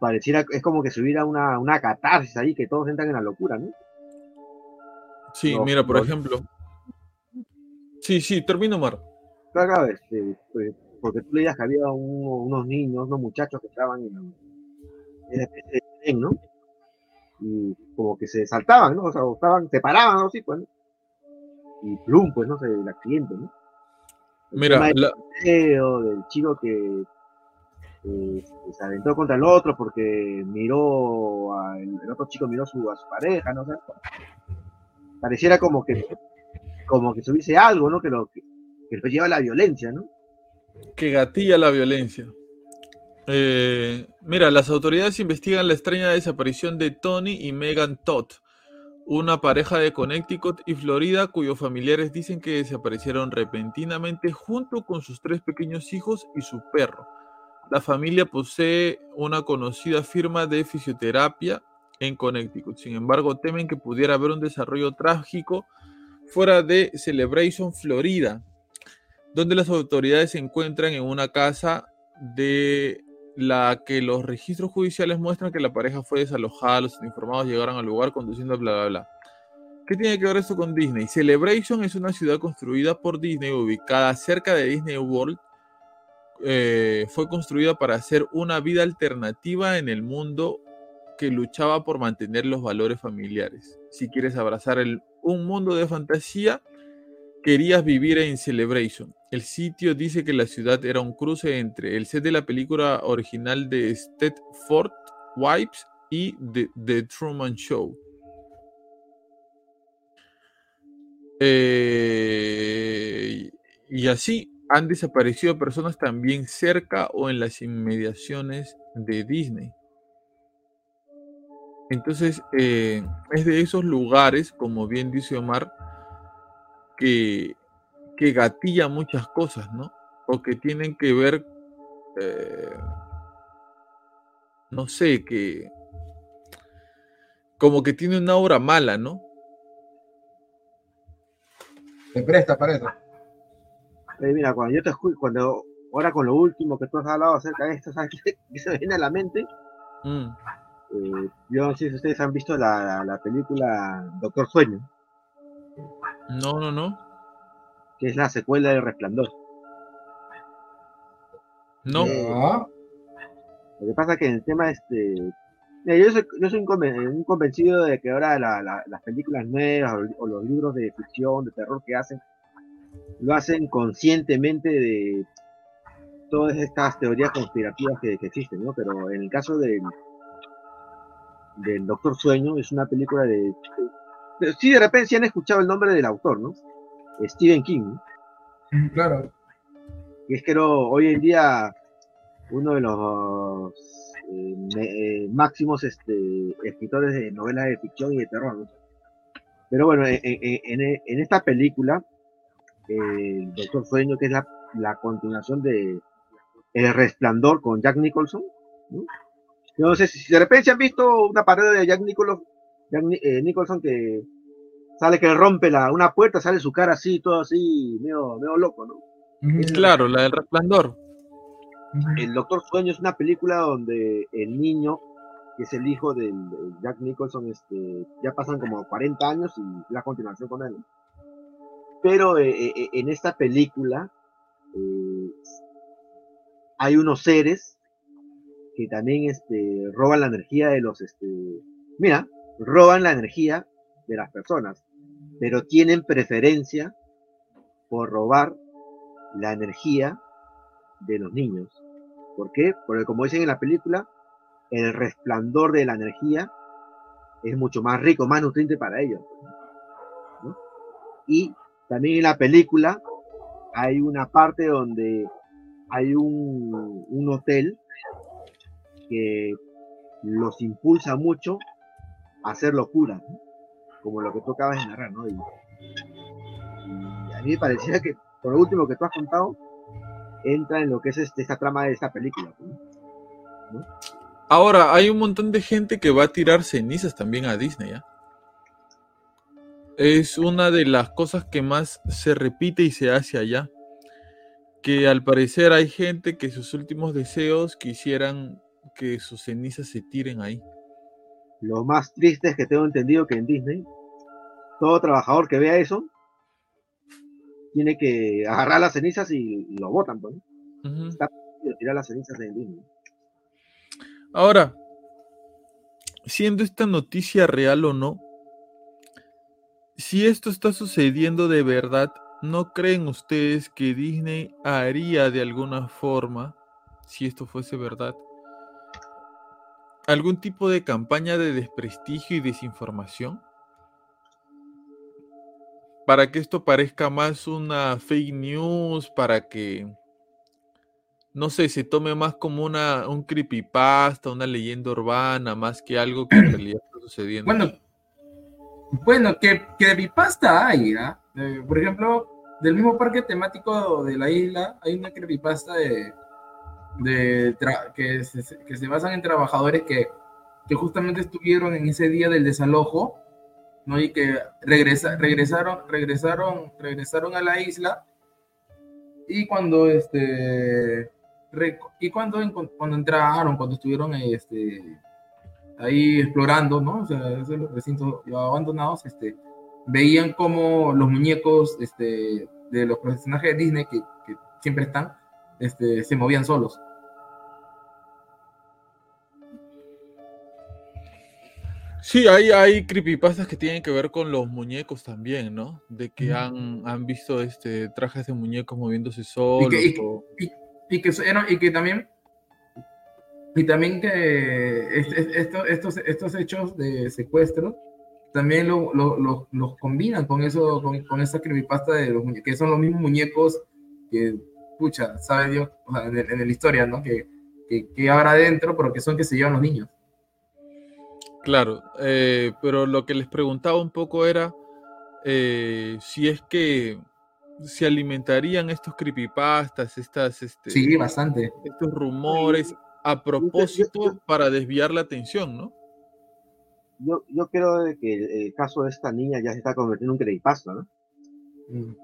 Speaker 2: pareciera, es como que se hubiera una, una catarsis ahí, que todos entran en la locura, ¿no?
Speaker 1: Sí, mira, por ejemplo. Sí, sí, termino, Mar.
Speaker 2: Claro, este, pues, porque tú leías que había unos niños, unos muchachos que estaban en, en especie de tren, ¿no? Y como que se saltaban, ¿no? O sea, estaban, se paraban, ¿no? Sí, pues, ¿no? Y plum, pues, no sé, el accidente, ¿no?
Speaker 1: Mira,
Speaker 2: la... del chico que eh, se aventó contra el otro porque miró a, el, otro chico miró su, a su pareja, ¿no? sé pareciera como que como que se algo, ¿no? Que lo que, lo lleva a la violencia, ¿no?
Speaker 1: Que gatilla la violencia. Eh, mira, las autoridades investigan la extraña desaparición de Tony y Megan Todd, una pareja de Connecticut y Florida cuyos familiares dicen que desaparecieron repentinamente junto con sus tres pequeños hijos y su perro. La familia posee una conocida firma de fisioterapia en Connecticut. Sin embargo, temen que pudiera haber un desarrollo trágico fuera de Celebration, Florida, donde las autoridades se encuentran en una casa de la que los registros judiciales muestran que la pareja fue desalojada, los informados llegaron al lugar conduciendo bla bla bla. ¿Qué tiene que ver esto con Disney? Celebration es una ciudad construida por Disney, ubicada cerca de Disney World. Eh, fue construida para hacer una vida alternativa en el mundo que luchaba por mantener los valores familiares. Si quieres abrazar un mundo de fantasía, querías vivir en Celebration. El sitio dice que la ciudad era un cruce entre el set de la película original de Stedford Wipes y The, Truman Show. Eh, Y así han desaparecido personas también cerca o en las inmediaciones de Disney. Entonces, eh, es de esos lugares, como bien dice Omar, que, que gatilla muchas cosas, ¿no? O que tienen que ver, eh, no sé, que como que tiene una obra mala, ¿no?
Speaker 3: Te presta para eso.
Speaker 2: Eh, mira, cuando yo te escucho, cuando ahora con lo último que tú has hablado acerca de esto, ¿sabes qué se viene a la mente?
Speaker 1: Mm.
Speaker 2: Eh, yo no sé si ustedes han visto la, la película Doctor Sueño,
Speaker 1: No, no, no.
Speaker 2: que es la secuela de Resplandor.
Speaker 1: No.
Speaker 2: Eh,
Speaker 3: Ah,
Speaker 2: Lo que pasa es que en el tema este. mira, yo soy, yo soy un, conven- un convencido de que ahora la- la- las películas nuevas o, o los libros de ficción, de terror que hacen, lo hacen conscientemente de todas estas teorías conspirativas que, que existen, ¿no? Pero en el caso del, del Doctor Sueño, es una película de. sí, de repente sí han escuchado el nombre del autor, ¿no? Stephen King, ¿no?
Speaker 3: mm, claro.
Speaker 2: Y es que no, hoy en día uno de los eh, eh, máximos este, escritores de novelas de ficción y de terror. ¿no? Pero bueno, en, en- en- esta película, eh, el Doctor Sueño, que es la, la continuación de El Resplandor con Jack Nicholson, ¿no? Yo no sé si, si de repente se han visto una parodia de Jack Nicholson, Jack Ni- eh, Nicholson que sale que rompe la, una puerta, sale su cara así, todo así, medio, medio loco, ¿no?
Speaker 1: Claro, la del resplandor.
Speaker 2: El Doctor Sueño es una película donde el niño, que es el hijo del Jack Nicholson, este, ya pasan como 40 años y la continuación con él. Pero eh, eh, eh, en esta película eh, hay unos seres que también este, roban la energía de los, este, mira, roban la energía de las personas, pero tienen preferencia por robar la energía de los niños. ¿Por qué? Porque como dicen en la película, el resplandor de la energía es mucho más rico, más nutriente para ellos. Y también en la película hay una parte donde hay un, un hotel los impulsa mucho a hacer locuras, como lo que tú acabas de narrar, ¿no? Y, a mí me parecía que, por lo último que tú has contado, entra en lo que es este- esta trama de esta película.
Speaker 1: Ahora, hay un montón de gente que va a tirar cenizas también a Disney, ¿ya? Es una de las cosas que más se repite y se hace allá. Que al parecer hay gente que sus últimos deseos quisieran que sus cenizas se tiren ahí.
Speaker 2: Lo más triste es que tengo entendido que en Disney, todo trabajador que vea eso, tiene que agarrar las cenizas y, lo botan, pues, ¿no? Y tirar las cenizas en Disney.
Speaker 1: Ahora, siendo esta noticia real o no, si esto está sucediendo de verdad, ¿no creen ustedes que Disney haría de alguna forma, si esto fuese verdad, algún tipo de campaña de desprestigio y desinformación? Para que esto parezca más una fake news, para que no sé, se tome más como una, un creepypasta, una leyenda urbana, más que algo que en realidad está sucediendo.
Speaker 3: Bueno, bueno, que creepypasta hay, ¿ah? Eh, por ejemplo, del mismo parque temático de la isla, hay una creepypasta de, que, se, basan en trabajadores que, que justamente estuvieron en ese día del desalojo, ¿no? Y que regresa, regresaron, regresaron, regresaron a la isla y cuando este y cuando, cuando entraron, cuando estuvieron este, ahí explorando, ¿no? O sea, esos recintos abandonados, este, veían como los muñecos este, de los personajes de Disney que, que siempre están, este, se movían solos.
Speaker 1: Sí, hay, hay creepypastas que tienen que ver con los muñecos también, ¿no? De que han, han visto este trajes de muñecos moviéndose solos.
Speaker 3: y que-
Speaker 1: o-
Speaker 3: y que, eran- y que también y también que es- es- esto- estos, estos hechos de secuestro también lo- lo- lo- los combinan con eso con, con esa creepypasta de los muñe- que son los mismos muñecos que pucha, sabe Dios, en, la historia, ¿no? Que, que, habrá adentro, pero que son que se llevan los niños.
Speaker 1: Claro, eh, pero lo que les preguntaba un poco era eh, si es que se alimentarían estos creepypastas, estas, este,
Speaker 3: sí, bastante.
Speaker 1: estos rumores a propósito para desviar la atención, ¿no?
Speaker 2: Yo, yo creo que el, caso de esta niña ya se está convirtiendo en un creepypasta, ¿no? Mm.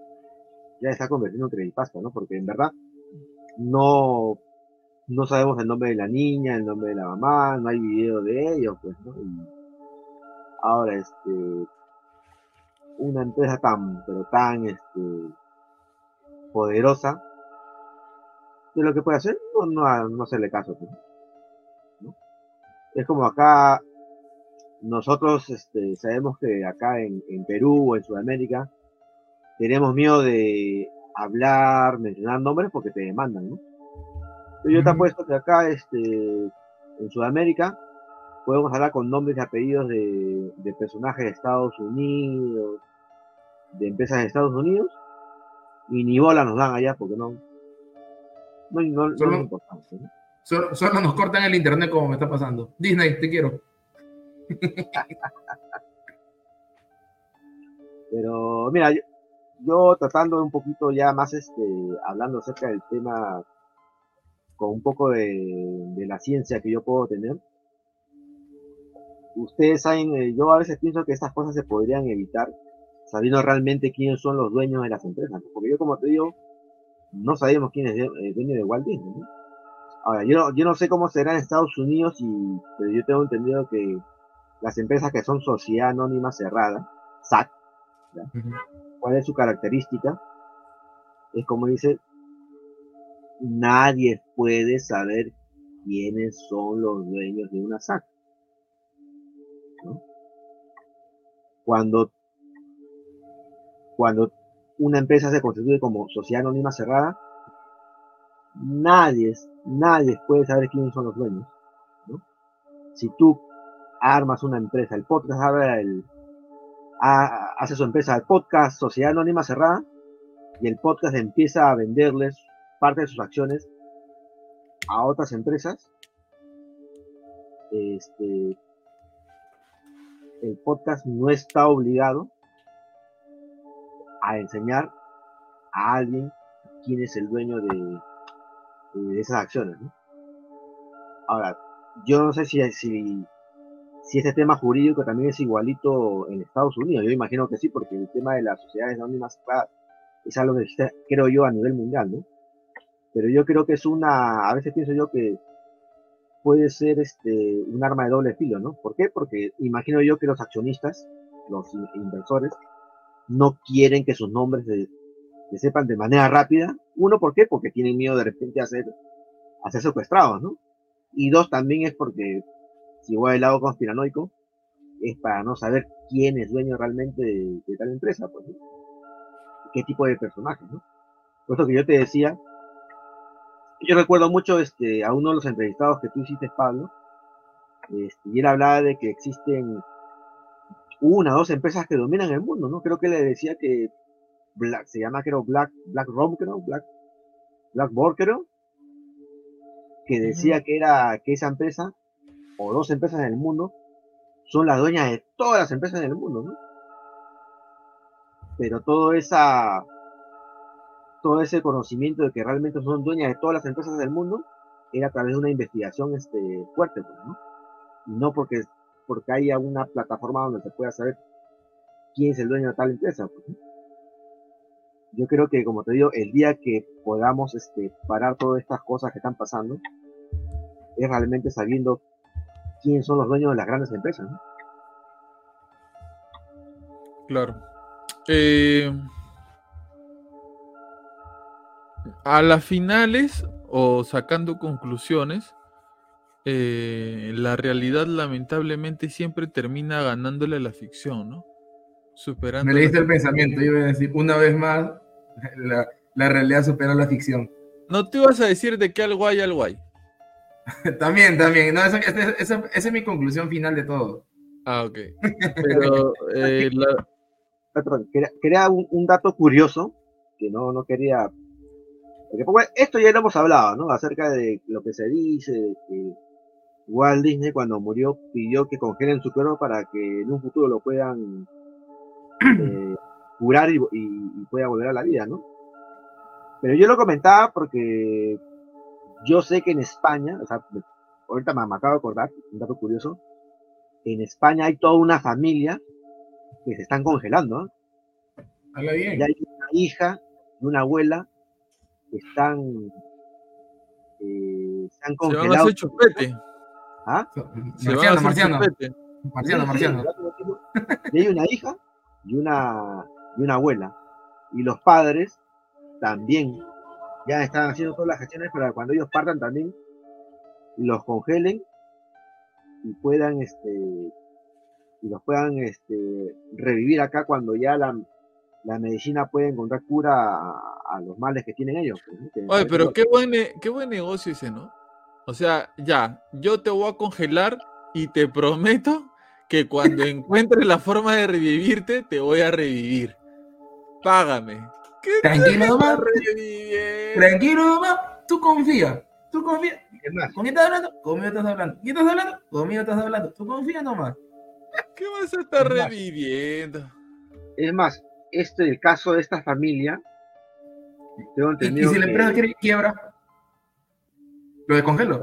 Speaker 2: Ya se está convirtiendo en un creepypasta, ¿no? Porque en verdad no, no sabemos el nombre de la niña, el nombre de la mamá, no hay video de ellos, pues, ¿no? ahora, este, una empresa tan, pero tan, este, poderosa, de lo que puede hacer, no, no, no hacerle caso. Pues, es como acá, nosotros este, sabemos que acá en, en, Perú o en Sudamérica tenemos miedo de hablar, mencionar nombres porque te demandan, ¿no? Yo te apuesto que acá, este, en Sudamérica, podemos hablar con nombres y apellidos de, de personajes de Estados Unidos, de empresas de Estados Unidos, y ni bola nos dan allá porque no. No, no, solo, es importante.
Speaker 3: Solo, nos cortan el internet como me está pasando. Disney, te quiero.
Speaker 2: Pero mira, yo, tratando un poquito ya más este, hablando acerca del tema con un poco de, de la ciencia que yo puedo tener. Ustedes saben, eh, yo a veces pienso que estas cosas se podrían evitar sabiendo realmente quiénes son los dueños de las empresas. Porque yo, como te digo, no sabemos quién es el eh, dueño de Walt Disney. Ahora, yo no, yo no sé cómo será en Estados Unidos, y, pero yo tengo entendido que las empresas que son sociedad anónima cerrada, SAT, ¿cuál es su característica? Es como dice, nadie puede saber quiénes son los dueños de una SAT. Cuando cuando una empresa se constituye como sociedad anónima cerrada, nadie, nadie puede saber quiénes son los dueños. Si tú armas una empresa, el podcast el, hace su empresa, el podcast Sociedad Anónima Cerrada, y el podcast empieza a venderles parte de sus acciones a otras empresas, este, el podcast no está obligado a enseñar a alguien quién es el dueño de, esas acciones. Ahora, yo no sé si, si, si este tema jurídico también es igualito en Estados Unidos. Yo imagino que sí, porque el tema de las sociedades anónimas es algo que existe, creo yo, a nivel mundial, ¿no? Pero yo creo que es una, a veces pienso yo que puede ser este un arma de doble filo, ¿no? ¿Por qué? Porque imagino yo que los accionistas, los inversores, no quieren que sus nombres se, sepan de manera rápida. Uno, ¿por qué? Porque tienen miedo de repente a ser, a ser secuestrados, ¿no? Y dos, también es porque, si voy al lado conspiranoico, es para no saber quién es dueño realmente de, tal empresa, pues, qué tipo de personaje, ¿no? Por eso que yo te decía, yo recuerdo mucho este, a uno de los entrevistados que tú hiciste, Pablo, este, y él hablaba de que existen una, dos empresas que dominan el mundo, ¿no? Creo que le decía que Black, se llama creo Black, Black Rom, creo, Black, Blackboard, creo, que decía que era, que esa empresa, o dos empresas en el mundo, son las dueñas de todas las empresas en el mundo, ¿no? Pero todo esa, todo ese conocimiento de que realmente son dueñas de todas las empresas del mundo, era a través de una investigación este, fuerte, pues, ¿no? Y no porque porque haya una plataforma donde se pueda saber quién es el dueño de tal empresa. Pues, Yo creo que, como te digo, el día que podamos este, parar todas estas cosas que están pasando, es realmente sabiendo quiénes son los dueños de las grandes empresas.
Speaker 1: Claro. Eh, a las finales o sacando conclusiones, eh, la realidad lamentablemente siempre termina ganándole a la ficción, ¿no?
Speaker 3: Superando Me leíste el pensamiento, yo iba a decir, una vez más, la, realidad supera la ficción.
Speaker 1: No te ibas a decir de que algo hay, algo hay.
Speaker 3: también, también, no, esa, es mi conclusión final de todo.
Speaker 1: Ah, ok. Pero,
Speaker 2: eh, quería, un, dato curioso, que no, no quería esto ya lo hemos hablado, ¿no? Acerca de lo que se dice, de que Walt Disney cuando murió pidió que congelen su cuerpo para que en un futuro lo puedan eh, curar y, y- y pueda volver a la vida, ¿no? Pero yo lo comentaba porque yo sé que en España, o sea, ahorita me, acabo de acordar, un dato curioso, en España hay toda una familia que se están congelando, ¿no?
Speaker 3: Habla bien.
Speaker 2: Ya hay una hija y una abuela que están, eh, se han
Speaker 1: Se van a
Speaker 2: congelado.
Speaker 1: hacer chupete.
Speaker 2: ¿Ah?
Speaker 1: Se van a
Speaker 3: Marciano,
Speaker 1: hacer
Speaker 3: marciano.
Speaker 1: chupete.
Speaker 3: Marciano, marciano.
Speaker 2: sí, Y hay una hija y una, y una abuela. Y los padres también ya están haciendo todas las gestiones para cuando ellos partan también los congelen y puedan este y los puedan este revivir acá cuando ya la, la medicina puede encontrar cura a, a los males que tienen ellos. pues,
Speaker 1: Oye, pero qué buen, qué buen negocio ese, ¿no? O sea, ya, yo te voy a congelar y te prometo que cuando encuentre la forma de revivirte, te voy a revivir. Págame. ¿Qué te
Speaker 3: Tranquilo, nomás. Tranquilo, nomás. Tú confía. Tú confía.
Speaker 2: Es más,
Speaker 3: ¿Con quién estás hablando? Conmigo estás hablando. ¿Quién estás hablando? Conmigo estás hablando. Tú confía nomás.
Speaker 1: ¿Qué vas a estar
Speaker 2: Es más.
Speaker 1: reviviendo?
Speaker 2: es más, este el caso de esta familia tengo
Speaker 3: Y, si la empresa quiere quiebra, lo descongelo.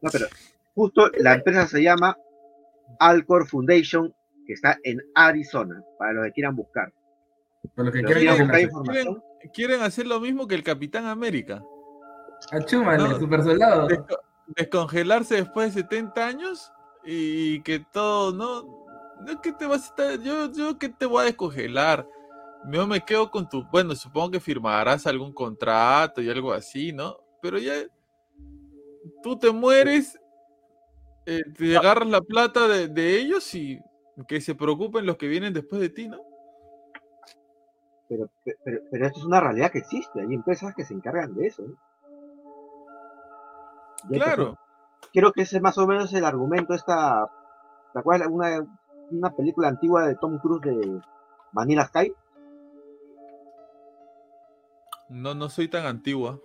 Speaker 2: No, pero justo la empresa se llama Alcor Foundation, que está en Arizona, para los que quieran buscar.
Speaker 3: Por lo que
Speaker 2: quieran buscar información,
Speaker 1: Quieren hacer lo mismo que el Capitán América.
Speaker 3: Achúmale,
Speaker 1: No.
Speaker 3: super soldado.
Speaker 1: Desco- descongelarse después de 70 años y que todo, ¿no? No que te vas a estar, yo, yo que te voy a descongelar. Yo me quedo con tu, bueno, supongo que firmarás algún contrato y algo así, ¿no? Pero ya tú te mueres, eh, te agarras la plata de, de ellos y que se preocupen los que vienen después de ti, ¿no?
Speaker 2: pero, pero, pero esto es una realidad que existe. Hay empresas que se encargan de eso. ¿no? Te
Speaker 1: Claro.
Speaker 2: creo que ese es más o menos el argumento esta ¿te acuerdas una, una película antigua de Tom Cruise de Vanilla Sky?
Speaker 1: No, no soy tan antigua.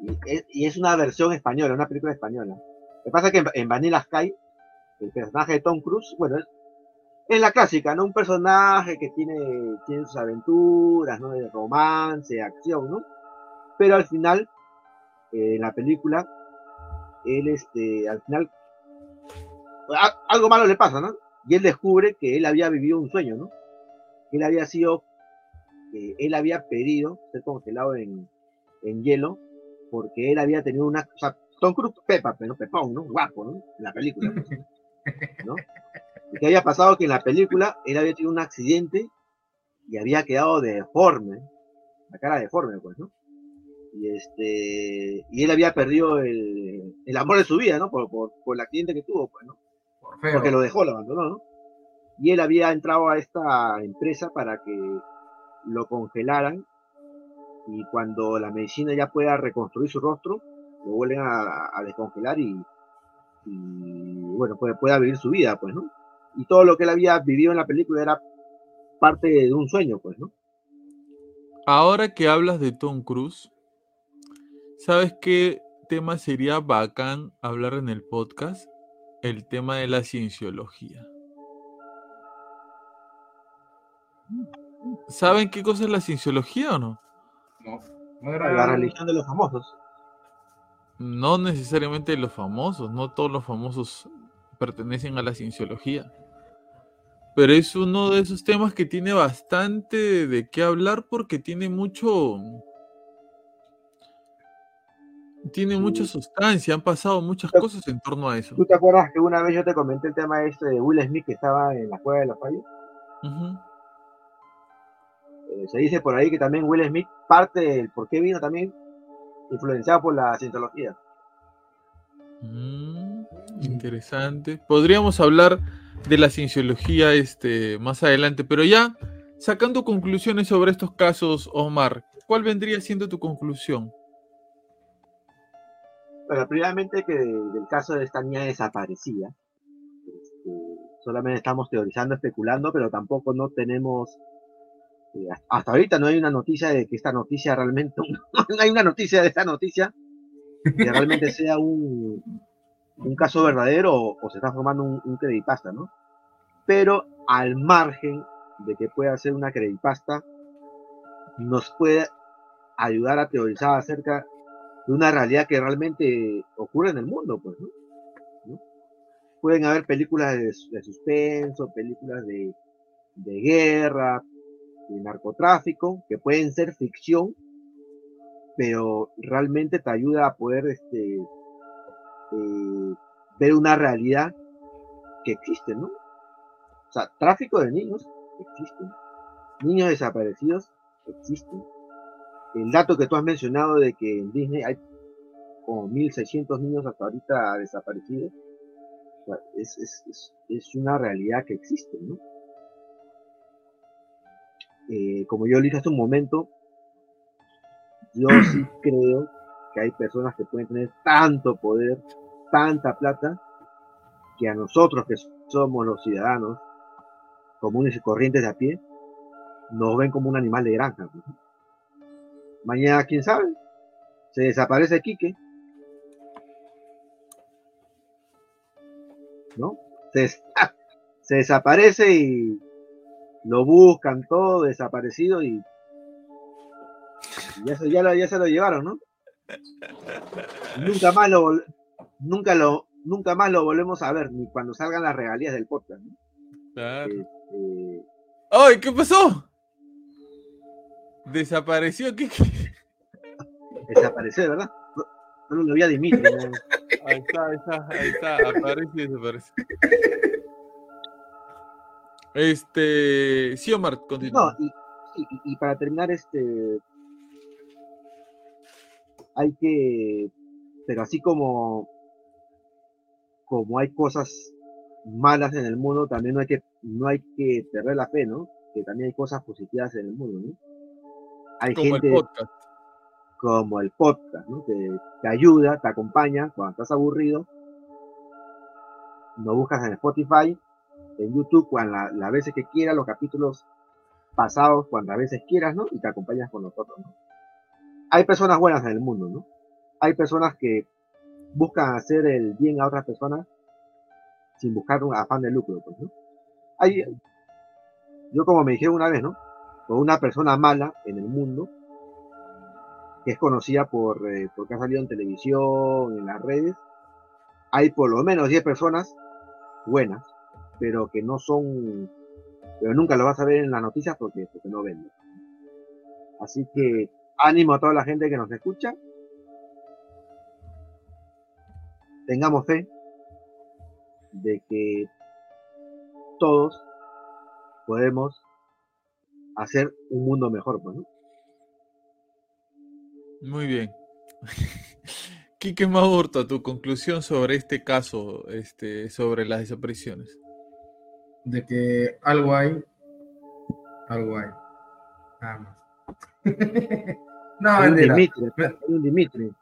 Speaker 2: y es, y es una versión española, una película española. Lo que pasa es que en, en Vanilla Sky, el personaje de Tom Cruise, bueno, es, es la clásica, ¿no? Un personaje que tiene, tiene sus aventuras, ¿no? De romance, acción, ¿no? Pero al final, eh, en la película, él, este, al final, a- algo malo le pasa, ¿no? Y él descubre que él había vivido un sueño, ¿no? Él había sido, eh, él había pedido ser congelado en, en hielo porque él había tenido una, o sea, Tom Cruise, Pepa, pero Pepón, ¿no? Guapo, ¿no? En la película, pues, ¿no? Y que había pasado que en la película él había tenido un accidente y había quedado deforme, la cara deforme, pues, ¿no? Y este, y él había perdido el, el amor de su vida, ¿no? Por, por, por el accidente que tuvo, pues, ¿no? Porque lo dejó, lo abandonó, ¿no? Y él había entrado a esta empresa para que lo congelaran y cuando la medicina ya pueda reconstruir su rostro, lo vuelven a, a descongelar y, y, bueno, puede, pueda vivir su vida, pues, ¿no? Y todo lo que él había vivido en la película era parte de un sueño, pues, ¿no?
Speaker 1: Ahora que hablas de Tom Cruise, ¿sabes qué tema sería bacán hablar en el podcast? El tema de la cienciología. ¿Saben qué cosa es la cienciología o no?
Speaker 3: No, no era
Speaker 2: La religión de los famosos.
Speaker 1: No necesariamente los famosos, no todos los famosos pertenecen a la cienciología. Pero es uno de esos temas que tiene bastante de qué hablar porque tiene mucho. Tiene mucha sustancia, han pasado muchas cosas en torno a eso.
Speaker 2: ¿Tú te acuerdas que una vez yo te comenté el tema este de Will Smith que estaba en la cueva de los fallos? Eh, se dice por ahí que también Will Smith, parte del por qué vino también influenciado por la cientología.
Speaker 1: Mm, interesante. Podríamos hablar de la cienciología este, más adelante, pero ya sacando conclusiones sobre estos casos, Omar, ¿cuál vendría siendo tu conclusión?
Speaker 2: Pero primeramente que del caso de esta niña desaparecida, este, solamente estamos teorizando, especulando, pero tampoco no tenemos Eh, hasta ahorita no hay una noticia de que esta noticia realmente, no hay una noticia de esta noticia que realmente sea un, un caso verdadero o, se está formando un, un creepypasta, ¿no? Pero al margen de que pueda ser una creepypasta, nos puede ayudar a teorizar acerca de una realidad que realmente ocurre en el mundo, pues, ¿no? Pueden haber películas de, suspenso, películas de, guerra, de narcotráfico, que pueden ser ficción, pero realmente te ayuda a poder este, eh, ver una realidad que existe, ¿no? O sea, tráfico de niños existe, niños desaparecidos existen, el dato que tú has mencionado de que en Disney hay como 1.600 niños hasta ahorita desaparecidos, es, una realidad que existe, ¿no? Eh, como yo dije hace un momento, yo sí creo que hay personas que pueden tener tanto poder, tanta plata, que a nosotros que somos los ciudadanos comunes y corrientes de a pie, nos ven como un animal de granja. ¿no? Mañana, quién sabe, se desaparece Quique. ¿No? Se, desaparece y lo buscan todo desaparecido y, ya, se, ya, se lo llevaron, ¿no? nunca más lo nunca lo nunca más lo volvemos a ver ni cuando salgan las regalías del podcast ¿no?
Speaker 1: claro. Este, ¡Ay! ¿Qué pasó? Desapareció Kiki.
Speaker 2: Desapareció, ¿verdad? No, lo vi a Dimitri.
Speaker 1: Ahí está, ahí está, ahí está. Aparece y desaparece. Este. Sí, Omar, continúa.
Speaker 2: No, y, y, para terminar, este. Hay que. Pero así como. Como hay cosas malas en el mundo, también no hay que, no hay que perder la fe, ¿no? Que también hay cosas positivas en el mundo, ¿no?
Speaker 1: Como el podcast.
Speaker 2: Como el podcast, ¿no? Que te ayuda, te acompaña cuando estás aburrido. Nos buscas en Spotify, en YouTube, cuando las veces que quieras, los capítulos pasados, cuando a veces quieras, ¿no? Y te acompañas con nosotros, ¿no? Hay personas buenas en el mundo, ¿no? Hay personas que buscan hacer el bien a otras personas sin buscar un afán de lucro, pues, ¿no? Hay, yo como me dijeron una vez, ¿no? Una persona mala en el mundo, que es conocida por, eh, porque ha salido en televisión, en las redes, hay por lo menos 10 personas buenas, pero que no son, pero nunca lo vas a ver en las noticias porque, porque no venden. Así que ánimo a toda la gente que nos escucha. Tengamos fe de que todos podemos hacer un mundo mejor, pues, ¿no?
Speaker 1: Muy bien. Quique Maurto, tu conclusión sobre este caso, este, sobre las desapariciones.
Speaker 3: De que algo hay, algo hay. Nada más.
Speaker 2: no, un Dimitri, un Dimitri.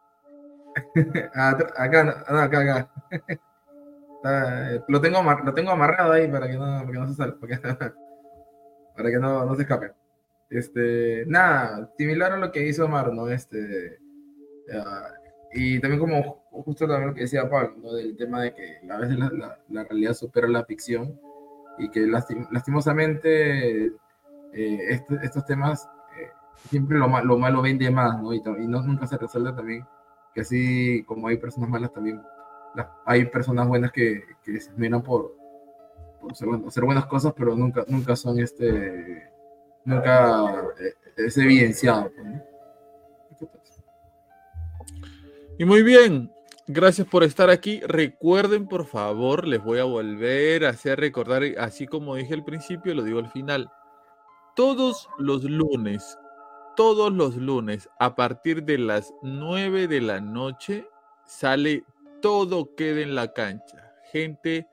Speaker 3: Ah, acá, acá, acá. Eh, lo tengo, lo tengo amarrado ahí para que no, para que no se salga para que no, no se escape. Este, nada, similar a lo que hizo Omar, ¿no? Este, y también como justo también lo que decía Pablo, ¿no? Del tema de que a veces la, la, realidad supera la ficción y que lastimosamente eh, estos temas eh, siempre lo, lo malo vende más, ¿no? Y, y no, nunca se resuelve también que así como hay personas malas también hay personas buenas que, que se miran por, hacer, buenas cosas, pero nunca, nunca son este, nunca eh, es evidenciado. Pues,
Speaker 1: y muy bien, gracias por estar aquí. Recuerden, por favor, les voy a volver a hacer recordar, así como dije al principio, lo digo al final. Todos los lunes, todos los lunes, a partir de las 9 de la noche, sale todo queda en la cancha. Gente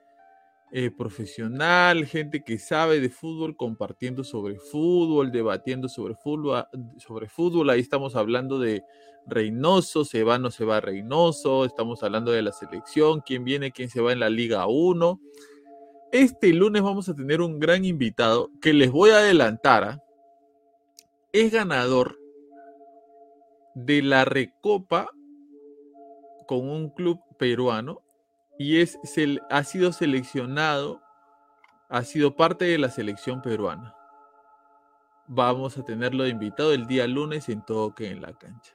Speaker 1: eh, profesional, gente que sabe de fútbol, compartiendo sobre fútbol, debatiendo sobre fútbol, ah, sobre fútbol. Ahí estamos hablando de Reynoso, se va, no se va Reynoso, estamos hablando de la selección, quién viene, quién se va en la Liga 1. Este lunes vamos a tener un gran invitado que les voy a adelantar. ¿ah? es ganador de la Recopa con un club peruano y es, ha sido seleccionado, ha sido parte de la selección peruana. Vamos a tenerlo de invitado el día lunes en Toque en la cancha.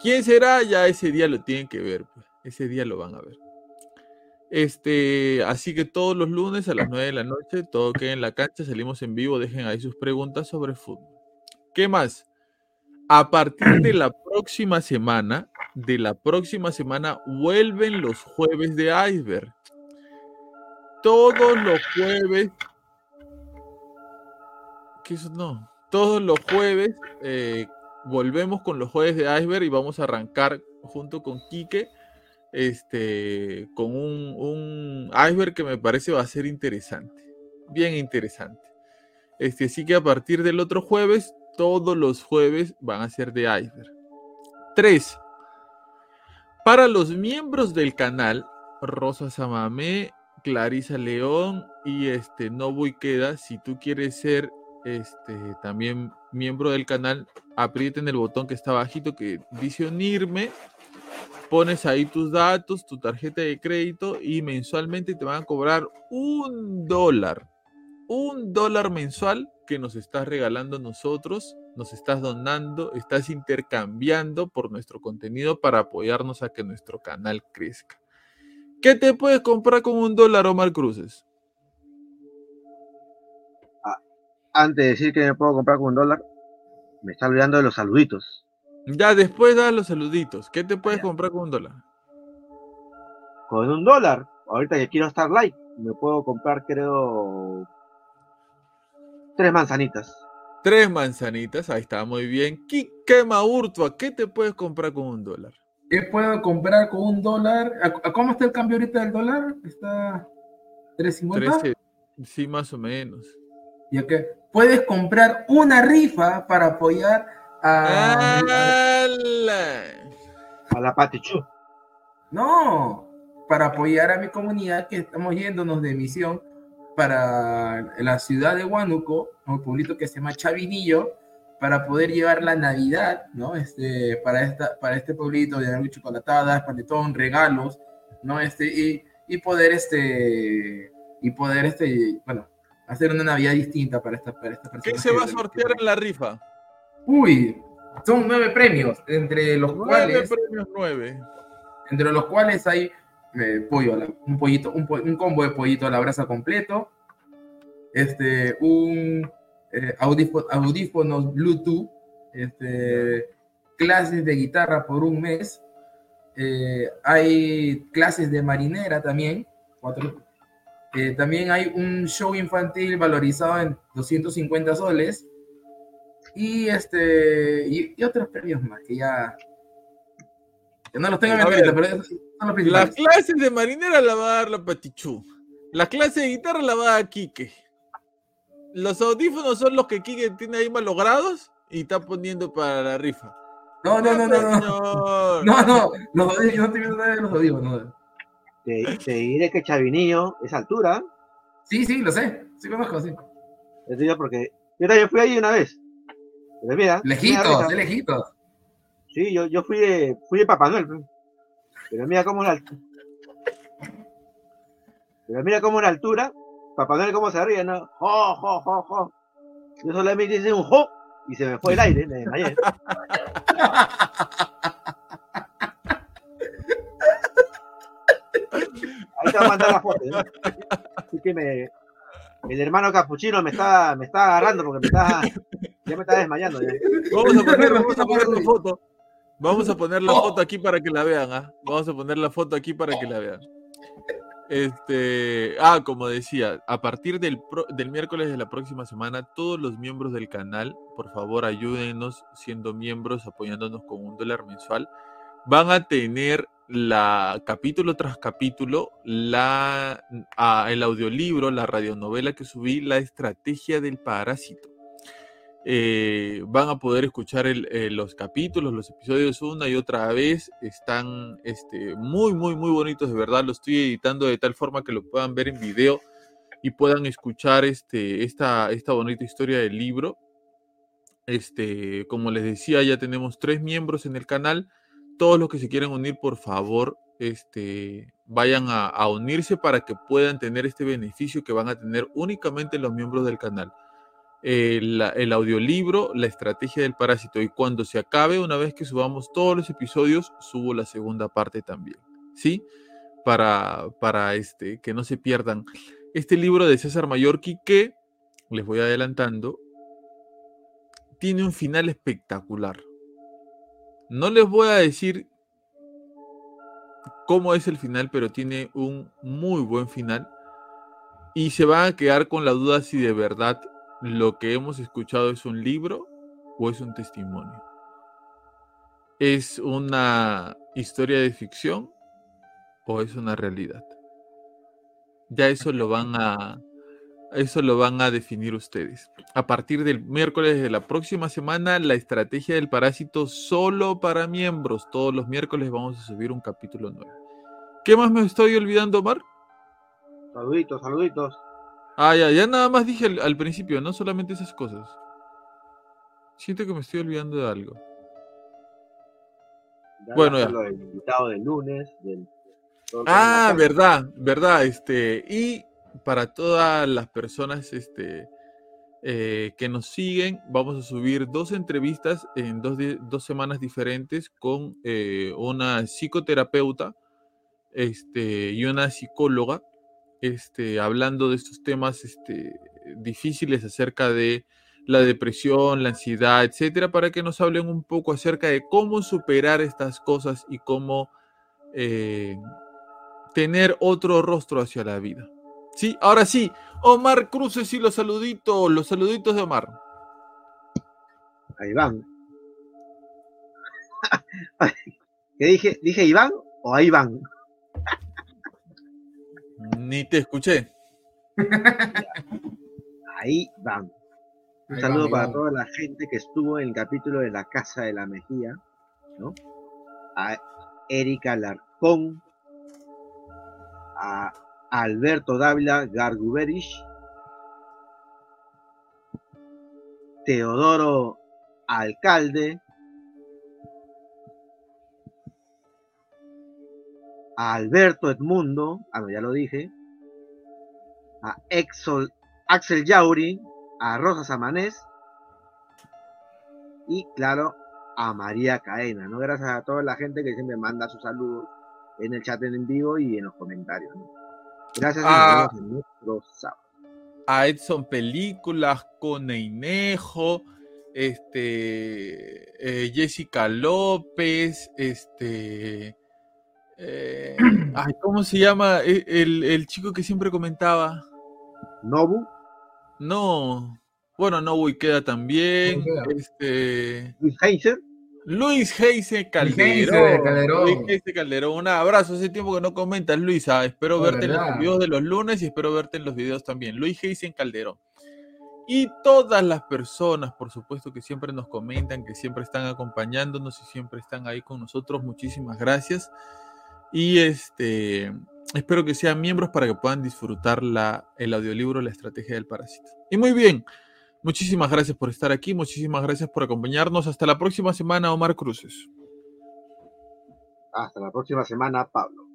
Speaker 1: ¿Quién será? Ya ese día lo tienen que ver, pues. ese día lo van a ver. Este, así que todos los lunes a las 9 de la noche, Toque en la cancha, salimos en vivo, dejen ahí sus preguntas sobre fútbol. ¿Qué más? A partir de la próxima semana, de la próxima semana, vuelven los jueves de Iceberg. Todos los jueves. ¿Qué eso? No. Todos los jueves eh, volvemos con los jueves de Iceberg y vamos a arrancar junto con Quique este, con un, iceberg que me parece va a ser interesante, bien interesante. Este, así que a partir del otro jueves todos los jueves van a ser de iceberg. 3. Para los miembros del canal, Rosa Samamé, Clarisa León y este Nobu Queda, si tú quieres ser este, también miembro del canal, aprieten el botón que está bajito que dice unirme, pones ahí tus datos, tu tarjeta de crédito y mensualmente te van a cobrar un dólar, un dólar mensual que nos estás regalando nosotros, nos estás donando, estás intercambiando por nuestro contenido para apoyarnos a que nuestro canal crezca. ¿Qué te puedes comprar con un dólar, Omar Cruces?
Speaker 2: Ah, antes de decir que me puedo comprar con un dólar, me está olvidando de los saluditos.
Speaker 1: Ya, después da los saluditos. ¿Qué te puedes comprar con un dólar?
Speaker 2: Con un dólar, ahorita que quiero estar like, me puedo comprar, creo, Tres manzanitas.
Speaker 1: Tres manzanitas, ahí está, muy bien. ¿Qué Maurtua, ¿qué te puedes comprar con un dólar?
Speaker 3: ¿Qué puedo comprar con un dólar? ¿Cómo está el cambio ahorita del dólar? ¿Está 3.50?
Speaker 1: Sí, más o menos.
Speaker 3: ¿Y qué? Puedes comprar una rifa para apoyar a...
Speaker 2: A la Patichu.
Speaker 3: No, para apoyar a mi comunidad que estamos yéndonos de misión para la ciudad de Huánuco, un pueblito que se llama Chavinillo, para poder llevar la Navidad, ¿no? Este, para, esta, para este pueblito, de dar chocolatadas, panetón, regalos, ¿no? Este, y, y poder, este, y poder, este, bueno, hacer una Navidad distinta para esta, para esta
Speaker 1: persona. ¿Qué se va a sortear en la rifa?
Speaker 3: Uy, son nueve premios, entre los
Speaker 1: nueve
Speaker 3: cuales...
Speaker 1: premios, nueve.
Speaker 3: Entre los cuales hay eh, pollo, un pollito, un, un, combo de pollito a la brasa completo, este, un eh, audífonos Bluetooth, este, clases de guitarra por un mes, eh, hay clases de marinera también, cuatro, también hay un show infantil valorizado en 250 soles. Y este y otros premios más que ya no los tengo en mente, pero son
Speaker 1: los Las clases de marinera la va a dar la Patichú. La clase de guitarra la va a dar Quique. Los audífonos son los que Quique tiene ahí malogrados y está poniendo para la rifa.
Speaker 3: No, no, no, no, no. No, no, los audífonos, no estoy viendo nada de los audífonos.
Speaker 2: Te, te diré que Chavinillo es altura.
Speaker 3: Sí, sí, lo sé. Sí conozco, sí.
Speaker 2: Digo porque yo también fui ahí una vez.
Speaker 3: Pero mira, lejitos, lejitos.
Speaker 2: Sí, yo, yo fui de, fui de Papá Noel. Pero mira cómo la altura. Pero mira cómo la altura. Papá Noel cómo se ríe, ¿no? ¡Jo, jo, jo, jo! Yo solamente hice un jo y se me fue el aire, me desmayé. Ahí te voy a mandar la foto. ¿no? Así que me, el hermano capuchino me está, me está agarrando porque me está, ya me está desmayando. Ya.
Speaker 1: Vamos a vamos a poner foto. Vamos a poner la foto aquí para que la vean, ¿ah? Vamos a poner la foto aquí para que la vean. Este, ah, como decía, a partir del, del miércoles de la próxima semana, todos los miembros del canal, por favor, ayúdenos siendo miembros, apoyándonos con un dólar mensual. Van a tener la capítulo tras capítulo, la, ah, el audiolibro, la radionovela que subí, La estrategia del parásito. Eh, van a poder escuchar eh, los capítulos, los episodios una y otra vez. Están este, muy, muy, muy bonitos, de verdad. Lo estoy editando de tal forma que lo puedan ver en video y puedan escuchar este, esta, esta bonita historia del libro. Este, como les decía, ya tenemos tres miembros en el canal. Todos los que se quieran unir, por favor, este, vayan a unirse para que puedan tener este beneficio que van a tener únicamente los miembros del canal. El, audiolibro, la estrategia del parásito. Y cuando se acabe, una vez que subamos todos los episodios, subo la segunda parte también. ¿Sí? Para, para este, que no se pierdan. Este libro de César Mallorquí que, les voy adelantando, tiene un final espectacular. No les voy a decir cómo es el final, pero tiene un muy buen final. Y se van a quedar con la duda si de verdad lo que hemos escuchado es un libro o es un testimonio. ¿Es una historia de ficción o es una realidad? Ya eso lo van a eso lo van a definir ustedes. A partir del miércoles de la próxima semana, la estrategia del parásito solo para miembros. Todos los miércoles vamos a subir un capítulo nuevo. ¿Qué más me estoy olvidando, Omar?
Speaker 2: Saluditos, saluditos.
Speaker 1: Ah, ya, ya nada más dije al, al principio, no solamente esas cosas. Siento que me estoy olvidando de algo.
Speaker 2: Ya
Speaker 1: Bueno, ya.
Speaker 2: lo del invitado del lunes. Del,
Speaker 1: Ah, verdad, verdad. Este, y para todas las personas este, eh, que nos siguen, vamos a subir dos entrevistas en dos, dos semanas diferentes con eh, una psicoterapeuta este, y una psicóloga, este, hablando de estos temas este, difíciles acerca de la depresión, la ansiedad, etcétera, para que nos hablen un poco acerca de cómo superar estas cosas y cómo eh, tener otro rostro hacia la vida. Sí, ahora sí, Omar Cruces y los saluditos, los saluditos de Omar.
Speaker 2: A Iván. ¿Qué dije? ¿Dije Iván o a Iván?
Speaker 1: Ni te escuché.
Speaker 2: Ahí van. Un
Speaker 3: Ahí
Speaker 2: saludo para toda la gente que estuvo en el capítulo de la Casa de la Mejía, ¿no? A Erika Larcón, a Alberto Dávila Garguberich, Teodoro Alcalde, a Alberto Edmundo, ah, ya lo dije, a Exol, Axel Yauri, a Rosa Samanés y claro a María Caena, ¿no? Gracias a toda la gente que siempre manda sus saludos en el chat en vivo y en los comentarios, ¿no? Gracias nos
Speaker 1: Ah.
Speaker 2: sábado.
Speaker 1: A Edson Películas, con Einejo, este, eh, Jessica López, este, eh, ay, ¿cómo se llama? E- El, el chico que siempre comentaba.
Speaker 2: Nobu,
Speaker 1: No, bueno, no voy queda también.
Speaker 3: queda.
Speaker 1: Este,
Speaker 2: Luis Heinzer,
Speaker 1: Luis Heise Calderón.
Speaker 3: Calderón.
Speaker 1: Luis Heise Calderón. Un abrazo. Hace tiempo que no comentas, Luisa. Espero
Speaker 3: Oh,
Speaker 1: verte en
Speaker 3: ¿verdad?
Speaker 1: los videos de los lunes y espero verte en los videos también. Luis Heise Calderón. Y todas las personas, por supuesto, que siempre nos comentan, que siempre están acompañándonos y siempre están ahí con nosotros. Muchísimas gracias. Y este, espero que sean miembros para que puedan disfrutar la, el audiolibro La Estrategia del Parásito. Y muy bien, muchísimas gracias por estar aquí, muchísimas gracias por acompañarnos. Hasta la próxima semana, Omar Cruces.
Speaker 2: hasta la próxima semana, Pablo.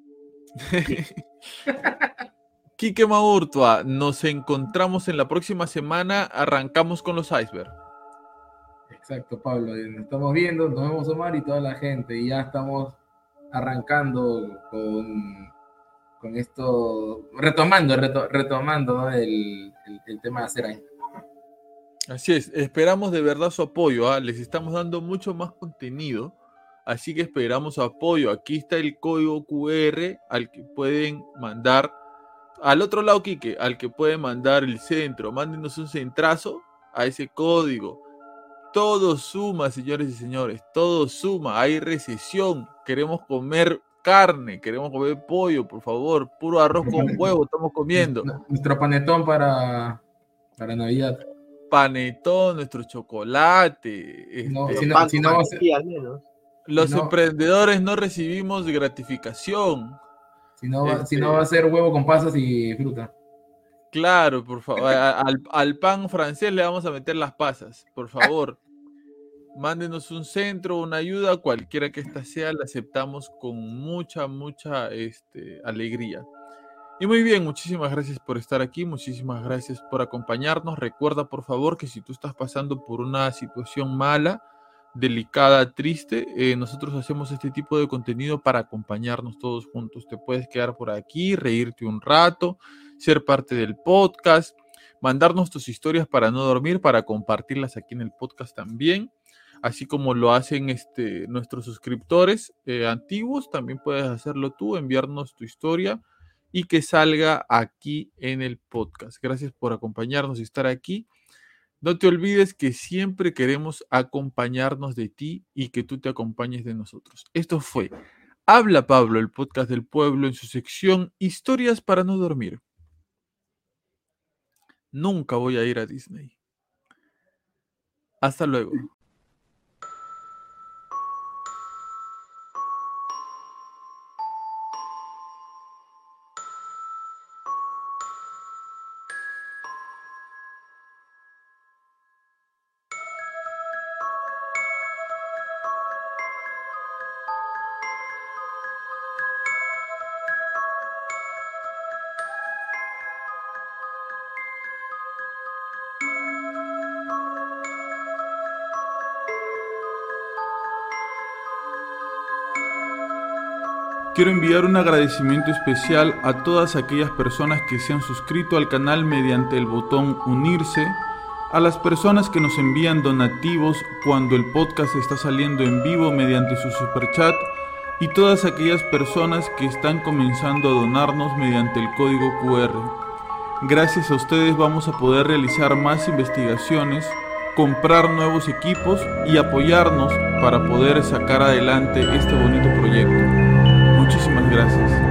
Speaker 1: Quique Maurtua, nos encontramos en la próxima semana. Arrancamos con los iceberg.
Speaker 3: Exacto, Pablo. Nos estamos viendo, nos vemos Omar y toda la gente. Y ya estamos arrancando con, con esto, retomando, reto- retomando el- el tema de hacer ahí.
Speaker 1: Así es, esperamos de verdad su apoyo. ¿ah? Les estamos dando mucho más contenido, así que esperamos su apoyo. Aquí está el código QR al que pueden mandar. Al otro lado, Quique, al que pueden mandar el centro. Mándenos un centrazo a ese código. Todo suma, señores y señores. Todo suma. Hay recesión. Queremos comer carne. Queremos comer pollo, por favor. Puro arroz con huevo estamos comiendo.
Speaker 3: Nuestro panetón para, para Navidad.
Speaker 1: panetón, nuestro chocolate.
Speaker 3: No,
Speaker 1: este,
Speaker 3: si no- si
Speaker 1: los emprendedores no recibimos gratificación.
Speaker 3: Si no, si
Speaker 1: Este-
Speaker 3: no va a ser huevo con pasas y fruta.
Speaker 1: Claro, por favor. Al, al pan francés le vamos a meter las pasas, por favor. Mándenos un centro, una ayuda, cualquiera que ésta sea, la aceptamos con mucha, mucha este, alegría. Y muy bien, muchísimas gracias por estar aquí, muchísimas gracias por acompañarnos. Recuerda, por favor, que si tú estás pasando por una situación mala, delicada, triste, eh, nosotros hacemos este tipo de contenido para acompañarnos todos juntos. Te puedes quedar por aquí, reírte un rato, ser parte del podcast, mandarnos tus historias para no dormir, para compartirlas aquí en el podcast también, así como lo hacen este, nuestros suscriptores eh, antiguos, también puedes hacerlo tú, enviarnos tu historia y que salga aquí en el podcast. Gracias por acompañarnos y estar aquí. No te olvides que siempre queremos acompañarnos de ti y que tú te acompañes de nosotros. Esto fue Habla Pablo, el podcast del pueblo, en su sección Historias para no dormir. Nunca voy a ir a Disney. Hasta luego. Quiero enviar un agradecimiento especial a todas aquellas personas que se han suscrito al canal mediante el botón unirse, a las personas que nos envían donativos cuando el podcast está saliendo en vivo mediante su superchat y todas aquellas personas que están comenzando a donarnos mediante el código QR. Gracias a ustedes vamos a poder realizar más investigaciones, comprar nuevos equipos y apoyarnos para poder sacar adelante este bonito proyecto. Gracias.